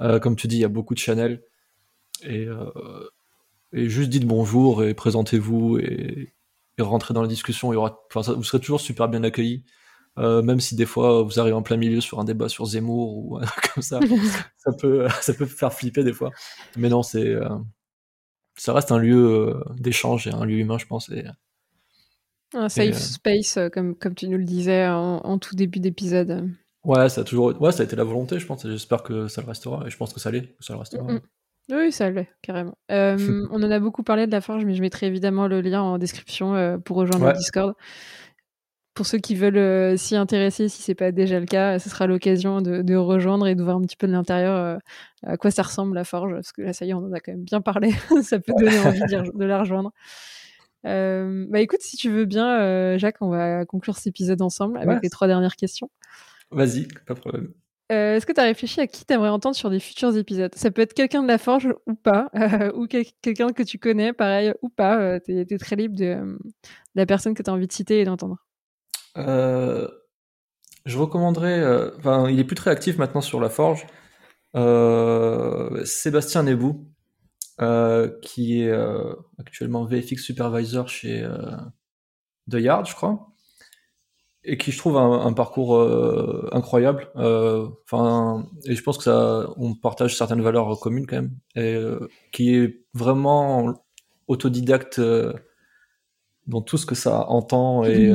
Euh, comme tu dis, il y a beaucoup de channels et, et juste dites bonjour et présentez-vous et, et rentrez dans la discussion. Il y aura, vous serez toujours super bien accueillis. Euh, même si des fois vous arrivez en plein milieu sur un débat sur Zemmour ou comme ça, ça peut, ça peut faire flipper des fois. Mais non, c'est, euh, ça reste un lieu euh, d'échange et un lieu humain, je pense. Et, un safe space, comme, comme tu nous le disais en, tout début d'épisode. Ouais, ça a toujours, ouais, ça a été la volonté, je pense. J'espère que ça le restera. Et je pense que ça l'est, ça le restera. Mm, mm. Oui, ça l'est, carrément. on en a beaucoup parlé de la forge, mais je mettrai évidemment le lien en description pour rejoindre le Discord pour ceux qui veulent euh, s'y intéresser, si c'est pas déjà le cas, ce sera l'occasion de, rejoindre et de voir un petit peu de l'intérieur euh, à quoi ça ressemble la forge, parce que là, ça y est, on en a quand même bien parlé. ça peut donner envie de, la rejoindre. Euh, bah écoute, si tu veux bien, Jacques, on va conclure cet épisode ensemble avec les trois dernières questions. Vas-y, pas de problème. Est-ce que tu as réfléchi à qui tu aimerais entendre sur des futurs épisodes? Ça peut être quelqu'un de la Forge ou pas, ou quelqu'un que tu connais, pareil, ou pas. tu es, très libre de, de, la personne que tu as envie de citer et d'entendre. Euh, je recommanderais. Euh, il est plus très actif maintenant sur la forge. Euh, Sébastien Nebou, qui est actuellement VFX supervisor chez The Yard, je crois, et qui je trouve un, parcours incroyable. Enfin, et je pense que ça, on partage certaines valeurs communes quand même, et qui est vraiment autodidacte dans tout ce que ça entend et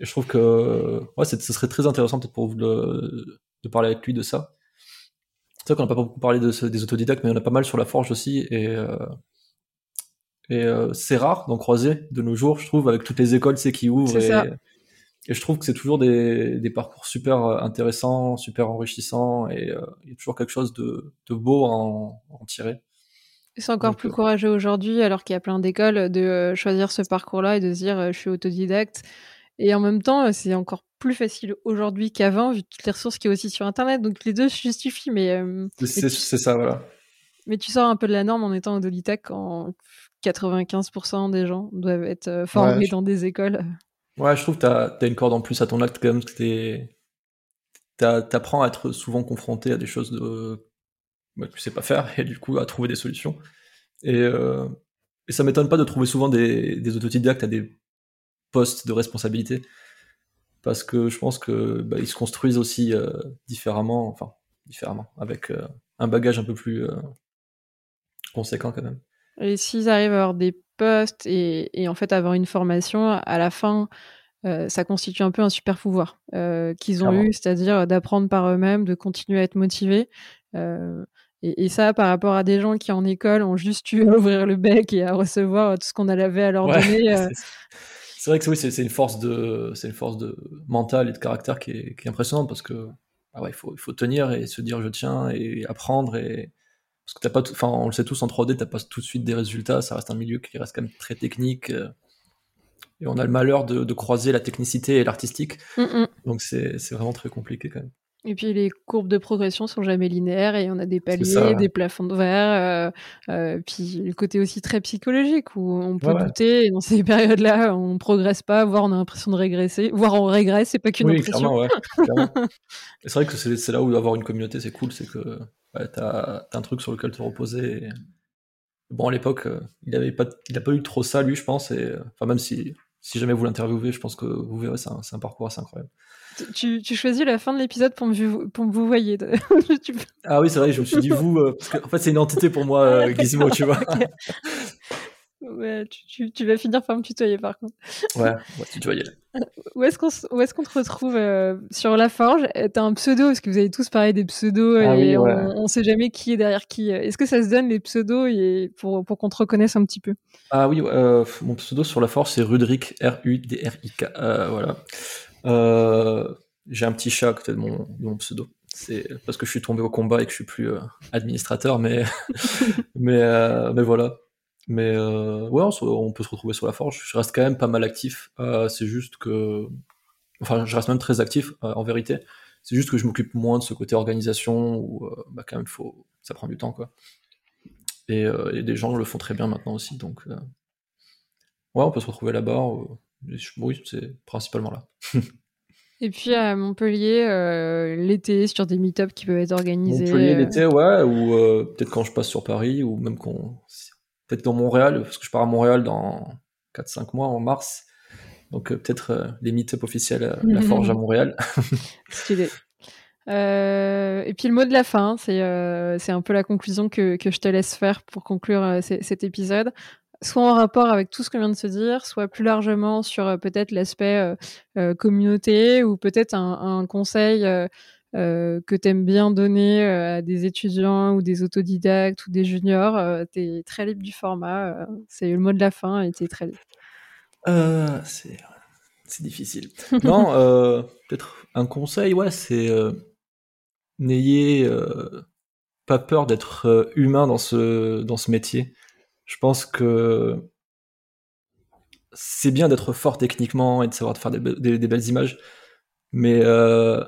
je trouve que ouais, ce serait très intéressant peut-être pour vous de, de, parler avec lui de ça. C'est vrai qu'on n'a pas beaucoup parlé de, des autodidactes, mais on a pas mal sur la forge aussi. Et, euh, et euh, c'est rare d'en croiser de nos jours, je trouve, avec toutes les écoles qui ouvrent. Et, et, je trouve que c'est toujours des, des, parcours super intéressants, super enrichissants, et euh, il y a toujours quelque chose de, de beau à en, en tirer. C'est encore plus courageux aujourd'hui, alors qu'il y a plein d'écoles, de choisir ce parcours-là et de se dire je suis autodidacte. Et en même temps, c'est encore plus facile aujourd'hui qu'avant, vu toutes les ressources qu'il y a aussi sur Internet. Donc les deux se justifient, mais. Euh, c'est ça, voilà. Mais tu sors un peu de la norme en étant autodidacte quand 95% des gens doivent être euh, formés dans des écoles. Ouais, je trouve que tu as, une corde en plus à ton acte quand même. Tu apprends à être souvent confronté à des choses. Bah, que tu sais pas faire et du coup à trouver des solutions. Et, euh... et ça m'étonne pas de trouver souvent des, des autodidactes à des poste de responsabilité parce que je pense que bah, ils se construisent aussi euh, différemment, enfin différemment, avec euh, un bagage un peu plus euh, conséquent quand même. Et s'ils arrivent à avoir des postes et, et, en fait avoir une formation, à la fin, ça constitue un peu un super pouvoir qu'ils ont eu, c'est-à-dire d'apprendre par eux-mêmes, de continuer à être motivés. Et, et, ça, par rapport à des gens qui en école ont juste eu à ouvrir le bec et à recevoir tout ce qu'on avait à leur donner, c'est vrai que oui, c'est une force de, c'est une force de mentale et de caractère qui est, qui est impressionnante parce que ah ouais, il faut, il faut tenir et se dire je tiens et apprendre et parce que t'as pas, enfin on le sait tous en 3D, t'as pas tout de suite des résultats, ça reste un milieu qui reste quand même très technique. Euh. et on a le malheur de, de croiser la technicité et l'artistique. Mm, mm. Donc c'est c'est vraiment très compliqué quand même. Et puis les courbes de progression sont jamais linéaires et on a des paliers, ça, ouais. des plafonds de verre. euh, euh, puis le côté aussi très psychologique où on peut Ouais, ouais. douter et dans ces périodes-là, on progresse pas, voire on a l'impression de régresser, voire on régresse, c'est pas qu'une Oui, impression. c'est vrai que c'est là où avoir une communauté, c'est cool, c'est que t'as as un truc sur lequel te reposer. et- Bon, à l'époque, euh, il avait pas, il a pas eu trop ça, lui, je pense. Et enfin, même si, si jamais vous l'interviewez, je pense que vous verrez, c'est un, c'est un parcours assez incroyable. Tu, tu choisis la fin de l'épisode pour me, pour me vous voyez. Tu Ah oui, c'est vrai, je me suis dit vous, euh, parce que en fait, c'est une entité pour moi, euh, Gizmo, tu vois. Ouais, tu, tu- tu vas finir par me tutoyer par contre. Ouais, ouais, tu dois y aller. Où est-ce qu'on qu'on te retrouve euh, sur la forge? Euh, T'as un pseudo, parce que vous avez tous parlé des pseudos Ah et oui, ouais. on, on sait jamais qui est derrière qui. Est-ce que ça se donne les pseudos et pour, pour qu'on te reconnaisse un petit peu? Ah oui, euh, mon pseudo sur la force, c'est Rudrick, R-U-D-R-I-K. Euh, voilà. Euh, J'ai un petit chat côté de mon, pseudo. C'est parce que je suis tombé au combat et que je suis plus euh, administrateur, mais, mais, euh, mais voilà. Mais ouais, on, peut se retrouver sur la forge. Je reste quand même pas mal actif. C'est juste que. Enfin, je reste même très actif, en vérité. C'est juste que je m'occupe moins de ce côté organisation où, bah, quand même, faut, ça prend du temps, quoi. Et, et des gens le font très bien maintenant aussi, donc. Ouais, on peut se retrouver là-bas. Oui, c'est principalement là. Et puis à Montpellier, euh, l'été, sur des meet-ups qui peuvent être organisés. Montpellier euh, l'été, ouais, ou euh, peut-être quand je passe sur Paris, ou même quand. Peut-être dans Montréal, parce que je pars à Montréal dans 4-5 mois, en mars. Donc euh, peut-être euh, les meet-up officiels à la Forge à Montréal. Stylé. Euh, et puis le mot de la fin, c'est euh, c'est un peu la conclusion que, que je te laisse faire pour conclure euh, cet épisode. Soit en rapport avec tout ce qu'on vient de se dire, soit plus largement sur euh, peut-être l'aspect euh, euh, communauté ou peut-être un, un conseil que tu aimes bien donner à des étudiants ou des autodidactes ou des juniors. Tu es très libre du format. c'est le mot de la fin et tu es très libre. Euh, c'est difficile. Non, euh, peut-être un conseil, ouais, c'est euh, n'ayez pas peur d'être humain dans ce dans ce métier. Je pense que c'est bien d'être fort techniquement et de savoir faire des, be- des- des belles images, mais euh,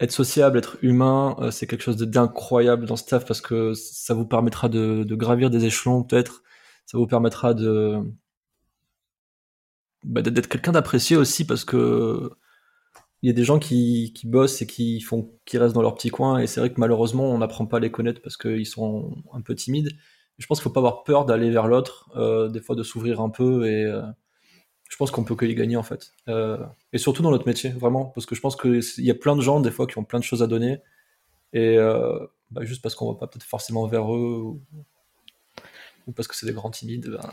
être sociable, être humain, euh, c'est quelque chose d'incroyable dans ce taf parce que ça vous permettra de, de gravir des échelons peut-être, ça vous permettra de bah, d'être quelqu'un d'apprécié aussi parce que il y a des gens qui, qui bossent et qui font qui restent dans leur petit coin et c'est vrai que malheureusement on n'apprend pas à les connaître parce qu'ils sont un peu timides. Je pense qu'il faut pas avoir peur d'aller vers l'autre, euh, des fois de s'ouvrir un peu et euh, je pense qu'on peut que y gagner en fait. Euh, et surtout dans notre métier, vraiment, parce que je pense qu'il y a plein de gens des fois qui ont plein de choses à donner et bah, juste parce qu'on va pas peut-être forcément vers eux ou, ou parce que c'est des grands timides, ben,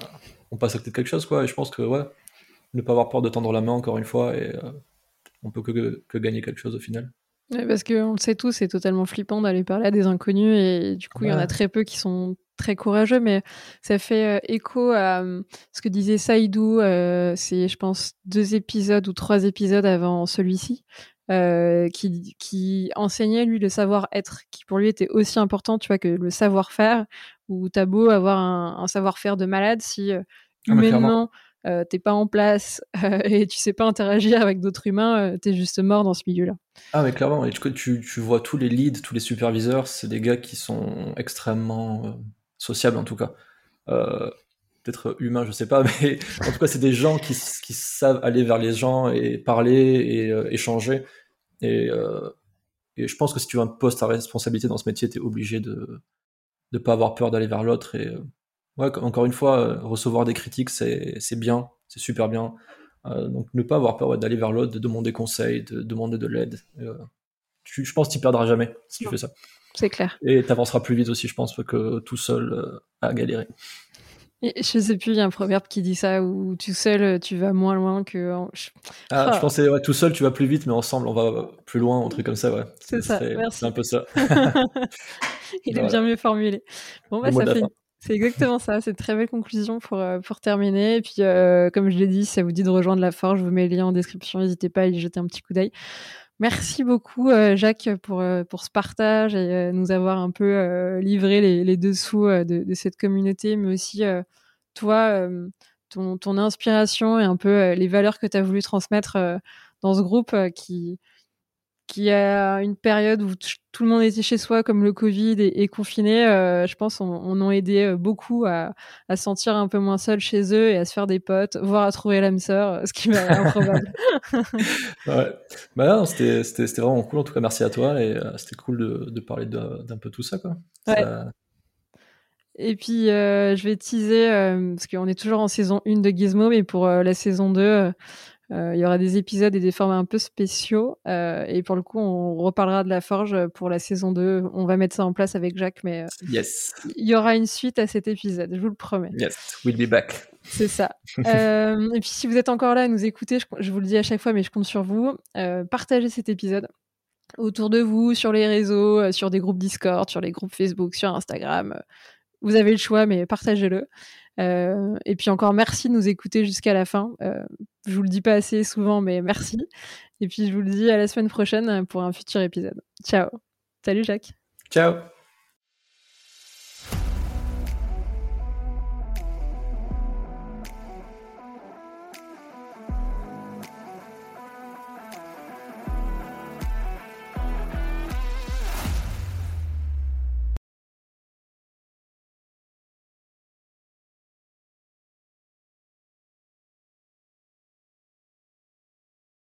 on passe à côté de quelque chose quoi. Et je pense que ouais, ne pas avoir peur de tendre la main encore une fois et on peut que, que gagner quelque chose au final. Ouais, parce qu'on le sait tous, c'est totalement flippant d'aller parler à des inconnus et du coup, il y en a très peu qui sont très courageux, mais ça fait euh, écho à euh, ce que disait Saïdou, euh, c'est, je pense, deux épisodes ou trois épisodes avant celui-ci, qui, qui enseignait, lui, le savoir-être, qui pour lui était aussi important, tu vois, que le savoir-faire, où t'as beau avoir un, un savoir-faire de malade, si Ah, humainement, t'es pas en place et tu sais pas interagir avec d'autres humains, t'es juste mort dans ce milieu-là. Ah mais clairement, et tu, tu, tu vois tous les leads, tous les superviseurs, c'est des gars qui sont extrêmement sociables en tout cas. Euh, Peut-être humains, je sais pas, mais en tout cas c'est des gens qui, savent aller vers les gens et parler et euh, échanger. Et, euh, et je pense que si tu as un poste à responsabilité dans ce métier, tu es obligé de ne pas avoir peur d'aller vers l'autre. Et ouais, encore une fois, recevoir des critiques, c'est bien, c'est super bien. Donc ne pas avoir peur ouais, d'aller vers l'autre, de demander conseil, de demander de l'aide. Je pense que tu perdras jamais si tu Non. fais ça. C'est clair. Et tu avanceras plus vite aussi, je pense, que tout seul euh, à galérer. Je sais plus, il y a un proverbe qui dit ça, où tout seul, euh, tu vas moins loin que... en- je- Ah, Ah. je pensais, ouais, tout seul tu vas plus vite, mais ensemble on va plus loin, un truc comme ça, ouais. C'est ça. C'est un peu ça. Il est Voilà. bien mieux formulé. Bon, bah, ça fait... C'est exactement ça, c'est une très belle conclusion pour, euh, pour terminer. Et puis, euh, comme je l'ai dit, ça vous dit de rejoindre la Forge, je vous mets le lien en description, n'hésitez pas à y jeter un petit coup d'œil. Merci beaucoup, euh, Jacques, pour, euh, pour ce partage et euh, nous avoir un peu livré les, dessous de, cette communauté, mais aussi, toi, ton, ton, inspiration et un peu les valeurs que tu as voulu transmettre dans ce groupe qui, qui a une période où tout le monde était chez soi, comme le Covid et, confiné, je pense, on, on ont aidé beaucoup à, à se sentir un peu moins seul chez eux et à se faire des potes, voire à trouver l'âme sœur, ce qui m'est improbable. ouais. Bah c'était, vraiment cool. En tout cas, merci à toi et c'était cool de, de parler d'un peu tout ça, quoi. Ouais. Et puis, euh, je vais teaser, euh, parce qu'on est toujours en saison 1 de Gizmo, mais pour euh, la saison 2, il y aura des épisodes et des formats un peu spéciaux. et pour le coup, on reparlera de la forge pour la saison 2. On va mettre ça en place avec Jacques, mais yes. il y aura une suite à cet épisode, je vous le promets. Yes, we'll be back. C'est ça. et puis, si vous êtes encore là à nous écouter, je, je, vous le dis à chaque fois, mais je compte sur vous, partagez cet épisode autour de vous, sur les réseaux, sur des groupes Discord, sur les groupes Facebook, sur Instagram vous avez le choix, mais partagez-le. Euh, et puis encore, merci de nous écouter jusqu'à la fin. Euh, je vous le dis pas assez souvent, mais merci. Et puis je vous le dis à la semaine prochaine pour un futur épisode. Ciao. Salut Jacques. Ciao.